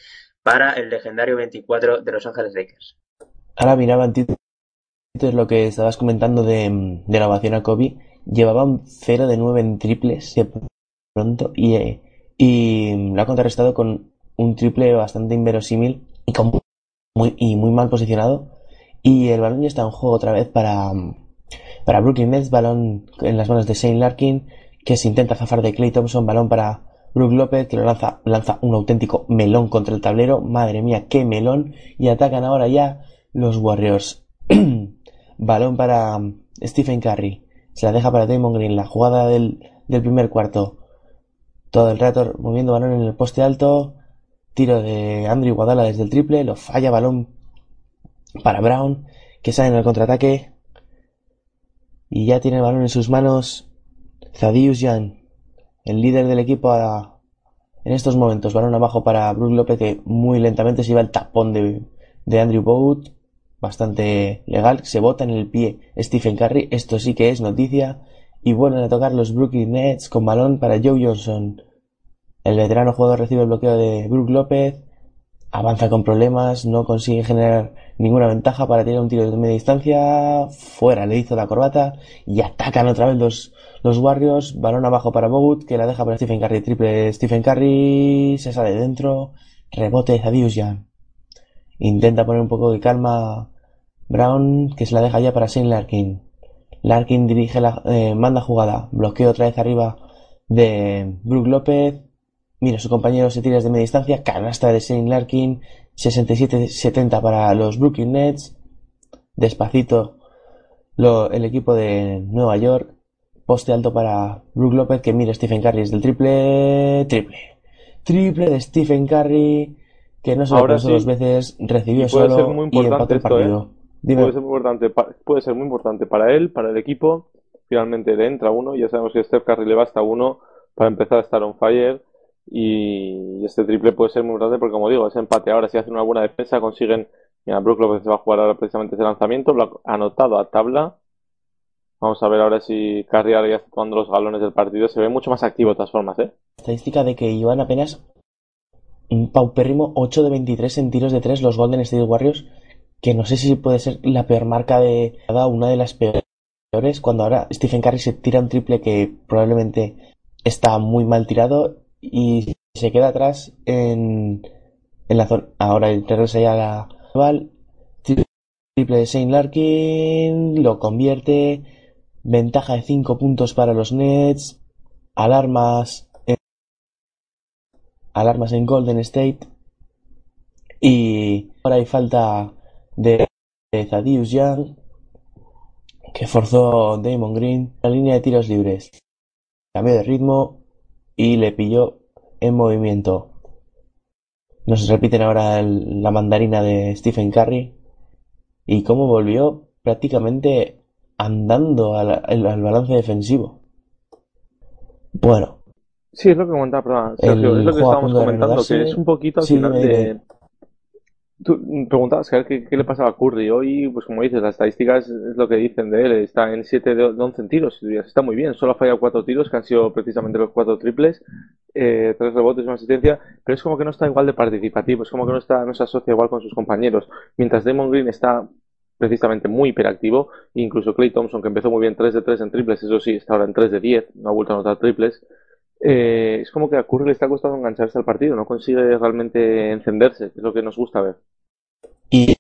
para el legendario 24 de Los Ángeles Lakers. Ahora miraba en es lo que estabas comentando de, de la ovación a Kobe llevaba un 0 de 9 en triples de pronto y, eh, y lo ha contrarrestado con un triple bastante inverosímil y, muy, y muy mal posicionado. Y el balón ya está en juego otra vez para, para Brooklyn Nets, balón en las manos de Shane Larkin, que se intenta zafar de Clay Thompson, balón para Brook López, que lo lanza, lanza un auténtico melón contra el tablero. Madre mía, qué melón. Y atacan ahora ya los Warriors. balón para Stephen Curry se la deja para Damon Green, la jugada del, del primer cuarto. Todo el rato moviendo balón en el poste alto. Tiro de Andrew Guadala desde el triple. Lo falla balón para Brown. Que sale en el contraataque. Y ya tiene el balón en sus manos. Zadius Jan. El líder del equipo en estos momentos. Balón abajo para Brook López que muy lentamente se lleva el tapón de, de Andrew Boat bastante legal. Se bota en el pie Stephen Curry. Esto sí que es noticia. Y vuelven a tocar los Brooklyn Nets con balón para Joe Johnson. El veterano jugador recibe el bloqueo de Brook López. Avanza con problemas. No consigue generar ninguna ventaja para tirar un tiro de media distancia. Fuera, le hizo la corbata. Y atacan otra vez los, los Warriors. Balón abajo para Bogut, que la deja para Stephen Curry. Triple Stephen Curry. Se sale dentro. Rebote de ya. Intenta poner un poco de calma Brown, que se la deja ya para Shane Larkin. Larkin dirige la, eh, manda jugada, bloqueo otra vez arriba de Brook López. Mira, su compañero se tira desde media distancia, canasta de Shane Larkin, 67-70 para los Brooklyn Nets. Despacito el equipo de Nueva York. Poste alto para Brook López, que mira Stephen Curry desde el triple. Triple. Triple de Stephen Curry, que no se lo dos veces, recibió solo y empató el ¿eh? Puede ser, muy importante, puede ser muy importante para él, para el equipo. Finalmente le entra uno. Ya sabemos que Steph Curry le basta uno para empezar a estar on fire. Y este triple puede ser muy importante porque, como digo, ese empate ahora si hacen una buena defensa consiguen. Mira, Brook López va a jugar ahora precisamente ese lanzamiento. Lo ha anotado a tabla. Vamos a ver ahora si Curry ahora ya está tomando los galones del partido. Se ve mucho más activo de todas formas, ¿eh? Estadística de que llevan apenas un paupérrimo 8 de 23 en tiros de 3 los Golden State Warriors que no sé si puede ser la peor marca de una de las peores, cuando ahora Stephen Curry se tira un triple que probablemente está muy mal tirado y se queda atrás en, en la zona. Ahora regresa ya a la. Triple de Shane Larkin, lo convierte. Ventaja de 5 puntos para los Nets. Alarmas en, alarmas en Golden State. Y ahora hay falta de Thaddeus Young que forzó Damon Green la línea de tiros libres. Cambió de ritmo y le pilló en movimiento. Nos repiten ahora la mandarina de Stephen Curry y cómo volvió prácticamente andando al, balance defensivo. Bueno. Sí, es lo que comentaba, es lo que estábamos comentando, que es un poquito al final de, Tú preguntabas ¿qué, qué, le pasaba a Curry. Hoy, pues como dices, las estadísticas es lo que dicen de él. Está en 7 de 11 tiros. Está muy bien. Solo ha fallado 4 tiros, que han sido precisamente los 4 triples. Eh, 3 rebotes y una asistencia. Pero es como que no está igual de participativo. Es como que no, está, no se asocia igual con sus compañeros. Mientras Damon Green está precisamente muy hiperactivo. Incluso Clay Thompson, que empezó muy bien 3 de 3 en triples, eso sí, está ahora en 3 de 10, no ha vuelto a anotar triples. Eh, es como que a Curry le está costando engancharse al partido, no consigue realmente encenderse, es lo que nos gusta ver. Y,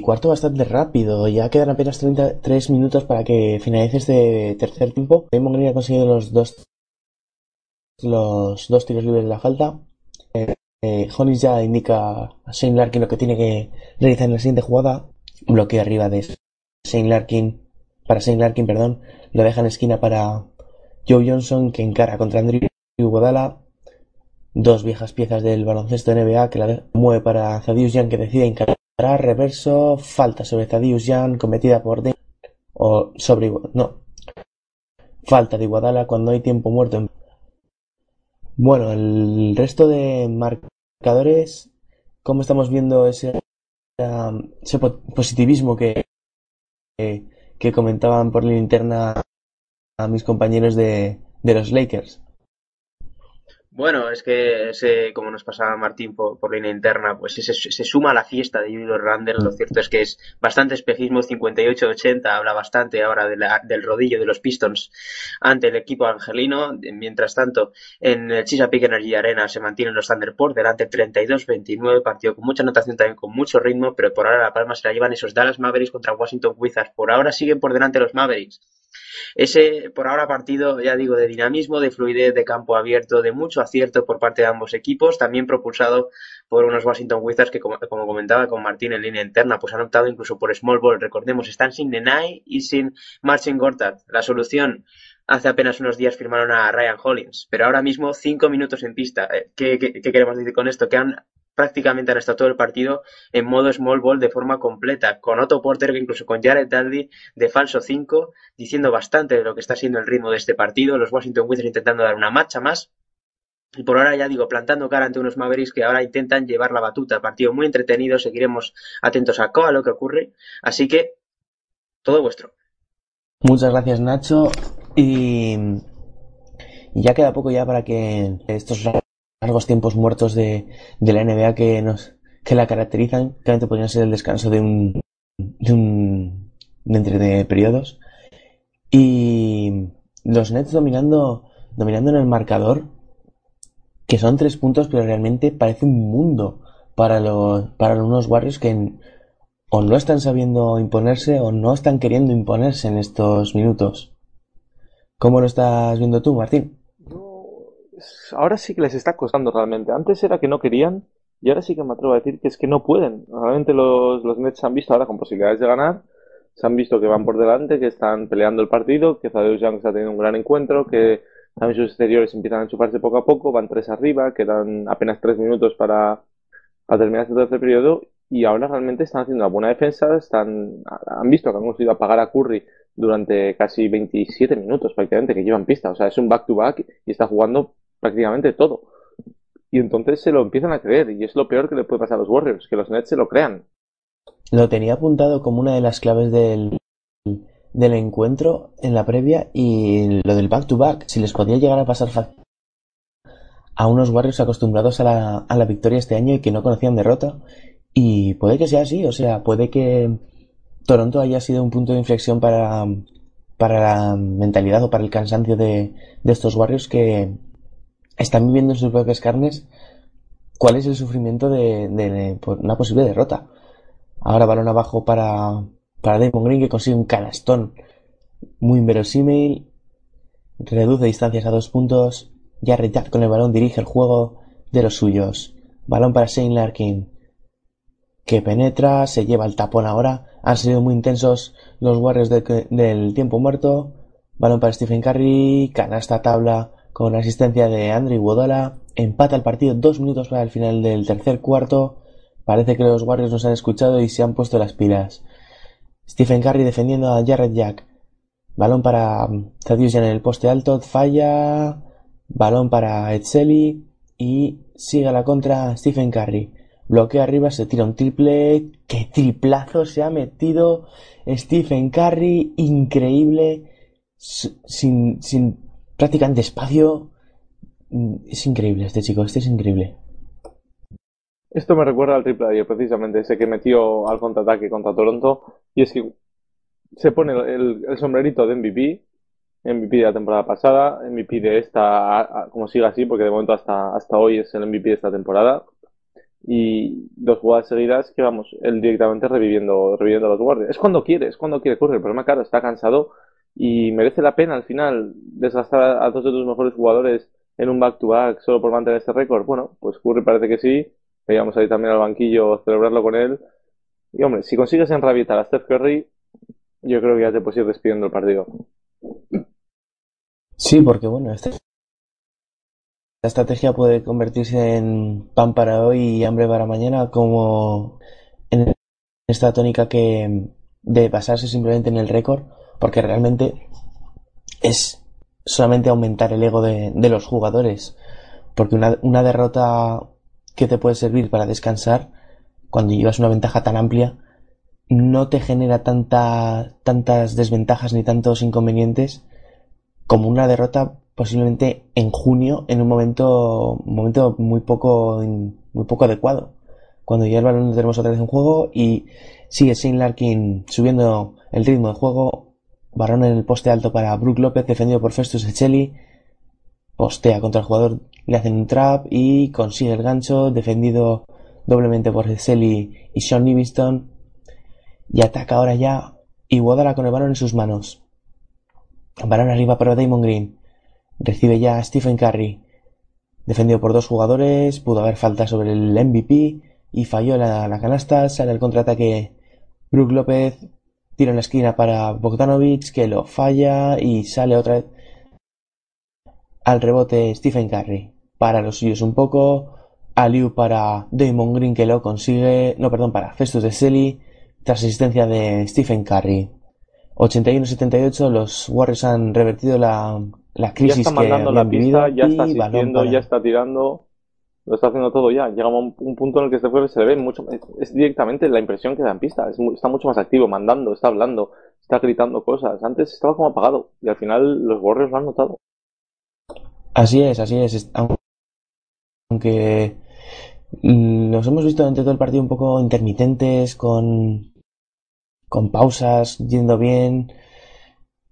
cuarto bastante rápido, ya quedan apenas 33 minutos para que finalice este tercer tiempo. Raymond Green ha conseguido los dos, los dos tiros libres de la falta. Eh, eh, ya indica a Shane Larkin lo que tiene que realizar en la siguiente jugada. Bloqueo arriba de Shane Larkin, para Shane Larkin, perdón. Lo deja en esquina para Joe Johnson que encara contra Andrew Iguodala. Dos viejas piezas del baloncesto NBA que la mueve para Zadius Young que decide encarar reverso. Falta sobre Zadius Young cometida por Dane. O sobre No. Falta de Iguodala cuando hay tiempo muerto. En... Bueno, el resto de marcadores, ¿cómo estamos viendo ese, ese positivismo que, que comentaban por la interna a mis compañeros de, de los Lakers. Bueno, es que ese, como nos pasaba Martín por, por línea interna, pues se, se, suma a la fiesta de Julio Randle. Lo cierto es que es bastante espejismo, 58-80, habla bastante ahora de del rodillo de los Pistons ante el equipo angelino. Mientras tanto, en el Chesapeake Energy Arena se mantienen los Thunder por delante 32-29, partido con mucha anotación también con mucho ritmo, pero por ahora la palma se la llevan esos Dallas Mavericks contra Washington Wizards. Por ahora siguen por delante los Mavericks. Ese, por ahora, partido, ya digo, de dinamismo, de fluidez, de campo abierto, de mucho acierto por parte de ambos equipos, también propulsado por unos Washington Wizards que, como, comentaba con Martín en línea interna, pues han optado incluso por Small Ball. Recordemos, están sin Nenai y sin Marcin Gortat. La solución, hace apenas unos días firmaron a Ryan Hollins, pero ahora mismo cinco minutos en pista. Eh, ¿Qué, qué, qué queremos decir con esto? Que han prácticamente estado todo el partido en modo small ball de forma completa, con Otto Porter, incluso con Jared Dudley de falso 5, diciendo bastante de lo que está siendo el ritmo de este partido, los Washington Wizards intentando dar una marcha más, y por ahora ya digo, plantando cara ante unos Mavericks que ahora intentan llevar la batuta, partido muy entretenido, seguiremos atentos a, a lo que ocurre, así que todo vuestro. Muchas gracias Nacho y ya queda poco ya para que estos largos tiempos muertos de, de la NBA que nos que la caracterizan, claramente podrían ser el descanso de un de un de entre periodos y los Nets dominando dominando en el marcador que son tres puntos pero realmente parece un mundo para los para unos Warriors que o no están sabiendo imponerse o no están queriendo imponerse en estos minutos. ¿Cómo lo estás viendo tú, Martín? Ahora sí que les está costando realmente. Antes era que no querían y ahora sí que me atrevo a decir que es que no pueden. Realmente los, los Nets se han visto ahora con posibilidades de ganar, se han visto que van por delante, que están peleando el partido, que Zadeus Young está teniendo un gran encuentro, que también sus exteriores empiezan a enchufarse poco a poco, van tres arriba, quedan apenas tres minutos para, para terminar este tercer periodo y ahora realmente están haciendo una buena defensa, están, han visto que han conseguido apagar a Curry durante casi 27 minutos prácticamente que llevan pista, o sea, es un back-to-back -back y está jugando prácticamente todo. Y entonces se lo empiezan a creer, y es lo peor que le puede pasar a los Warriors, que los Nets se lo crean. Lo tenía apuntado como una de las claves del, del encuentro en la previa y lo del back-to-back, si les podía llegar a pasar a unos Warriors acostumbrados a la, a la victoria este año y que no conocían derrota. Y puede que sea así, o sea, puede que Toronto haya sido un punto de inflexión para, para la mentalidad o para el cansancio de, de estos Warriors que, están viviendo en sus propias carnes cuál es el sufrimiento de, una posible derrota. Ahora balón abajo para, para Damon Green que consigue un canastón muy inverosímil, reduce distancias a dos puntos, ya Jack con el balón dirige el juego de los suyos. Balón para Shane Larkin que penetra, se lleva el tapón ahora. Han sido muy intensos los Warriors del tiempo muerto. Balón para Stephen Curry, canasta tabla con asistencia de Andrew Wodola, empata el partido dos minutos para el final del tercer cuarto. Parece que los Warriors nos han escuchado y se han puesto las pilas. Stephen Curry defendiendo a Jared Jack. Balón para Thaddeus en el poste alto, falla. Balón para Edseli y sigue la contra Stephen Curry. Bloquea arriba, se tira un triple. ¡Qué triplazo se ha metido Stephen Curry! Increíble. Sin, sin prácticamente espacio. Mm, es increíble este chico, este es increíble. Esto me recuerda al triple ayer, precisamente, ese que metió al contraataque contra Toronto. Y es que se pone el, el sombrerito de MVP, MVP de la temporada pasada, MVP de esta, como siga así, porque de momento hasta, hasta hoy es el MVP de esta temporada. Y dos jugadas seguidas que vamos, él directamente reviviendo, reviviendo a los guardias. Es cuando quiere, es cuando quiere correr. El problema, claro, está cansado y merece la pena al final desgastar a dos de tus mejores jugadores en un back-to-back solo por mantener este récord. Bueno, pues Curry parece que sí. Veíamos ahí también al banquillo celebrarlo con él. Y hombre, si consigues enrabitar a Steph Curry, yo creo que ya te puedes ir despidiendo el partido. Sí, porque bueno, este- esta estrategia puede convertirse en pan para hoy y hambre para mañana, como en esta tónica que de basarse simplemente en el récord, porque realmente es solamente aumentar el ego de, de los jugadores, porque una, una derrota que te puede servir para descansar cuando llevas una ventaja tan amplia no te genera tanta, tantas desventajas ni tantos inconvenientes como una derrota posiblemente en junio en un momento, momento muy poco, muy poco adecuado. Cuando ya el balón lo tenemos otra vez en juego y sigue Shane Larkin subiendo el ritmo de juego. Balón en el poste alto para Brook López, defendido por Festus Echeli. Postea contra el jugador, le hacen un trap y consigue el gancho, defendido doblemente por Echeli y Sean Livingston. Y ataca ahora ya Iguodala con el balón en sus manos. Balón arriba para Damon Green. Recibe ya Stephen Curry. Defendido por dos jugadores. Pudo haber falta sobre el MVP. Y falló la, la canasta. Sale el contraataque Brook López. Tira en la esquina para Bogdanovich. Que lo falla. Y sale otra vez al rebote Stephen Curry. Para los suyos un poco. Aliu para Damon Green que lo consigue. No, perdón, para Festus de Selly. Tras asistencia de Stephen Curry. 81-78, los Warriors han revertido la, la Ya crisis está que mandando habían la vivido pista, ya está asistiendo, para- ya está tirando, lo está haciendo todo ya. Llega un, un punto en el que este jueves se le ve mucho, es, es directamente la impresión que da en pista. Es está mucho más activo, mandando, está hablando, está gritando cosas. Antes estaba como apagado y al final los Warriors lo han notado. Así es, así es. Aunque mm, nos hemos visto durante todo el partido un poco intermitentes, con, con pausas, yendo bien,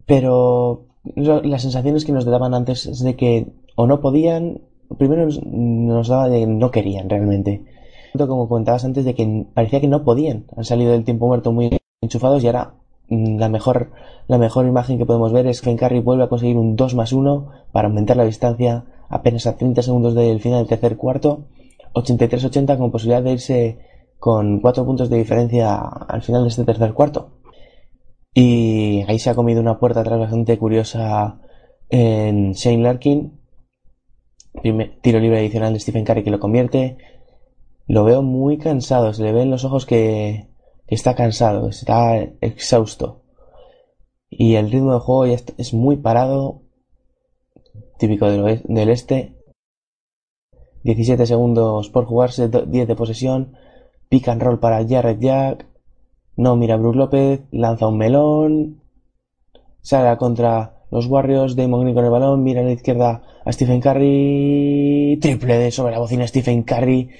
pero las sensaciones que nos daban antes es de que o no podían, primero nos, daba de que no querían realmente. Como comentabas antes, de que parecía que no podían. Han salido del tiempo muerto muy enchufados y ahora mm, la mejor, la mejor imagen que podemos ver es que Curry vuelve a conseguir un 2 más 1 para aumentar la distancia apenas a 30 segundos del final del tercer cuarto. 83-80 con posibilidad de irse con 4 puntos de diferencia al final de este tercer cuarto. Y ahí se ha comido una puerta atrás bastante curiosa en Shane Larkin. Tiro libre adicional de Stephen Curry que lo convierte. Lo veo muy cansado, se le ve en los ojos que, está cansado, está exhausto. Y el ritmo de juego ya es muy parado, típico del, este. 17 segundos por jugarse, do- 10 de posesión. Pick and roll para Jared Jack. No mira a Brook López, lanza un melón. Sale a contra los Warriors, Damon Green con el balón, mira a la izquierda a Stephen Curry. Triple de sobre la bocina Stephen Curry,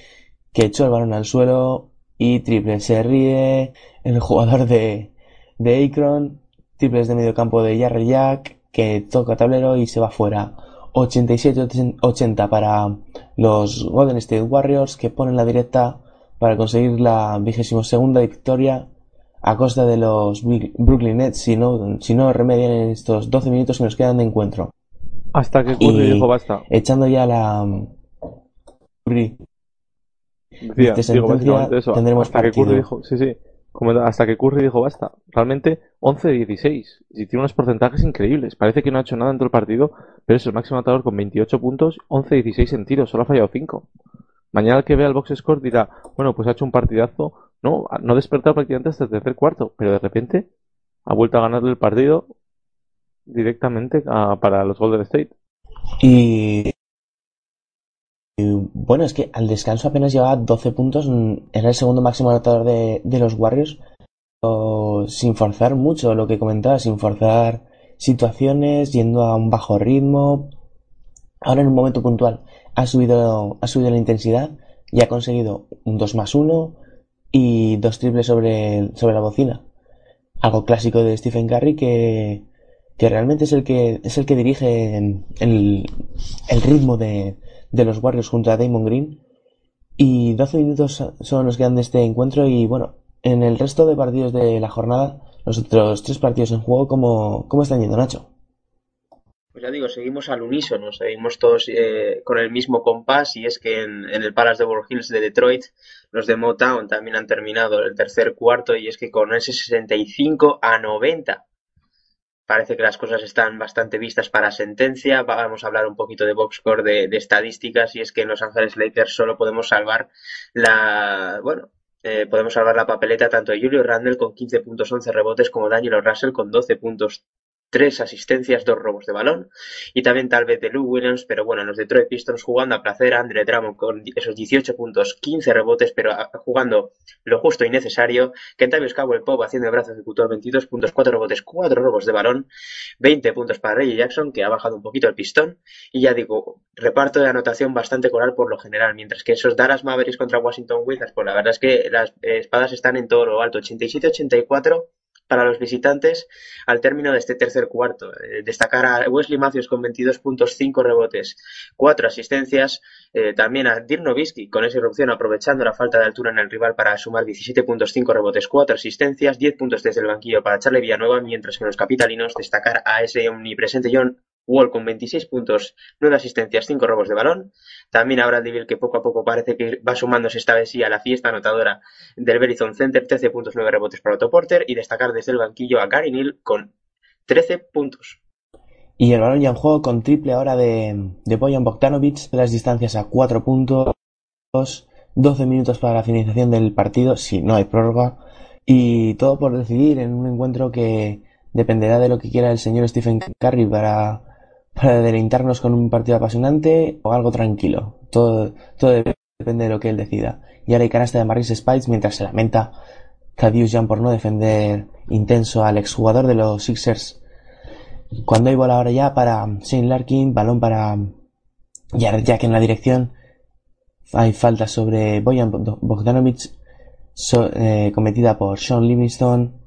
que echó el balón al suelo. Y triple, se ríe el jugador de, de Akron. Triples de medio campo de Jarrell Jack, que toca tablero y se va fuera. 87-80 para los Golden State Warriors, que ponen la directa para conseguir la vigésimo segunda victoria a costa de los Brooklyn Nets si no, si no remedian en estos 12 minutos que nos quedan de encuentro. Hasta que Curry dijo basta. Echando ya la Curry Decía, de digo, sentencia, básicamente eso. tendremos hasta que partido. Curry dijo, sí, sí, como hasta que Curry dijo basta. Realmente 11 de 16. Y tiene unos porcentajes increíbles. Parece que no ha hecho nada en todo el partido, pero es el máximo anotador con 28 puntos, 11 de 16 en tiros, solo ha fallado 5. Mañana el que vea el box score dirá, bueno, pues ha hecho un partidazo. No, no ha despertado prácticamente hasta el tercer cuarto, pero de repente ha vuelto a ganarle el partido directamente a- para los Golden State. Y, bueno, es que al descanso apenas llevaba 12 puntos, mm, era el segundo máximo anotador de, de los Warriors, sin forzar mucho lo que comentaba, sin forzar situaciones, yendo a un bajo ritmo. Ahora en un momento puntual ha subido, ha subido la intensidad, y ha conseguido un 2 más 1 y dos triples sobre, sobre la bocina. Algo clásico de Stephen Curry que, que realmente es el que, es el que dirige el, el ritmo de, de los Warriors junto a Damon Green. Y 12 minutos son los que dan de este encuentro y bueno, en el resto de partidos de la jornada, los otros tres partidos en juego, ¿cómo, cómo están yendo, Nacho? Pues ya digo, seguimos al unísono, seguimos todos eh, con el mismo compás y es que en, el Palace de World Hills de Detroit los de Motown también han terminado el tercer cuarto y es que con ese 65 a 90 parece que las cosas están bastante vistas para sentencia. Vamos a hablar un poquito de boxcore de, de estadísticas y es que en Los Ángeles Lakers solo podemos salvar la, bueno, eh, podemos salvar la papeleta tanto de Julio Randle con 15 puntos, 11 rebotes como Daniel Russell con 12 puntos, tres asistencias, dos robos de balón y también tal vez de Lou Williams, pero bueno, los Detroit Pistons jugando a placer, Andre Drummond con esos 18 puntos, 15 rebotes, pero jugando lo justo y necesario, Kentavious Cowell Pop haciendo el brazo ejecutó 22 puntos, 4 rebotes, 4 robos de balón, 20 puntos para Reggie Jackson, que ha bajado un poquito el pistón, y ya digo, reparto de anotación bastante coral por lo general, mientras que esos Dallas Mavericks contra Washington Wizards, pues la verdad es que las espadas están en todo lo alto, 87-84 para los visitantes al término de este tercer cuarto. Eh, destacar a Wesley Matthews con 22 puntos, 5 rebotes, 4 asistencias. Eh, también a Dirk con esa irrupción aprovechando la falta de altura en el rival para sumar 17 puntos, 5 rebotes, 4 asistencias, 10 puntos desde el banquillo para Charlie Villanueva, mientras que los capitalinos destacar a ese omnipresente John Wall con 26 puntos, 9 asistencias, 5 robos de balón. También a Bradley que poco a poco parece que va sumándose esta vez sí a la fiesta anotadora del Verizon Center, 13 puntos, 9 rebotes para Otto Porter. Y destacar desde el banquillo a Gary Neal con 13 puntos. Y el balón ya en juego con triple ahora de, de Bojan Bogdanovic, las distancias a 4 puntos, 12 minutos para la finalización del partido, si no hay prórroga. Y todo por decidir en un encuentro que dependerá de lo que quiera el señor Stephen Curry para para deleitarnos con un partido apasionante o algo tranquilo. Todo, todo depende de lo que él decida. Y ahora hay canasta de Maris Spites mientras se lamenta Cadius Jan por no defender intenso al exjugador de los Sixers. Cuando hay bola ahora ya para Shane Larkin, balón para Jared Jack en la dirección. Hay falta sobre Boyan Bogdanovic eh, cometida por Sean Livingston.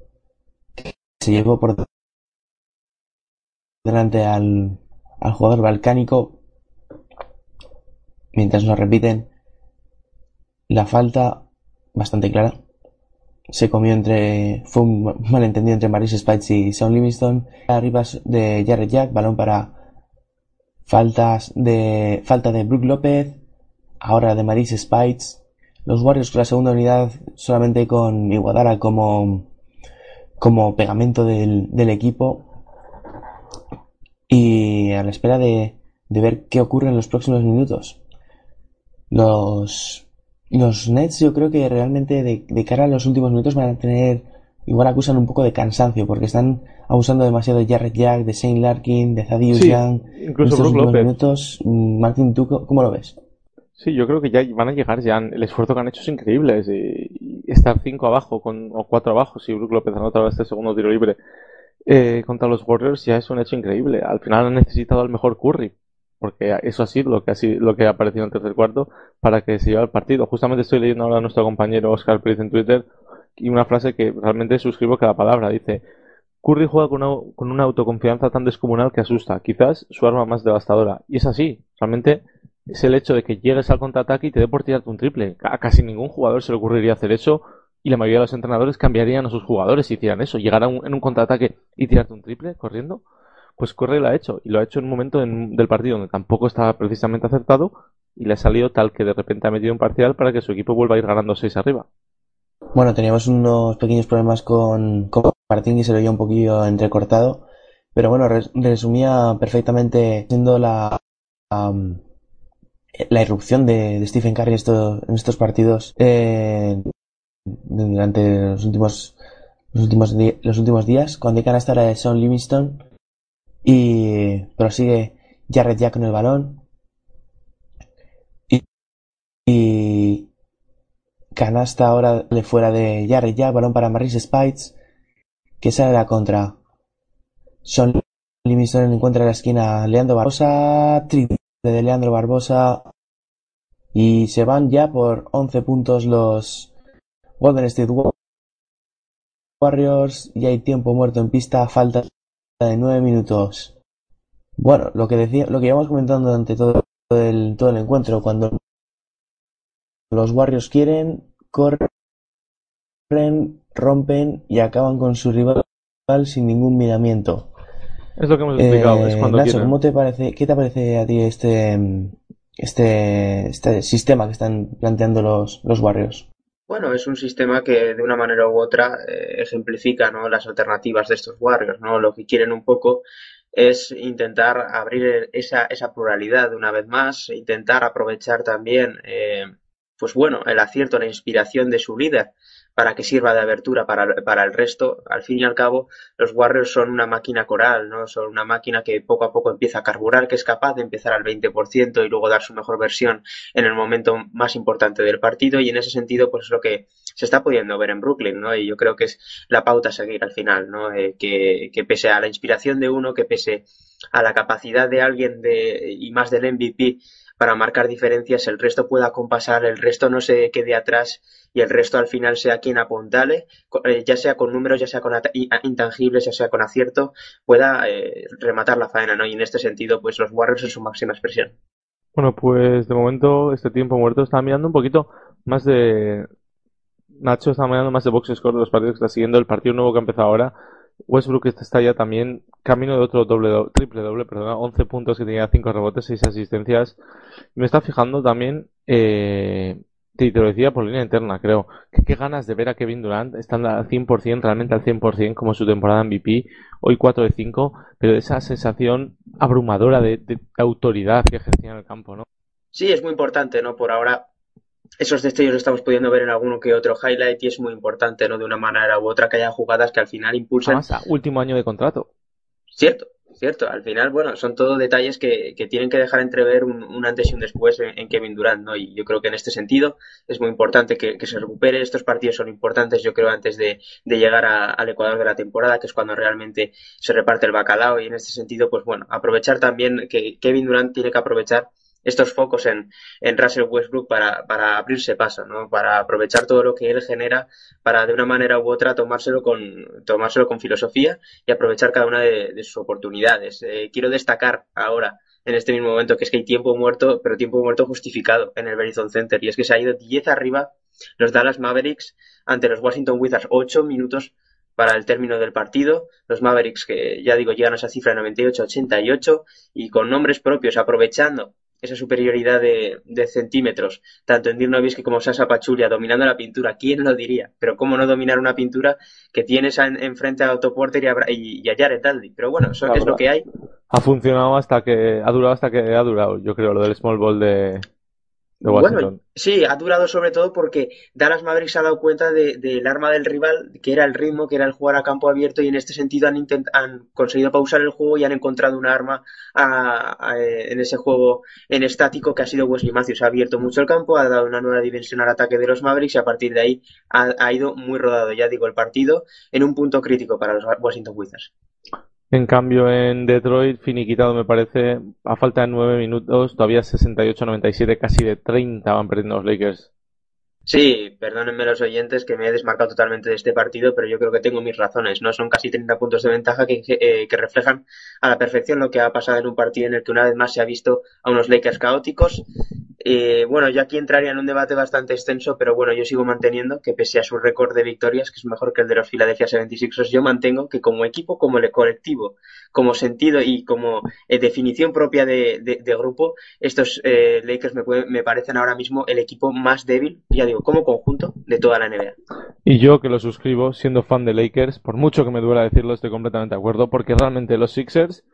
se llevó por delante al, al jugador balcánico mientras nos repiten la falta bastante clara. Se comió entre. Fue un malentendido entre Maris Spites y Sean Livingston. Arriba de Jared Jack, balón para faltas de. Falta de Brook López. Ahora de Maris Spites. Los Warriors con la segunda unidad solamente con Iguadara como. como pegamento del, del equipo y a la espera de, ver qué ocurre en los próximos minutos. Los, los Nets yo creo que realmente de, cara a los últimos minutos van a tener, igual acusan un poco de cansancio porque están abusando demasiado de Jared Jack, de Shane Larkin, de Thaddeus Young. Incluso en estos minutos. Martín, ¿tú cómo lo ves? Sí, yo creo que ya van a llegar, ya el esfuerzo que han hecho es increíble. Y, estar cinco abajo con, o cuatro abajo, si Brook López anota este segundo tiro libre eh, contra los Warriors ya es un hecho increíble. Al final han necesitado al mejor Curry, porque eso ha sido lo que ha, sido, lo que ha aparecido en el tercer cuarto para que se lleve el partido. Justamente estoy leyendo ahora a nuestro compañero Oscar Pérez en Twitter y una frase que realmente suscribo cada palabra. Dice, Curry juega con una, con una autoconfianza tan descomunal que asusta, quizás su arma más devastadora. Y es así, realmente es el hecho de que llegues al contraataque y te dé por tirarte un triple. A casi ningún jugador se le ocurriría hacer eso y la mayoría de los entrenadores cambiarían a sus jugadores si hicieran eso, llegar en un contraataque y tirarte un triple corriendo, pues Corre lo ha hecho. Y lo ha hecho en un momento del partido donde tampoco estaba precisamente acertado y le ha salido tal que de repente ha metido un parcial para que su equipo vuelva a ir ganando 6 arriba. Bueno, teníamos unos pequeños problemas con, Martín y se lo oía un poquillo entrecortado, pero bueno, resumía perfectamente siendo la, la irrupción de, Stephen Curry en, en estos partidos. Eh, durante los últimos los últimos, los últimos días cuando hay canasta de Sean Livingston y prosigue Jared Jack con el balón y, canasta ahora de fuera de Jared Jack balón para Maris Spites que sale la contra. Sean Livingston encuentra en la esquina Leandro Barbosa triple de Leandro Barbosa Y se van ya por 11 puntos los Golden State Warriors y hay tiempo muerto en pista, falta de 9 minutos. Bueno, lo que decía, lo que íbamos comentando durante todo el, todo el encuentro, cuando los Warriors quieren, corren, rompen y acaban con su rival sin ningún miramiento. Es lo que hemos explicado, es Eh, cuando Nacho. ¿cómo te parece, ¿qué te parece a ti este, este, este sistema que están planteando los, los Warriors? Bueno, es un sistema que de una manera u otra eh, ejemplifica, ¿no? las alternativas de estos Warriors, ¿no? Lo que quieren un poco es intentar abrir esa, esa pluralidad una vez más, intentar aprovechar también, eh, pues bueno, el acierto, la inspiración de su líder para que sirva de abertura para, el resto. Al fin y al cabo, los Warriors son una máquina coral, ¿no? Son una máquina que poco a poco empieza a carburar, que es capaz de empezar al 20% y luego dar su mejor versión en el momento más importante del partido y en ese sentido, pues es lo que se está pudiendo ver en Brooklyn, ¿no? Y yo creo que es la pauta a seguir al final, ¿no? Eh, que, que pese a la inspiración de uno, que pese a la capacidad de alguien de, y más del MVP para marcar diferencias, el resto pueda compasar, el resto no se quede atrás y el resto al final sea quien apuntale, eh, ya sea con números, ya sea con intangibles, ya sea con acierto, pueda eh, rematar la faena, ¿no? Y en este sentido, pues los Warriors en su máxima expresión. Bueno, pues de momento este tiempo muerto está mirando un poquito más de... Nacho está mirando más de box score de los partidos que está siguiendo. El partido nuevo que ha empezado ahora. Westbrook está ya también camino de otro doble, do- triple doble, perdona, 11 puntos que tenía 5 rebotes, 6 asistencias. Me está fijando también, eh, te te lo decía por línea interna, creo, que qué ganas de ver a Kevin Durant, están al 100%, realmente al 100% como su temporada MVP, hoy 4 de 5, pero esa sensación abrumadora de, de autoridad que ejercía en el campo, ¿no? Sí, es muy importante, ¿no? Por ahora, esos destellos los estamos pudiendo ver en alguno que otro highlight y es muy importante, ¿no? De una manera u otra que haya jugadas que al final impulsen. Además, último año de contrato. Cierto, cierto. Al final, bueno, son todo detalles que, que tienen que dejar entrever un, un antes y un después en, en Kevin Durant, ¿no? Y yo creo que en este sentido es muy importante que, que se recupere. Estos partidos son importantes, yo creo, antes de, de llegar a- al Ecuador de la temporada, que es cuando realmente se reparte el bacalao. Y en este sentido, pues bueno, aprovechar también que Kevin Durant tiene que aprovechar estos focos en, en Russell Westbrook para, para abrirse paso, ¿no? Para aprovechar todo lo que él genera para de una manera u otra tomárselo con, tomárselo con filosofía y aprovechar cada una de, sus oportunidades. Eh, quiero destacar ahora, en este mismo momento, que es que hay tiempo muerto, pero tiempo muerto justificado en el Verizon Center, y es que se ha ido 10 arriba los Dallas Mavericks ante los Washington Wizards, 8 minutos para el término del partido. Los Mavericks, que ya digo, llegan a esa cifra de 98-88 y con nombres propios, aprovechando esa superioridad de, de centímetros, tanto en Dirk Nowitzki como Sasa Pachulia, dominando la pintura. ¿Quién lo diría? Pero cómo no dominar una pintura que tienes en- enfrente a Otto Porter y a, y, y a Jared. Pero bueno, eso es lo que hay. Ha funcionado hasta que, ha durado hasta que ha durado, yo creo, lo del small ball de, de Washington. Bueno, sí, ha durado sobre todo porque Dallas Mavericks ha dado cuenta de- del arma del rival, que era el ritmo, que era el jugar a campo abierto, y en este sentido han, han conseguido pausar el juego y han encontrado un arma a- a- en ese juego en estático que ha sido Wesley Matthews. Ha abierto mucho el campo, ha dado una nueva dimensión al ataque de los Mavericks y a partir de ahí ha, ha ido muy rodado, ya digo, el partido en un punto crítico para los Washington Wizards. En cambio, en Detroit, finiquitado me parece, a falta de 9 minutos, todavía 68-97, casi de 30 van perdiendo los Lakers. Sí, perdónenme los oyentes que me he desmarcado totalmente de este partido, pero yo creo que tengo mis razones, ¿no? Son casi 30 puntos de ventaja que, eh, que reflejan a la perfección lo que ha pasado en un partido en el que una vez más se ha visto a unos Lakers caóticos. Eh, bueno, yo aquí entraría en un debate bastante extenso, pero bueno, yo sigo manteniendo que pese a su récord de victorias, que es mejor que el de los Philadelphia 76ers, yo mantengo que como equipo, como el colectivo, como sentido y como eh, definición propia de, grupo, estos eh, Lakers me, me parecen ahora mismo el equipo más débil, ya digo, como conjunto de toda la NBA. Y yo que lo suscribo, siendo fan de Lakers, por mucho que me duela decirlo, estoy completamente de acuerdo, porque realmente los Sixers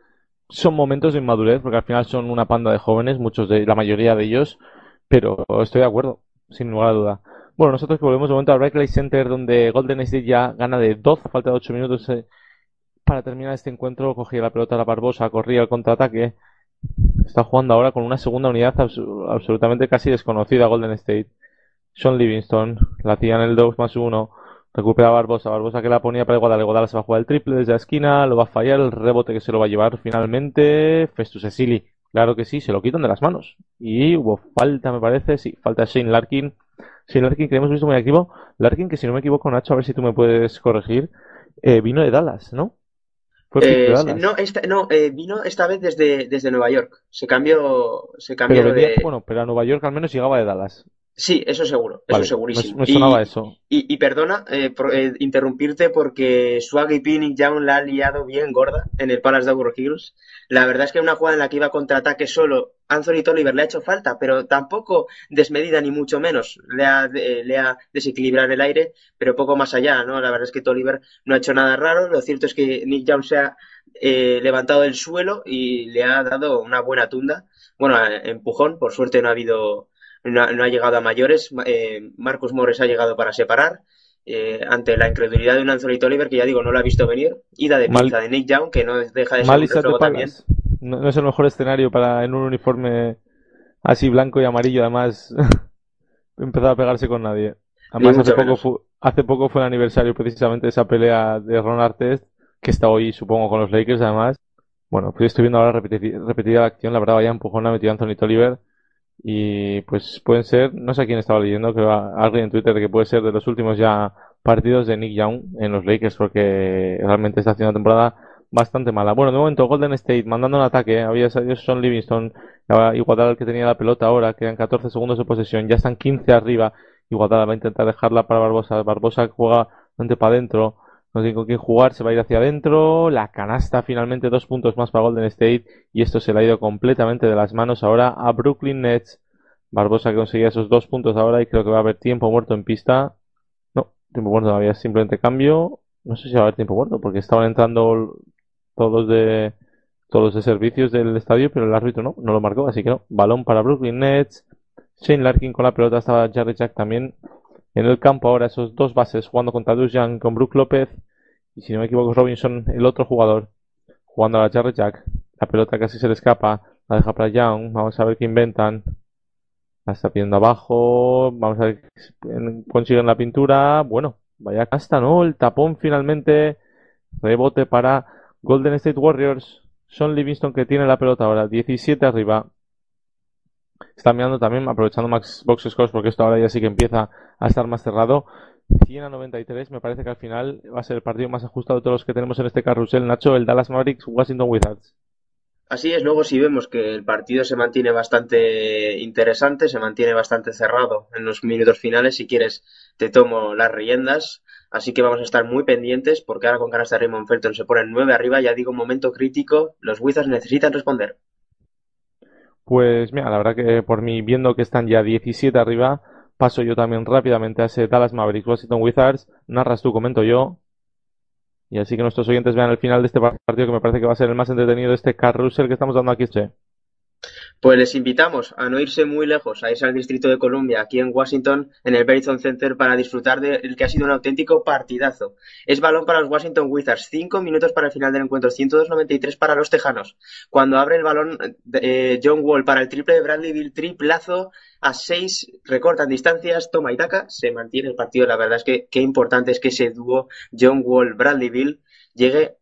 son momentos de inmadurez, porque al final son una panda de jóvenes, muchos de, la mayoría de ellos, pero estoy de acuerdo, sin lugar a duda. Bueno, nosotros volvemos de momento al Barclays Center, donde Golden State ya gana de 12, falta de 8 minutos eh, para terminar este encuentro, cogía la pelota a la Barbosa, corría el contraataque, está jugando ahora con una segunda unidad abs- absolutamente casi desconocida Golden State. Sean Livingston, la hacía en el 2 más 1, recupera Barbosa, Barbosa que la ponía para Iguodala, Iguodala se va a jugar el triple desde la esquina, lo va a fallar, el rebote que se lo va a llevar finalmente Festus Esili, Claro que sí, se lo quitan de las manos. Y hubo falta, me parece, sí, falta Shane Larkin. Shane Larkin que hemos visto muy activo. Larkin, que si no me equivoco, Nacho, a ver si tú me puedes corregir, eh, vino de Dallas, ¿no? Fue de Eh, Dallas. no, esta, no eh, vino esta vez desde, desde Nueva York. Se cambió, se cambió Pero venía, de... bueno, pero a Nueva York al menos llegaba de Dallas. Sí, eso seguro, eso segurísimo. me, me Y- sonaba eso. Y, y perdona eh, por, eh, interrumpirte porque Swaggy P Nick Young la ha liado bien gorda en el Palace de Auburn Hills. La verdad es que una jugada en la que iba contraataque solo, Anthony Tolliver le ha hecho falta, pero tampoco desmedida ni mucho menos. Le ha, eh, le ha desequilibrado el aire, pero poco más allá, ¿no? La verdad es que Tolliver no ha hecho nada raro. Lo cierto es que Nick Young se ha eh, levantado del suelo y le ha dado una buena tunda. Bueno, eh, empujón, por suerte no ha habido no ha, no ha llegado a mayores. Eh, Marcus Morris ha llegado para separar. eh, ante la incredulidad de un Anthony Tolliver que ya digo no lo ha visto venir. Ida de Mal- pinza de Nick Young que no deja de ser un también. No, no es el mejor escenario para en un uniforme así blanco y amarillo, además, empezar a pegarse con nadie. Además, hace poco, fue, hace poco fue el aniversario precisamente de esa pelea de Ron Artest, que está hoy, supongo, con los Lakers, además. Bueno, pues estoy viendo ahora repeti- repetida la acción, la verdad, vaya empujón la metió Anthony Tolliver. Y pues pueden ser, no sé quién estaba leyendo, a alguien en Twitter que puede ser de los últimos ya partidos de Nick Young en los Lakers, porque realmente está haciendo una temporada bastante mala. Bueno, de momento Golden State mandando un ataque, ¿eh? había salido Sean Livingston, a Iguodala el que tenía la pelota ahora, quedan 14 segundos de posesión, ya están 15 arriba, Iguodala va a intentar dejarla para Barbosa, Barbosa juega ante para adentro, no tiene con quién jugar, se va a ir hacia adentro, la canasta finalmente dos puntos más para Golden State y esto se le ha ido completamente de las manos ahora a Brooklyn Nets. Barbosa que conseguía esos dos puntos ahora y creo que va a haber tiempo muerto en pista. No, tiempo muerto todavía, simplemente cambio. No sé si va a haber tiempo muerto porque estaban entrando todos de todos de servicios del estadio, pero el árbitro no, no lo marcó, así que no. Balón para Brooklyn Nets. Shane Larkin con la pelota, estaba Jarrett Jack también en el campo ahora, esos dos bases jugando contra Dujan con Brook López y si no me equivoco Robinson, el otro jugador, jugando a la Jarrett Jack. La pelota casi se le escapa, la deja para Young, vamos a ver qué inventan. La está pidiendo abajo, vamos a ver si consiguen la pintura. Bueno, vaya casta, ¿no? El tapón finalmente, rebote para Golden State Warriors. Sean Livingston que tiene la pelota ahora, 17 arriba. Está mirando también, aprovechando Max Scores, porque esto ahora ya sí que empieza a estar más cerrado. 100 a 93, me parece que al final va a ser el partido más ajustado de todos los que tenemos en este carrusel. Nacho, el Dallas Mavericks, Washington Wizards. Así es, luego si vemos que el partido se mantiene bastante interesante, se mantiene bastante cerrado en los minutos finales, si quieres te tomo las riendas, así que vamos a estar muy pendientes porque ahora con ganas de Raymond Felton se ponen nueve arriba, ya digo, momento crítico, los Wizards necesitan responder. Pues mira, la verdad que por mí, viendo que están ya 17 arriba, paso yo también rápidamente a ese Dallas Mavericks Washington Wizards. Narras tú, comento yo. Y así que nuestros oyentes vean el final de este partido que me parece que va a ser el más entretenido de este carrusel que estamos dando aquí. Che. Pues les invitamos a no irse muy lejos, a irse al Distrito de Columbia, aquí en Washington, en el Verizon Center, para disfrutar del que ha sido un auténtico partidazo. Es balón para los Washington Wizards, cinco minutos para el final del encuentro, 102-93 para los Tejanos. Cuando abre el balón eh, John Wall para el triple de Bradley Bill, triplazo a seis, recortan distancias, toma y taca, se mantiene el partido. La verdad es que qué importante es que ese dúo John Wall-Bradley Bill llegue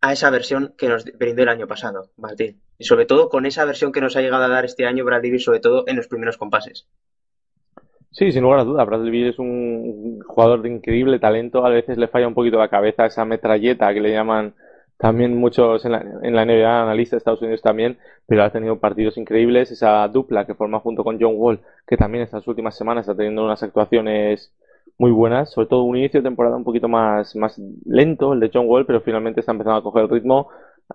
a esa versión que nos brindó el año pasado, Martín. Y sobre todo con esa versión que nos ha llegado a dar este año Bradley Bill, sobre todo en los primeros compases. Sí, sin lugar a duda. Bradley Bill es un jugador de increíble talento. A veces le falla un poquito la cabeza, esa metralleta que le llaman también muchos en la, en la NBA, de Estados Unidos también, pero ha tenido partidos increíbles. Esa dupla que forma junto con John Wall, que también estas últimas semanas está teniendo unas actuaciones muy buenas, sobre todo un inicio de temporada un poquito más, más lento, el de John Wall, pero finalmente está empezando a coger el ritmo.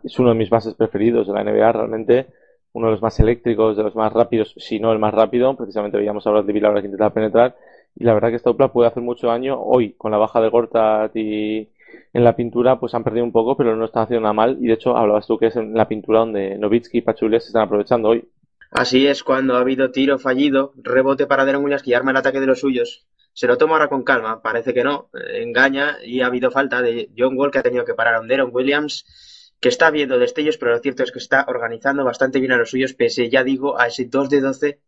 Es uno de mis bases preferidos de la NBA, realmente uno de los más eléctricos, de los más rápidos, si no el más rápido. Precisamente veíamos ahora de Bill ahora que intentaba penetrar. Y la verdad que esta dupla puede hacer mucho daño. Hoy, con la baja de Gortat y en la pintura, pues han perdido un poco, pero no están haciendo nada mal. Y de hecho, hablabas tú que es en la pintura donde Novitsky y Pachulia se están aprovechando hoy. Así es, cuando ha habido tiro fallido, rebote para Deron Williams que arma el ataque de los suyos. Se lo toma ahora con calma, parece que no, engaña y ha habido falta de John Wall que ha tenido que parar a un Deron Williams que está viendo destellos, pero lo cierto es que está organizando bastante bien a los suyos, pese, ya digo, a ese 2 de 12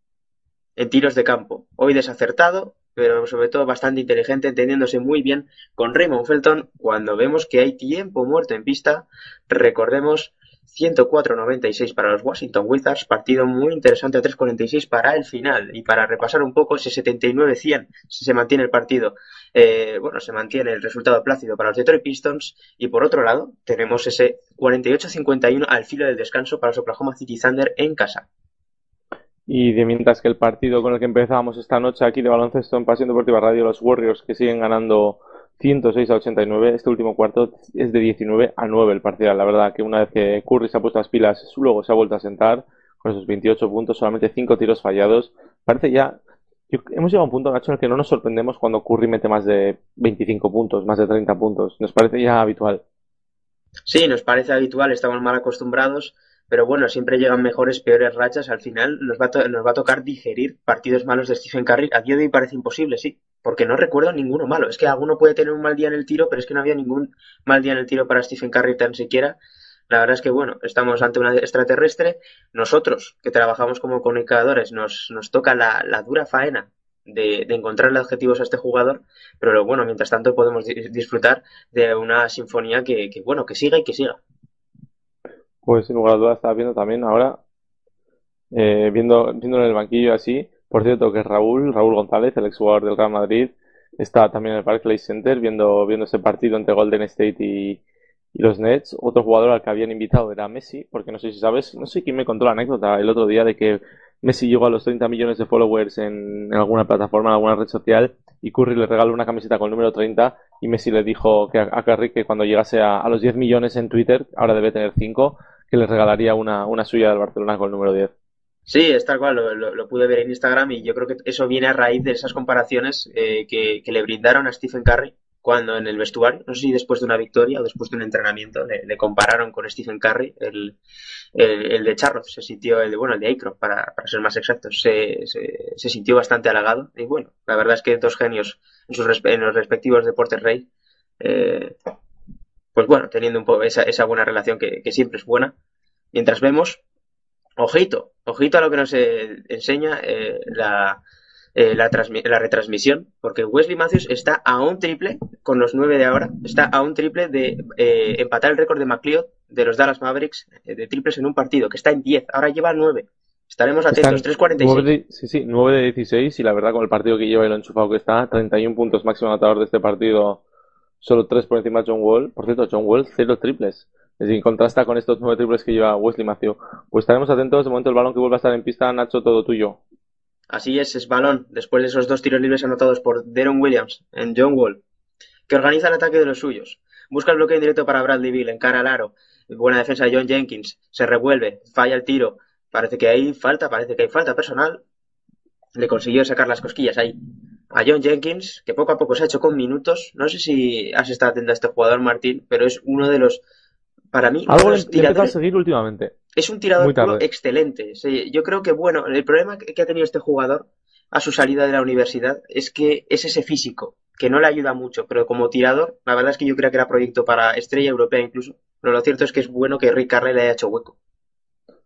en tiros de campo. Hoy desacertado, pero sobre todo bastante inteligente, entendiéndose muy bien con Raymond Felton cuando vemos que hay tiempo muerto en pista. Recordemos 104-96 para los Washington Wizards, partido muy interesante a 3-46 para el final. Y para repasar un poco, ese 79-100 si se mantiene el partido, eh, bueno, se mantiene el resultado plácido para los Detroit Pistons. Y por otro lado, tenemos ese 48-51 al filo del descanso para los Oklahoma City Thunder en casa. Y de mientras que el partido con el que empezábamos esta noche aquí de baloncesto en Pasión Deportiva Radio, los Warriors que siguen ganando 106 a 89. Este último cuarto es de 19 a 9 el parcial. La verdad que una vez que Curry se ha puesto las pilas, luego se ha vuelto a sentar con esos 28 puntos, solamente 5 tiros fallados. Parece ya. hemos llegado a un punto, Nacho, en el que no nos sorprendemos cuando Curry mete más de 25 puntos, más de 30 puntos. Nos parece ya habitual. Sí, nos parece habitual, estamos mal acostumbrados pero bueno, siempre llegan mejores, peores rachas. Al final nos va, nos va a tocar digerir partidos malos de Stephen Curry. A día de hoy parece imposible, sí, porque no recuerdo ninguno malo. Es que alguno puede tener un mal día en el tiro, pero es que no había ningún mal día en el tiro para Stephen Curry tan siquiera. La verdad es que, bueno, estamos ante una extraterrestre. Nosotros, que trabajamos como comunicadores, nos, nos toca la, dura faena de, de, encontrarle objetivos a este jugador, pero bueno, mientras tanto podemos disfrutar de una sinfonía que, que, bueno, que siga y que siga. Pues sin lugar a dudas estaba viendo también ahora, eh, viendo, viendo en el banquillo así, por cierto que Raúl, Raúl González, el exjugador del Real Madrid, está también en el Barclays Center viendo, viendo ese partido entre Golden State y, los Nets. Otro jugador al que habían invitado era Messi, porque no sé si sabes, no sé quién me contó la anécdota el otro día de que Messi llegó a los 30 millones de followers en, alguna plataforma, en alguna red social, y Curry le regaló una camiseta con el número 30, y Messi le dijo que a, Curry que cuando llegase a, a, los 10 millones en Twitter, ahora debe tener 5, que le regalaría una, una suya del Barcelona con el número 10. Sí, es tal cual, lo, pude ver en Instagram y yo creo que eso viene a raíz de esas comparaciones eh, que, le brindaron a Stephen Curry cuando en el vestuario, no sé si después de una victoria o después de un entrenamiento, le, compararon con Stephen Curry, el, el, de Charlotte, se sintió, el de, bueno, el de Acro, para, para ser más exactos, se, se, sintió bastante halagado y bueno, la verdad es que dos genios en, sus, en los respectivos deportes rey, eh, pues bueno, teniendo un poco esa, esa buena relación que, siempre es buena. Mientras vemos, ojito, ojito a lo que nos eh, enseña eh, la, eh, la, la, retransmisión, porque Wesley Matthews está a un triple, con los nueve de ahora, está a un triple de eh, empatar el récord de McLeod de los Dallas Mavericks eh, de triples en un partido, que está en 10, ahora lleva 9. Estaremos atentos, 3.46. Sí, sí, 9 de 16 y la verdad con el partido que lleva y lo enchufado que está, 31 puntos máximo anotador de este partido solo 3 por encima de John Wall. Por cierto, John Wall, 0 triples. Es decir, contrasta con estos 9 triples que lleva Wesley Matthew. Pues estaremos atentos. De momento, el balón que vuelva a estar en pista, Nacho, todo tuyo. Así es, es balón. Después de esos dos tiros libres anotados por Deron Williams en John Wall, que organiza el ataque de los suyos. Busca el bloqueo en directo para Bradley Bill, en cara al aro. Buena defensa de John Jenkins. Se revuelve, falla el tiro. Parece que hay falta, parece que hay falta personal. Le consiguió sacar las cosquillas ahí a John Jenkins, que poco a poco se ha hecho con minutos. No sé si has estado atento a este jugador, Martín, pero es uno de los, para mí, algo le, a seguir últimamente. Es un tirador excelente. yo creo que, bueno, el problema que ha tenido este jugador a su salida de la universidad es que es ese físico, que no le ayuda mucho, pero como tirador, la verdad es que yo creo que era proyecto para estrella europea incluso. Pero lo cierto es que es bueno que Rick Carley le haya hecho hueco.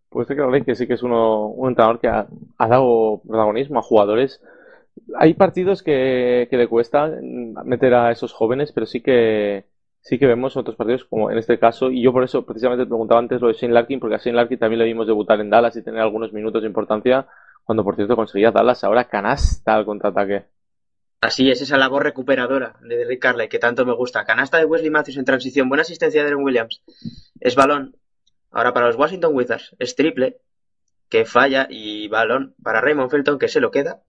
Pues creo que sí que es uno, un entrenador que ha dado protagonismo a jugadores hay partidos que, que le cuesta meter a esos jóvenes, pero sí que sí que vemos otros partidos como en este caso y yo por eso precisamente te preguntaba antes lo de Shane Larkin porque a Shane Larkin también le vimos debutar en Dallas y tener algunos minutos de importancia cuando por cierto conseguía Dallas ahora canasta al contraataque. Así es, esa labor recuperadora de Rick Carley que tanto me gusta. Canasta de Wesley Matthews en transición, buena asistencia de Aaron Williams. Es balón. Ahora para los Washington Wizards es triple que falla y balón para Raymond Felton que se lo queda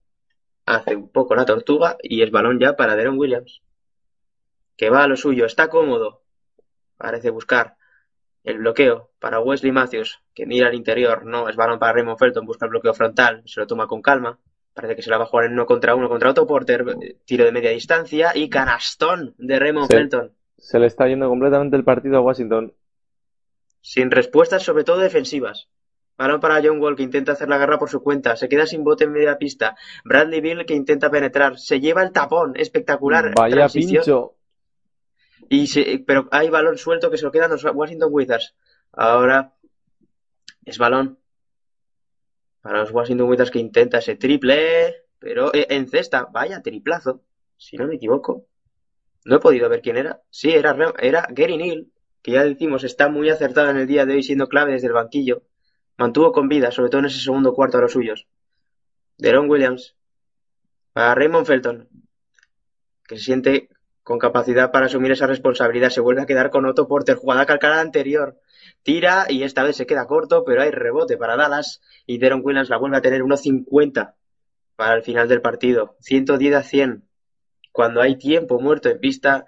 hace un poco la tortuga y es balón ya para Deron Williams. Que va a lo suyo, está cómodo. Parece buscar el bloqueo para Wesley Matthews, que mira al interior, no, es balón para Raymond Felton, busca el bloqueo frontal, se lo toma con calma. Parece que se la va a jugar en uno contra uno contra Otto Porter, tiro de media distancia y canastón de Raymond Felton. Se le está yendo completamente el partido a Washington. Sin respuestas, sobre todo defensivas. Balón para John Wall que intenta hacer la guerra por su cuenta. Se queda sin bote en media pista. Bradley Bill que intenta penetrar. Se lleva el tapón. Espectacular. Vaya pincho. Y pero hay balón suelto que se lo quedan los Washington Wizards. Ahora es balón para los Washington Wizards que intenta ese triple. Pero eh, en cesta. Vaya triplazo. Si no me equivoco. No he podido ver quién era. Sí, era, era Gary Neal. que ya decimos está muy acertado en el día de hoy siendo clave desde el banquillo, mantuvo con vida, sobre todo en ese segundo cuarto a los suyos. Deron Williams, para Raymond Felton, que se siente con capacidad para asumir esa responsabilidad, se vuelve a quedar con Otto Porter, jugada calcada anterior, tira y esta vez se queda corto, pero hay rebote para Dallas y Deron Williams la vuelve a tener 1.50 para el final del partido, 110 a 100. Cuando hay tiempo muerto en pista,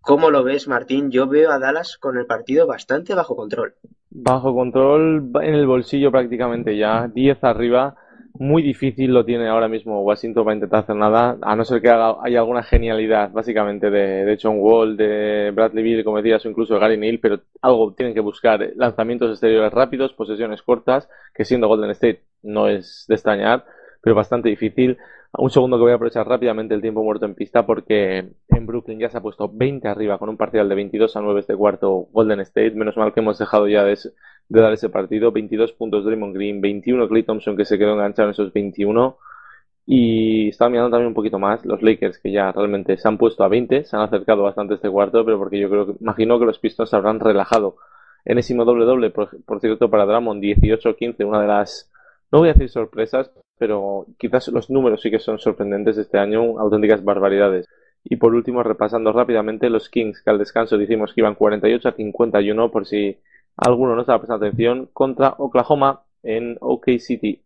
¿cómo lo ves, Martín? Yo veo a Dallas con el partido bastante bajo control. Bajo control en el bolsillo prácticamente ya, 10 arriba muy difícil lo tiene ahora mismo Washington para intentar hacer nada, a no ser que haga, haya alguna genialidad, básicamente, de, de John Wall, de Bradley Beal, como decías, o incluso de Gary Neal, pero algo tienen que buscar. Lanzamientos exteriores rápidos, posesiones cortas, que siendo Golden State no es de extrañar, pero bastante difícil. Un segundo que voy a aprovechar rápidamente el tiempo muerto en pista porque en Brooklyn ya se ha puesto 20 arriba con un parcial de 22 a 9 este cuarto Golden State. Menos mal que hemos dejado ya de, de dar ese partido. 22 puntos Draymond Green, 21 Clay Thompson que se quedó enganchado en esos 21. Y estaba mirando también un poquito más los Lakers que ya realmente se han puesto a 20, se han acercado bastante este cuarto, pero porque yo creo que, imagino que los Pistons se habrán relajado. Enésimo doble doble, por, por cierto, para Drummond, 18-15, una de las, no voy a decir sorpresas, pero quizás los números sí que son sorprendentes este año, auténticas barbaridades. Y por último, repasando rápidamente los Kings, que al descanso dijimos que iban 48 a 51, por si alguno no estaba prestando atención, contra Oklahoma en OK City.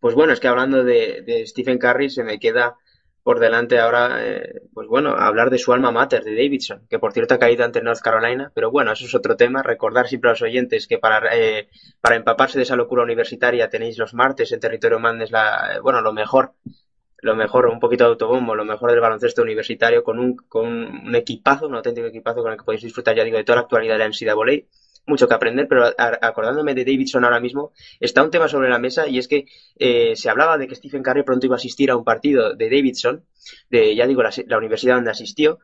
Pues bueno, es que hablando de, Stephen Curry se me queda por delante ahora, eh, pues bueno, hablar de su alma mater, de Davidson, que por cierto ha caído ante North Carolina, pero bueno, eso es otro tema. Recordar siempre a los oyentes que para, eh, para empaparse de esa locura universitaria tenéis los martes en Territorio Mandes, la, bueno, lo mejor, lo mejor, un poquito de autobombo, lo mejor del baloncesto universitario con un, con un equipazo, un auténtico equipazo con el que podéis disfrutar, ya digo, de toda la actualidad de la NCAA mucho que aprender, pero acordándome de Davidson ahora mismo, está un tema sobre la mesa y es que eh, se hablaba de que Stephen Curry pronto iba a asistir a un partido de Davidson, de, ya digo, la, la universidad donde asistió,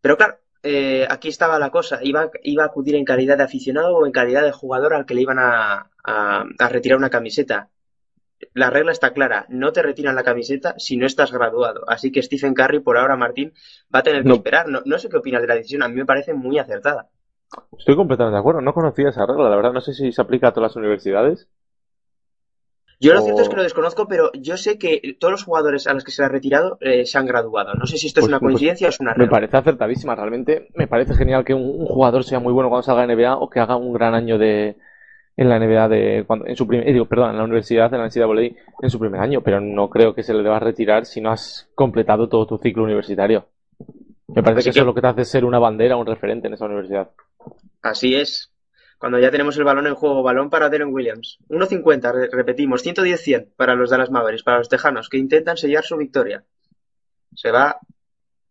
pero claro, eh, aquí estaba la cosa, iba, iba a acudir en calidad de aficionado o en calidad de jugador al que le iban a, a, a retirar una camiseta. La regla está clara, no te retiran la camiseta si no estás graduado. Así que Stephen Curry, por ahora, Martín, va a tener que No. esperar. No, no sé qué opinas de la decisión, a mí me parece muy acertada. Estoy completamente de acuerdo, no conocía esa regla, la verdad, no sé si se aplica a todas las universidades. Yo lo O- cierto es que lo desconozco, pero yo sé que todos los jugadores a los que se le ha retirado eh, se han graduado. No sé si esto es Pues- una pues coincidencia o es una Me regla. parece acertadísima, realmente me parece genial que un, un jugador sea muy bueno cuando salga de NBA o que haga un gran año de en la NBA de cuando, en su primer, digo, perdón, en la universidad, en la NCAA en su primer año, pero no creo que se le deba retirar si no has completado todo tu ciclo universitario. Me parece Así que eso que- es lo que te hace ser una bandera, un referente en esa universidad. Así es. Cuando ya tenemos el balón en juego, balón para Deron Williams. 1.50, re- repetimos, 110-100 para los Dallas Mavericks, para los Tejanos, que intentan sellar su victoria. Se va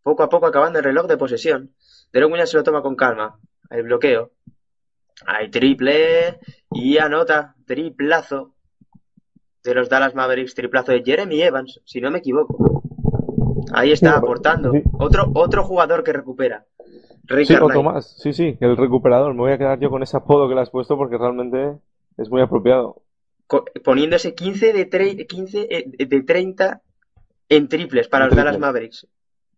poco a poco acabando el reloj de posesión. Deron Williams se lo toma con calma. El bloqueo. Hay triple y anota. Triplazo de los Dallas Mavericks. Triplazo de Jeremy Evans, si no me equivoco. Ahí está, aportando. Otro, otro jugador que recupera. Sí, Carlisle. otro más, sí, sí, el recuperador. Me voy a quedar yo con ese apodo que le has puesto porque realmente es muy apropiado. poniéndose 15 de, tre- 15 eh, de 30 en triples para En los Dallas. Mavericks.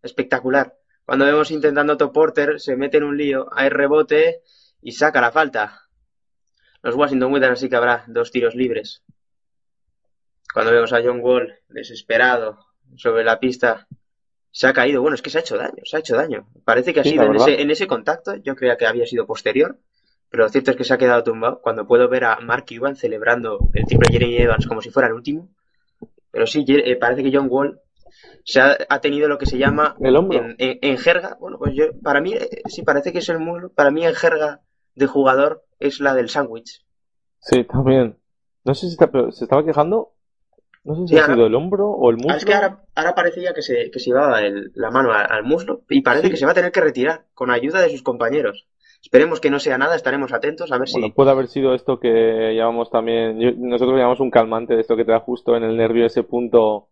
Espectacular. Cuando vemos intentando Otto Porter, se mete en un lío, hay rebote y saca la falta. Los Washington Wizards así que habrá dos tiros libres. Cuando vemos a John Wall desesperado sobre la pista, se ha caído. Bueno, es que se ha hecho daño, se ha hecho daño. Parece que ha Sí, sido en ese, en ese contacto, yo creía que había sido posterior, pero lo cierto es que se ha quedado tumbado. Cuando puedo ver a Mark Cuban celebrando el triple Jeremy Evans como si fuera el último. Pero sí, eh, parece que John Wall se ha, ha tenido lo que se llama El hombro. en, en- en jerga. Bueno, pues yo, para mí, eh, sí, parece que es el muslo. Para mí, en jerga de jugador es la del sándwich. Sí, también. No sé si está- pero se estaba quejando. No sé si Sí, ha ahora- sido el hombro o el muslo. Ah, es que ahora, ahora parecía que se, que se llevaba el- la mano al, al muslo y parece Sí. que se va a tener que retirar con ayuda de sus compañeros. Esperemos que no sea nada, estaremos atentos a ver si. Puede haber sido esto que llamamos también, yo- nosotros llamamos un calmante de esto que te da justo en el nervio ese punto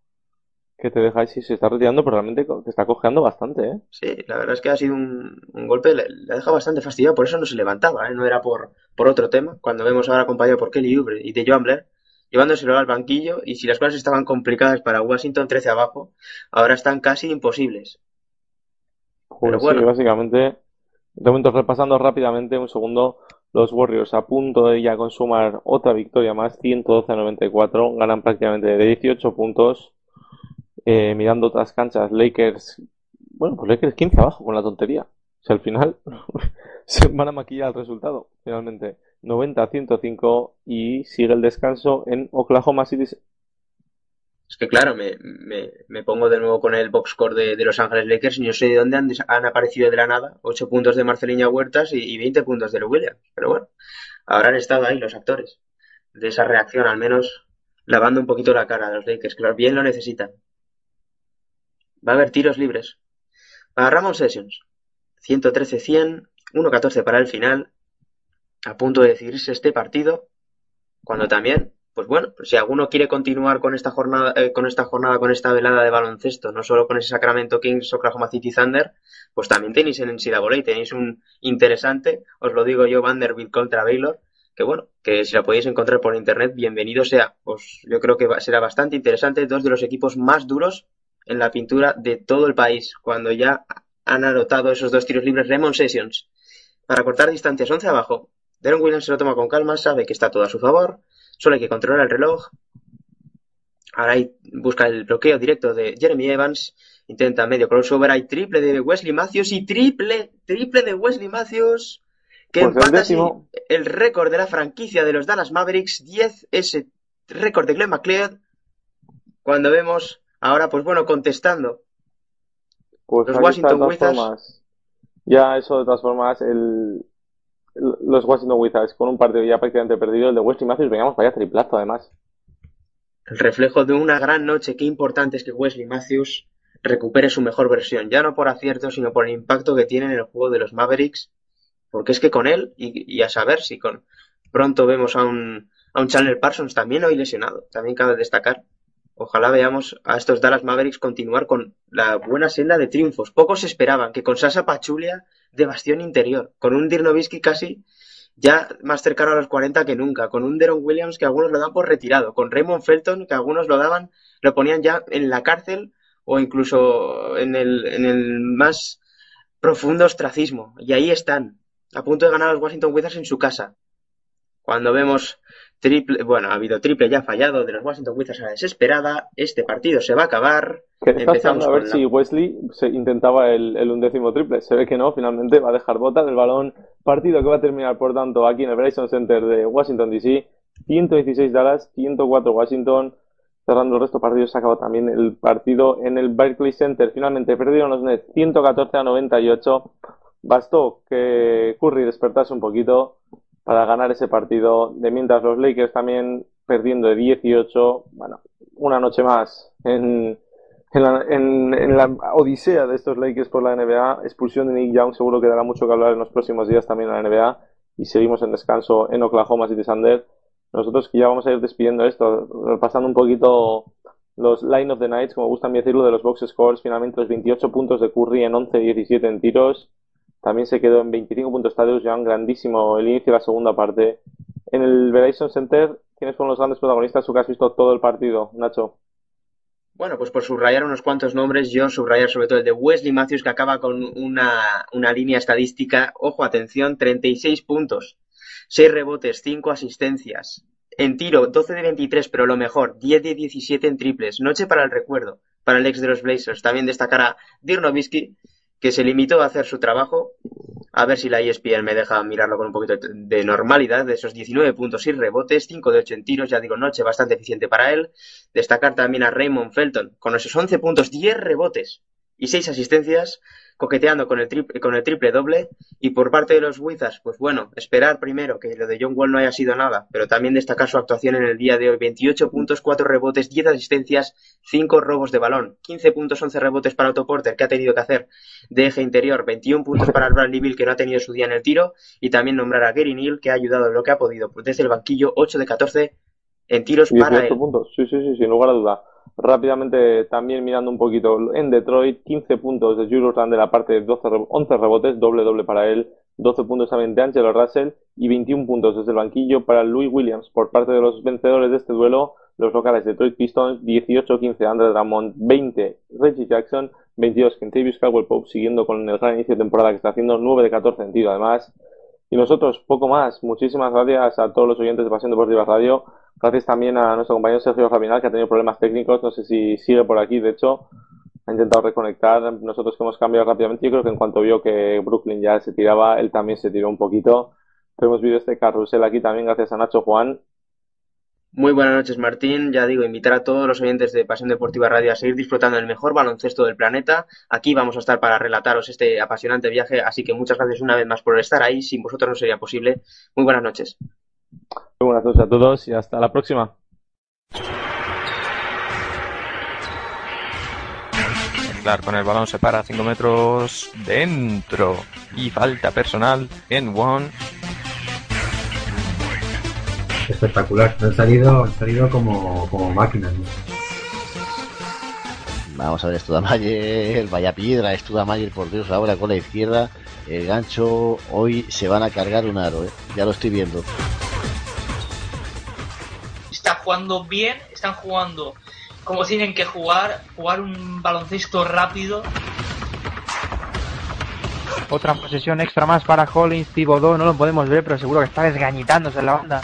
que te deja y si se está retirando, pero realmente te está cojeando bastante, ¿eh? Sí, la verdad es que ha sido un, un golpe, le, le ha dejado bastante fastidiado, por eso no se levantaba, ¿eh? no era por, por otro tema. Cuando vemos ahora acompañado por Kelly Oubre y de Joan Blair, llevándoselo al banquillo, y si las cosas estaban complicadas para Washington 13 abajo, ahora están casi imposibles. Joder, Pero bueno. sí, básicamente De momento, repasando rápidamente un segundo, los Warriors a punto de ya consumar otra victoria más, 112 a 94, ganan prácticamente de 18 puntos. Eh, mirando otras canchas, Lakers, bueno, pues Lakers 15 abajo con la tontería. O sea, al final se van a maquillar el resultado, finalmente. 90 a 105 y sigue el descanso en Oklahoma City. Es que claro, me, me, me pongo de nuevo con el box score de, de Los Ángeles Lakers y no sé de dónde han, han aparecido de la nada 8 puntos de Marceliña Huertas y, y 20 puntos de Williams. Pero bueno, habrán estado ahí los actores de esa reacción, al menos lavando un poquito la cara de los Lakers, que bien lo necesitan. Va a haber tiros libres. Para Ramon Sessions, 113-100, 1-14 para el final, a punto de decidirse este partido, cuando también, pues bueno, pues si alguno quiere continuar con esta jornada, eh, con esta jornada, con esta velada de baloncesto, no solo con ese Sacramento Kings, Oklahoma City Thunder, pues también tenéis en NCAA, tenéis un interesante, os lo digo yo, Vanderbilt contra Baylor, que bueno, que si la podéis encontrar por internet, bienvenido sea. Pues yo creo que será bastante interesante, dos de los equipos más duros en la pintura de todo el país, cuando ya han anotado esos dos tiros libres Raymond Sessions. Para cortar distancias 11 abajo, Deron Williams se lo toma con calma, sabe que está todo a su favor, solo hay que controlar el reloj. Ahora ahí busca el bloqueo directo de Jeremy Evans, intenta medio crossover, hay triple de Wesley Matthews y triple, triple de Wesley Matthews, que Pues el empata décimo. el récord de la franquicia de los Dallas Mavericks, 10 ese récord de Glenn McLeod, cuando vemos ahora, pues bueno, contestando Pues los Washington Wizards. Ya eso, de todas formas, el, el- los Washington Wizards con un partido ya prácticamente perdido, el de Wesley Matthews, veníamos vaya triplazo además. El reflejo de una gran noche. Qué importante es que Wesley Matthews recupere su mejor versión, ya no por acierto, sino por el impacto que tiene en el juego de los Mavericks. Porque es que con él, y, y a saber si con pronto vemos a un, a un Chandler Parsons también hoy lesionado, también cabe destacar. Ojalá veamos a estos Dallas Mavericks continuar con la buena senda de triunfos. Pocos esperaban que con Sasa Pachulia de bastión interior, con un Dirk Nowitzki casi ya más cercano a los 40 que nunca, con un Deron Williams que algunos lo dan por retirado, con Raymond Felton que algunos lo daban, lo ponían ya en la cárcel o incluso en el, en el más profundo ostracismo. Y ahí están, a punto de ganar a los Washington Wizards en su casa. Cuando vemos triple, bueno, ha habido triple ya fallado de los Washington Wizards a la desesperada, este partido se va a acabar. Empezamos a ver con si la... Wesley se intentaba el, el undécimo triple. Se ve que no, finalmente va a dejar bota del balón. Partido que va a terminar, por tanto, aquí en el Verizon Center de Washington DC. 116 Dallas, 104 Washington. Cerrando el resto de partidos, se acabó también el partido en el Barclays Center. Finalmente perdieron los Nets 114 a 98. Bastó que Curry despertase un poquito para ganar ese partido. De mientras los Lakers también perdiendo de 18. Bueno, una noche más en, en, la, en, la odisea de estos Lakers por la NBA. Expulsión de Nick Young seguro que dará mucho que hablar en los próximos días también en la NBA. Y seguimos en descanso en Oklahoma City Thunder. Nosotros ya vamos a ir despidiendo esto, repasando un poquito los line of the nights, como gusta a mí decirlo, de los box scores. Finalmente los 28 puntos de Curry en 11-17 en tiros. También se quedó en 25 puntos Tadeusz Young, grandísimo el inicio de la segunda parte. En el Verizon Center, ¿quiénes fueron los grandes protagonistas? Tú que has visto todo el partido, Nacho. Bueno, pues por subrayar unos cuantos nombres, yo subrayar sobre todo el de Wesley Matthews, que acaba con una, una línea estadística, ojo, atención, 36 puntos, 6 rebotes, 5 asistencias. En tiro, 12 de 23, pero lo mejor, 10 de 17 en triples. Noche para el recuerdo, para el ex de los Blazers. También destacar a Dirk Nowitzki, que se limitó a hacer su trabajo. A ver si la ESPN me deja mirarlo con un poquito de normalidad. De esos 19 puntos y rebotes, 5 de 8 en tiros, ya digo, noche bastante eficiente para él. Destacar también a Raymond Felton, con esos 11 puntos, 10 rebotes y 6 asistencias, coqueteando con el, triple, con el triple doble. Y por parte de los Wizards, pues bueno, esperar primero que lo de John Wall no haya sido nada, pero también destacar su actuación en el día de hoy. 28 puntos, 4 rebotes, 10 asistencias, 5 robos de balón, 15 puntos, 11 rebotes para Otto Porter, que ha tenido que hacer de eje interior, 21 puntos para Bradley Bill, que no ha tenido su día en el tiro, y también nombrar a Gary Neal, que ha ayudado en lo que ha podido pues desde el banquillo, 8 de 14 en tiros para 18 él. puntos, sí, sí, sí, sin lugar a duda. Rápidamente, también mirando un poquito en Detroit, 15 puntos de Julius Randle, aparte de 12, re- 11 rebotes, doble doble para él, 12 puntos también de Angelo Russell y 21 puntos desde el banquillo para Louis Williams por parte de los vencedores de este duelo, los locales Detroit Pistons, 18-15 Andre Drummond, 20 Reggie Jackson, 22 Kentavious Caldwell Pope siguiendo con el gran inicio de temporada que está haciendo, 9 de 14 en tiro además. Y nosotros, poco más. Muchísimas gracias a todos los oyentes de Pasión Deportiva Radio. Gracias también a nuestro compañero Sergio Rabinal, que ha tenido problemas técnicos. No sé si sigue por aquí, de hecho, ha intentado reconectar. Nosotros que hemos cambiado rápidamente, yo creo que en cuanto vio que Brooklyn ya se tiraba, él también se tiró un poquito. Pero hemos visto este carrusel aquí también, gracias a Nacho Juan. Muy buenas noches, Martín. Ya digo, invitar a todos los oyentes de Pasión Deportiva Radio a seguir disfrutando del mejor baloncesto del planeta. Aquí vamos a estar para relataros este apasionante viaje, así que muchas gracias una vez más por estar ahí. Sin vosotros no sería posible. Muy buenas noches. Muy buenas noches a todos y hasta la próxima. Con el balón se para 5 metros dentro y falta personal en one. Espectacular, han salido, han salido como, como máquinas. ¿no? Vamos a ver, Studamayer, vaya piedra, Studamayer, por Dios, ahora con la izquierda, el gancho, hoy se van a cargar un aro, ¿eh? ya lo estoy viendo. Está jugando bien, están jugando como tienen que jugar, jugar un baloncesto rápido. Otra posesión extra más para Hollins, Thibodeau, no lo podemos ver, pero seguro que está desgañitándose en la banda.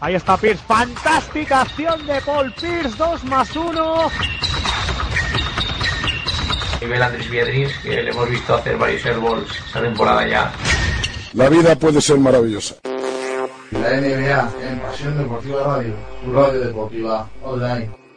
Ahí está Pierce, fantástica acción de Paul Pierce, 2 más 1. Nivel Andrés Biedrins, que le hemos visto hacer varios airballs esta temporada ya. La vida puede ser maravillosa. La NBA en Pasión Deportiva Radio, tu radio deportiva online.